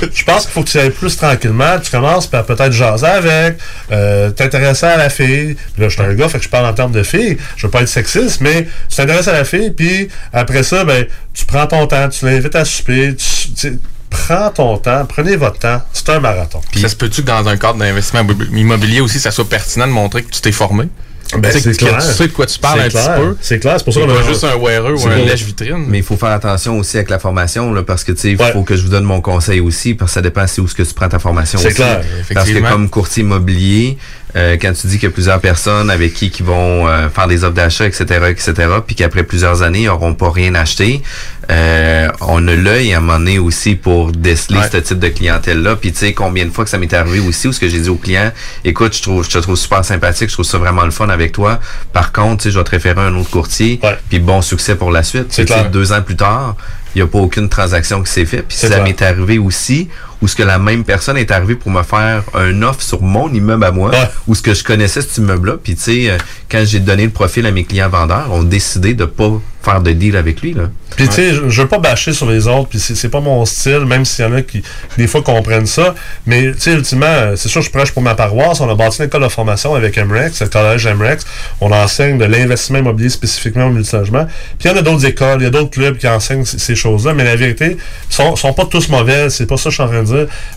je pense qu'il faut que tu ailles plus tranquillement. Tu commences par peut-être jaser avec, euh, t'intéresser à la fille. Là, je suis un gars, fait que je parle en termes de fille. Je veux pas être sexiste, mais tu t'intéresses à la fille, puis après ça, ben, tu prends ton temps, tu l'invites à souper, tu, prends ton temps, prenez votre temps. C'est un marathon. Puis ça se peut-tu que dans un cadre d'investissement immobilier aussi, ça soit pertinent de montrer que tu t'es formé? Ben, Tu sais, clair. tu sais de quoi tu parles C'est un clair. petit peu. C'est clair, c'est pour ça C'est qu'on a- pas juste un wearer ou un lèche-vitrine. Mais il faut faire attention aussi avec la formation, là, parce que, tu sais, il faut que je vous donne mon conseil aussi, parce que ça dépend c'est où ce que tu prends ta formation C'est clair, Parce que effectivement. comme courtier immobilier, euh, quand tu dis qu'il y a plusieurs personnes avec qui qui vont euh, faire des offres d'achat, etc., etc., puis qu'après plusieurs années, ils n'auront pas rien acheté, euh, on a l'œil à un moment donné aussi pour déceler Ouais. ce type de clientèle-là. Puis tu sais, combien de fois que ça m'est arrivé aussi, où ce que j'ai dit au client, écoute, je trouve, je te trouve super sympathique, je trouve ça vraiment le fun avec toi. Par contre, tu sais, je vais te référer à un autre courtier, puis bon succès pour la suite. C'est. Deux ans plus tard, il n'y a pas aucune transaction qui s'est faite. Puis ça m'est arrivé aussi, où ce que la même personne est arrivée pour me faire un offre sur mon immeuble à moi, où ce que je connaissais cet immeuble-là. Puis tu sais, euh, quand j'ai donné le profil à mes clients vendeurs, ont décidé de pas faire de deal avec lui. Là. Puis tu sais, je, je veux pas bâcher sur les autres, puis c'est pas mon style, même s'il y en a qui, des fois, comprennent ça. Mais tu sais, ultimement, euh, c'est sûr, je prêche pour ma paroisse. On a bâti une école de formation avec MREX, le collège MREX. On enseigne de l'investissement immobilier spécifiquement au multilogement. Puis il y en a d'autres écoles, il y a d'autres clubs qui enseignent ces choses-là. Mais la vérité, sont, sont pas tous mauvais. C'est pas ça que je suis en train de dire.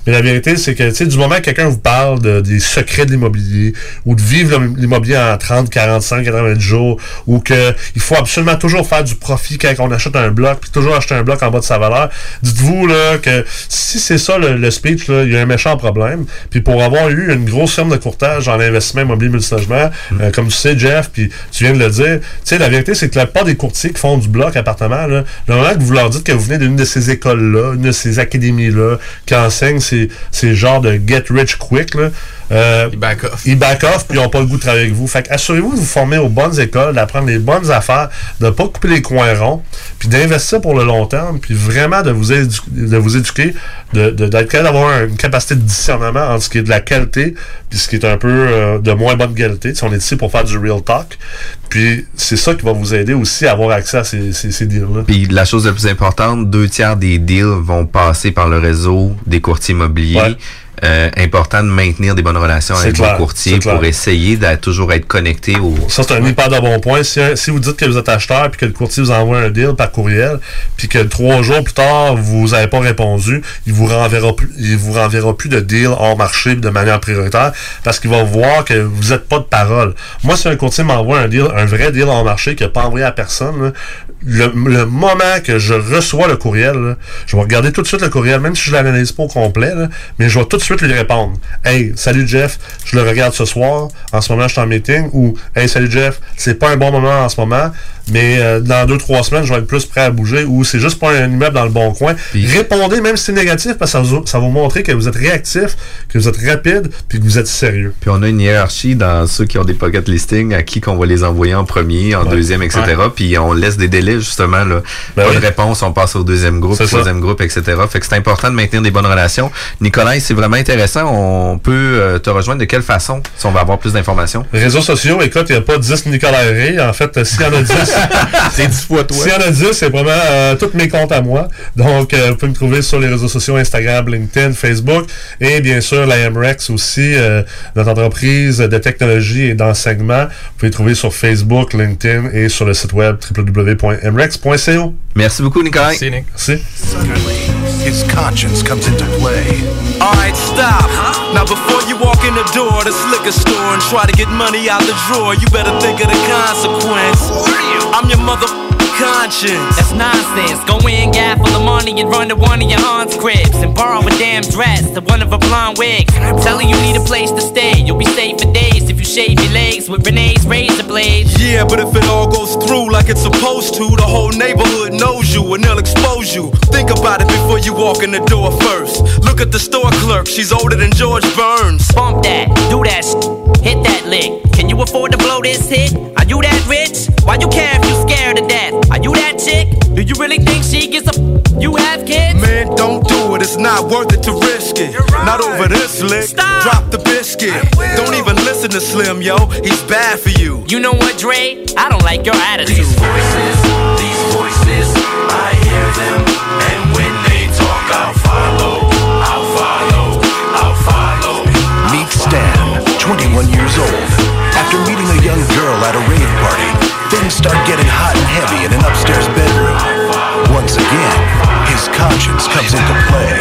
Mais la vérité, c'est que, tu sais, du moment que quelqu'un vous parle de, des secrets de l'immobilier, ou de vivre l'immobilier en 30, 45, 90 jours, ou que il faut absolument toujours faire du profit quand on achète un bloc, puis toujours acheter un bloc en bas de sa valeur. Dites-vous là que si c'est ça le, le speech, là, il y a un méchant problème. Puis pour avoir eu une grosse firme de courtage en investissement immobilier multilogement, euh, comme tu sais, Jeff, puis tu viens de le dire, tu sais, la vérité, c'est que la plupart des courtiers qui font du bloc appartement, là, le moment que vous leur dites que vous venez d'une de ces écoles-là, une de ces académies-là, qui enseignent ces, ces genres de get rich quick, là, euh, ils back off. Ils back off, puis ils n'ont pas le goût de travailler avec vous. Fait que assurez-vous de vous former aux bonnes écoles, d'apprendre les bonnes affaires, de ne pas couper les coins ronds, puis d'investir pour le long terme, puis vraiment de vous, édu- de vous éduquer, de- de- d'être capable d'avoir une capacité de discernement entre ce qui est de la qualité, puis ce qui est un peu euh, de moins bonne qualité. Sais, on est ici pour faire du real talk. Puis c'est ça qui va vous aider aussi à avoir accès à ces, ces, ces deals-là. Puis la chose la plus importante, deux tiers des deals vont passer par le réseau des courtiers immobiliers. Euh, important de maintenir des bonnes relations avec clair, vos courtiers pour essayer de toujours être connecté au. Ça, c'est un hyper de bon point. Si, si vous dites que vous êtes acheteur puis que le courtier vous envoie un deal par courriel, puis que trois jours plus tard, vous n'avez pas répondu, il vous renverra plus, il vous renverra plus de deal hors marché de manière prioritaire parce qu'il va voir que vous n'êtes pas de parole. Moi, si un courtier m'envoie un deal, un vrai deal hors marché qu'il n'a pas envoyé à personne, là, le, le moment que je reçois le courriel, là, je vais regarder tout de suite le courriel, même si je l'analyse pas au complet, là, mais je vais tout de suite lui répondre. Hey, salut Jeff, je le regarde ce soir, en ce moment je suis en meeting, ou Hey, salut Jeff, c'est pas un bon moment en ce moment, mais euh, dans deux, trois semaines, je vais être plus prêt à bouger, ou c'est juste pas un immeuble dans le bon coin. Répondez, même si c'est négatif, parce que ça, vous- ça va vous montrer que vous êtes réactif, que vous êtes rapide, puis que vous êtes sérieux. Puis on a une hiérarchie dans ceux qui ont des pocket listings, à qui qu'on va les envoyer en premier, en Ouais. deuxième, etc. Puis on laisse des délais justement. Là. Ben pas oui. de réponse, on passe au deuxième groupe, ça. troisième groupe, etc. Fait que c'est important de maintenir des bonnes relations. Nicolas, c'est vraiment intéressant. On peut euh, te rejoindre de quelle façon si on va avoir plus d'informations? Réseaux sociaux, écoute, il n'y a pas 10 Nicolas Ray. En fait, euh, s'il y en a 10, c'est 10 fois toi. S'il y en a 10, c'est vraiment euh, tous mes comptes à moi. Donc, euh, vous pouvez me trouver sur les réseaux sociaux Instagram, LinkedIn, Facebook et bien sûr la MREX aussi, euh, notre entreprise de technologie et d'enseignement. Vous pouvez trouver sur Facebook, LinkedIn et sur le site web www.mrex.co. Merci beaucoup, Nicolas. Merci, Nick. Merci. His conscience comes into play. Alright, stop. Now before you walk in the door of this liquor store and try to get money out the drawer, you better think of the consequence. I'm your mother conscience. That's nonsense. Go in, gap full of money, and run to one of your aunt's cribs and borrow a damn dress to one of her blonde wigs. Tell her you need a place to stay. You'll be safe for days if you shave your legs with Renee's razor blades. Yeah, but if it all goes through like it's supposed to, the whole neighborhood knows you and they'll expose you. Think about it before you walk in the door first. Look at the store clerk, she's older than George Burns. Bump that, do that sh- hit that lick. Can you afford to blow this hit? Are you that rich? Why you care if you scared to death? Are you that chick? Do you really think she gives a f- you have kids? Man, don't do it, it's not worth it to risk it. Not over this lick. Stop. Drop the biscuit. Don't even listen to Slim, yo. He's bad for you. You know what, Dre? I don't like your attitude. These voices, these voices, I hear them, and when they talk, I'll follow. I'll follow. I'll follow. Meet Stan, 21 years old. After meeting a young girl at a rave party, things start getting hot and heavy in an upstairs bedroom. Once again, his conscience comes into play.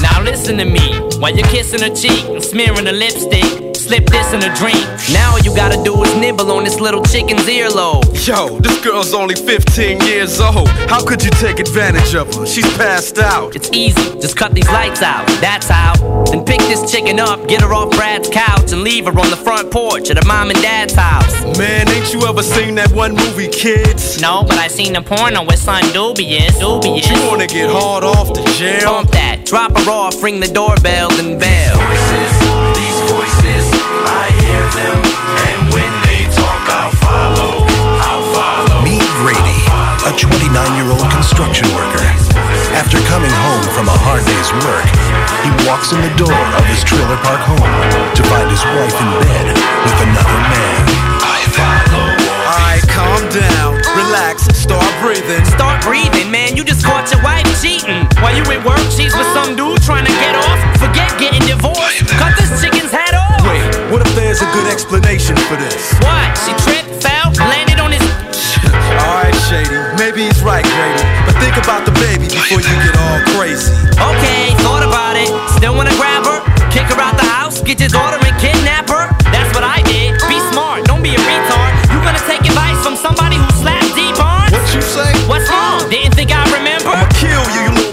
Now listen to me. While you're kissing her cheek and smearing her lipstick, slip this in a drink. Now all you gotta do is nibble on this little chicken's earlobe. Yo, this girl's only 15 years old. How could you take advantage of her? She's passed out. It's easy, just cut these lights out. That's how. Then pick this chicken up, get her off Brad's couch, and leave her on the front porch at her mom and dad's house. Man, ain't you ever seen that one movie, Kids? No, but I seen a porno with son dubious. Dubious. You wanna get hard off the jail? Pump that, drop her off, ring the doorbell, then bell. These voices, I hear them, and when they talk, I'll follow. I'll follow. Meet Grady, a 29-year-old construction worker. After coming home from a hard day's work, he walks in the door of his trailer park home to find his wife in bed with another man. I follow. Alright, calm down, relax, start breathing. Start breathing, man. You just caught your wife cheating. While you at work, she's with some dude trying to get off. Forget getting divorced. Cut this chicken's head off. Wait, what if there's a good explanation for this? What? She tripped, fell, landed on his. Alright, Shady, maybe he's right, Grady. But think about the baby before you get all crazy. Okay, thought about it. Still wanna grab her? Kick her out the house? Get your daughter and kidnap her? That's what I did. Be smart, don't be a retard. You gonna take advice from somebody who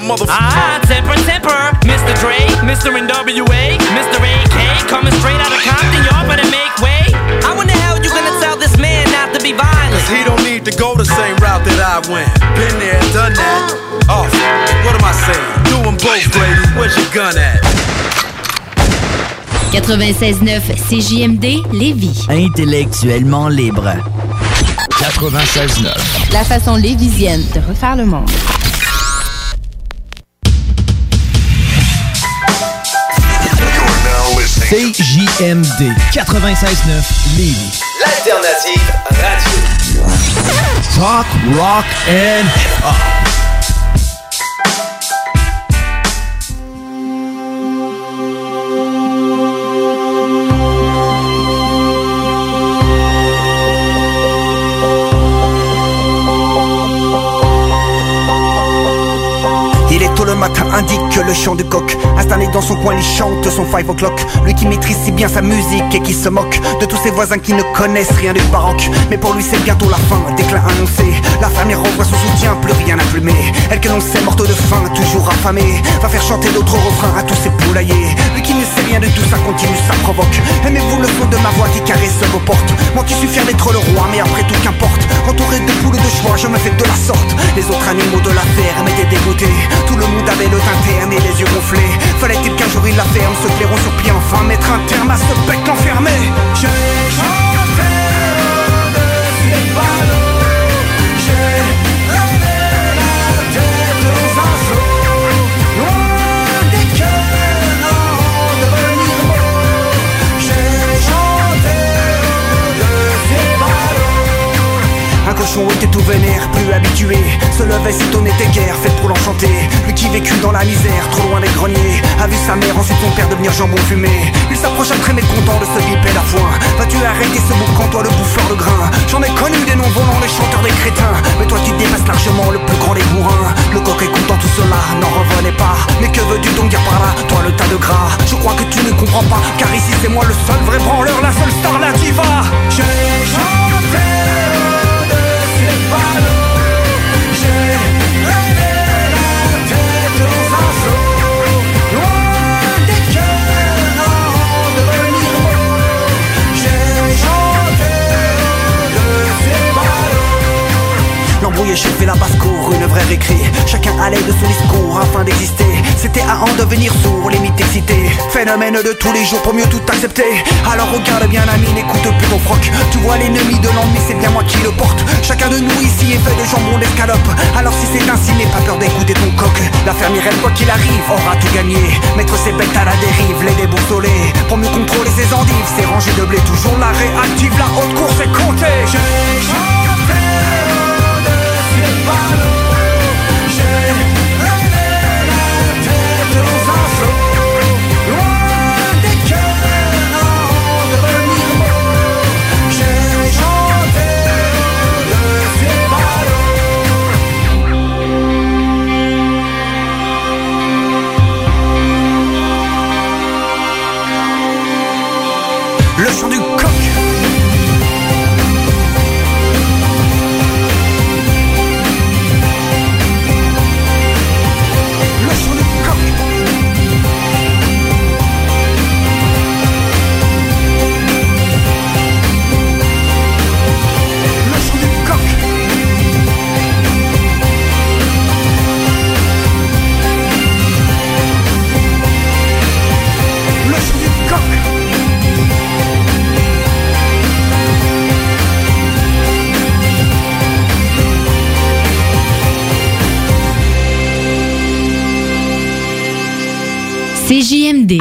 motherfucker. Ah, temper, temper. Mr. Dre, Mr. NWA, Mr. AK, coming straight out of Compton. Y'all better make way. How in the hell you gonna tell this man not to be violent? Cause he don't need to go the same route that I went. Been there, done that. Oh, what am I saying? Do 'em both, Grady. Where's your gun at? 96.9 CJMD Lévis. Intellectuellement libre. 96.9. La façon lévisienne de refaire le monde. CJMD 96.9 Lévis. L'alternative radio. Talk, rock and hip-hop. Indique que le chant du coq Installé dans son coin, il chante son five o'clock. Lui qui maîtrise si bien sa musique et qui se moque De tous ses voisins qui ne connaissent rien du baroque. Mais pour lui c'est bientôt la fin, déclin annoncé. La fermière renvoie son soutien, plus rien à plumer. Elle que l'on sait morte de faim, toujours affamée Va faire chanter d'autres refrains à tous ses poulaillers. Lui qui ne sait rien de tout ça continue, ça provoque. Aimez-vous le son de ma voix qui caresse vos portes? Moi qui suis fier d'être le roi, mais après tout qu'importe. Entouré de poules de choix, je me fais de la sorte. Les autres animaux de la ferme étaient dégoûtés. Tout le monde avait le et les yeux gonflés. Fallait-il qu'un jour il la ferme, se plairont sur pied enfin Mettre un terme à ce bec enfermé? Cochon était tout vénère, plus habitué. Se levait s'étonnait des guerres faites pour l'enchanter. Lui qui vécut dans la misère, trop loin des greniers A vu sa mère, ensuite son père devenir jambon fumé. Il s'approcha très mécontent de ce bipède à foin. Vas-tu arrêter ce boucan, toi le bouffeur de grains? J'en ai connu des noms volants, les chanteurs des crétins. Mais toi tu dépasses largement le plus grand des bourrins. Le coq écoutant tout cela, n'en revenait pas. Mais que veux-tu donc dire par là, toi le tas de gras? Je crois que tu ne comprends pas, car ici c'est moi le seul vrai branleur La seule star, J'ai chanté au-dessus des panneaux J'ai chef et la basse-cour, une vraie récré. Chacun allait de son discours afin d'exister. C'était à en devenir sourd, les mythes excités. Phénomène de tous les jours pour mieux tout accepter. Alors regarde bien l'ami, n'écoute plus ton froc. Tu vois l'ennemi de l'ennemi, c'est bien moi qui le porte. Chacun de nous ici est fait de jambon d'escalope Alors si c'est ainsi, n'aie pas peur d'écouter ton coq. La fermière, quoi qu'il arrive, aura tout gagné. Mettre ses bêtes à la dérive, les déboussoler Pour mieux contrôler ses endives, ses rangées de blé Toujours la réactive, la haute course est comptée J'ai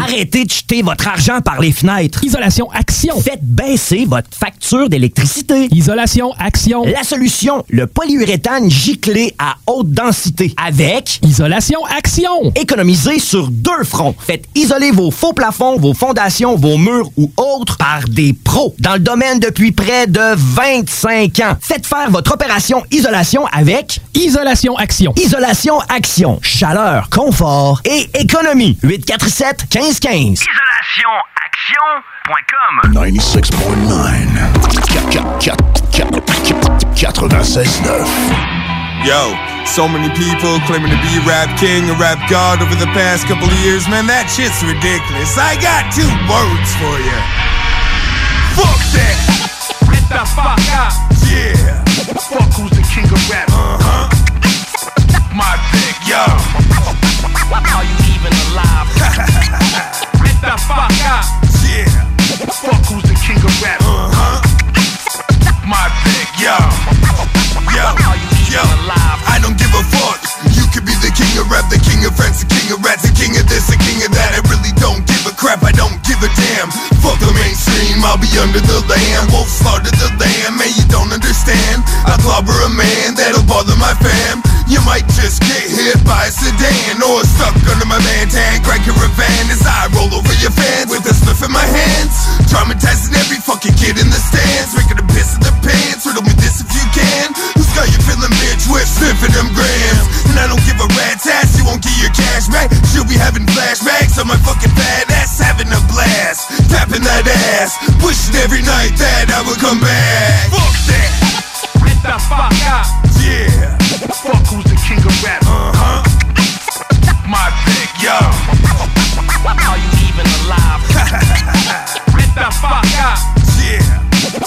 Arrêtez de jeter votre argent par les fenêtres. Isolation Action. Faites baisser votre facture d'électricité. Isolation Action. La solution, le polyuréthane giclé à haute densité. Avec Isolation Action. Économisez sur deux fronts. Faites isoler vos faux plafonds, vos fondations, vos murs ou autres par des pros dans le domaine depuis près de 25 ans. Faites faire votre opération isolation avec Isolation Action. Isolation Action. Chaleur, confort et économie. 847 1515. IsolationAction.com 96.9. Yo, so many people claiming to be rap king and rap god over the past couple of years, man, that shit's ridiculous. I got two words for you. Fuck that! Get the fuck up. Yeah. Fuck who's the king of rap. Uh-huh. My dick, Yo. Are you even alive? stop, fuck out. Yeah. Fuck who's the king of rap. Uh huh. My pick, yo. Yo. Yo. I don't give a fuck. You could be the king of rap, the king of friends, the king of rats, the king of this, the king of that. I really don't give a up. I don't give a damn. Fuck the mainstream, I'll be under the land, wolf slaughter the lamb, man, you don't understand. I clobber a man that'll bother my fam. You might just get hit by a sedan or stuck under my van tag. Crack your van as I roll over your fans with a sniff in my hands. Traumatizing every fucking kid in the stands, making a piss in their pants. Riddle me this if you can. Who's got you feeling, bitch? With sniffing them grams, and I don't give a rat's ass. You won't get your cash back. She'll be having flashbacks of my fucking fat ass having a blast, tapping that ass, wishing every night that I would come back. Fuck that. Get the fuck up. Yeah. Fuck who's the king of rap. Uh huh. My pick, yo. Are you even alive? Get the fuck up. Yeah.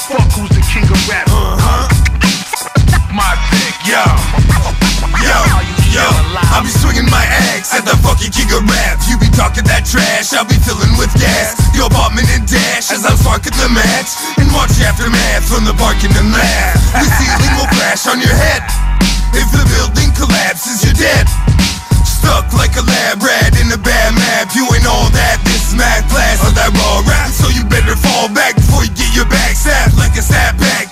Fuck who's the king of rap. Uh huh. My yo. Yo, yo, I'll be swinging my axe at the fucking king of rap. You be talking that trash, I'll be filling with gas. Your apartment and dash as I'm sparking the match. And watch aftermath from the parking and laugh. The ceiling will crash on your head. If the building collapses, you're dead. Stuck like a lab rat in a bad map. You ain't all that. This is math class of that raw rap. So you better fall back before you get your back sapped like a snapback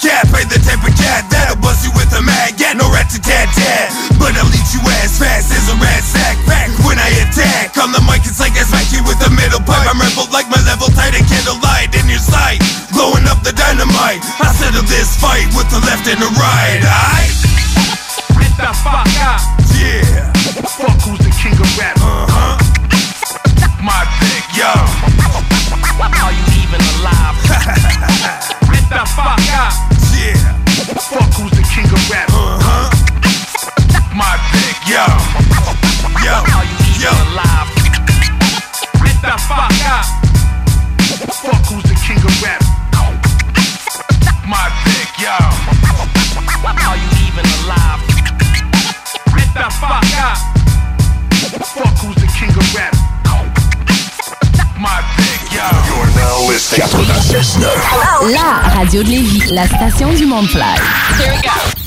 rat sack. Back when I attack. On the mic, it's like I smack you with a middle pipe. I'm rebel like my level tight and candlelight in your sight. Blowing up the dynamite. I settle this fight with the left and the right. I Get the fuck up. Yeah. Fuck who's the king of rap. Uh huh. My pick, yo. Are you even alive? Get the fuck up. Yeah. Fuck who's the king of rap. Uh huh. My pick, Yo. Yo. Are you even Yo. alive? Get the fuck up. Fuck who's the king of rap? My pick, Yo. Are you even alive? Get the fuck up. Fuck who's the king of rap? My pick, yo. You're now listening. 96.9. La radio de Lévis, la station du. Here we go.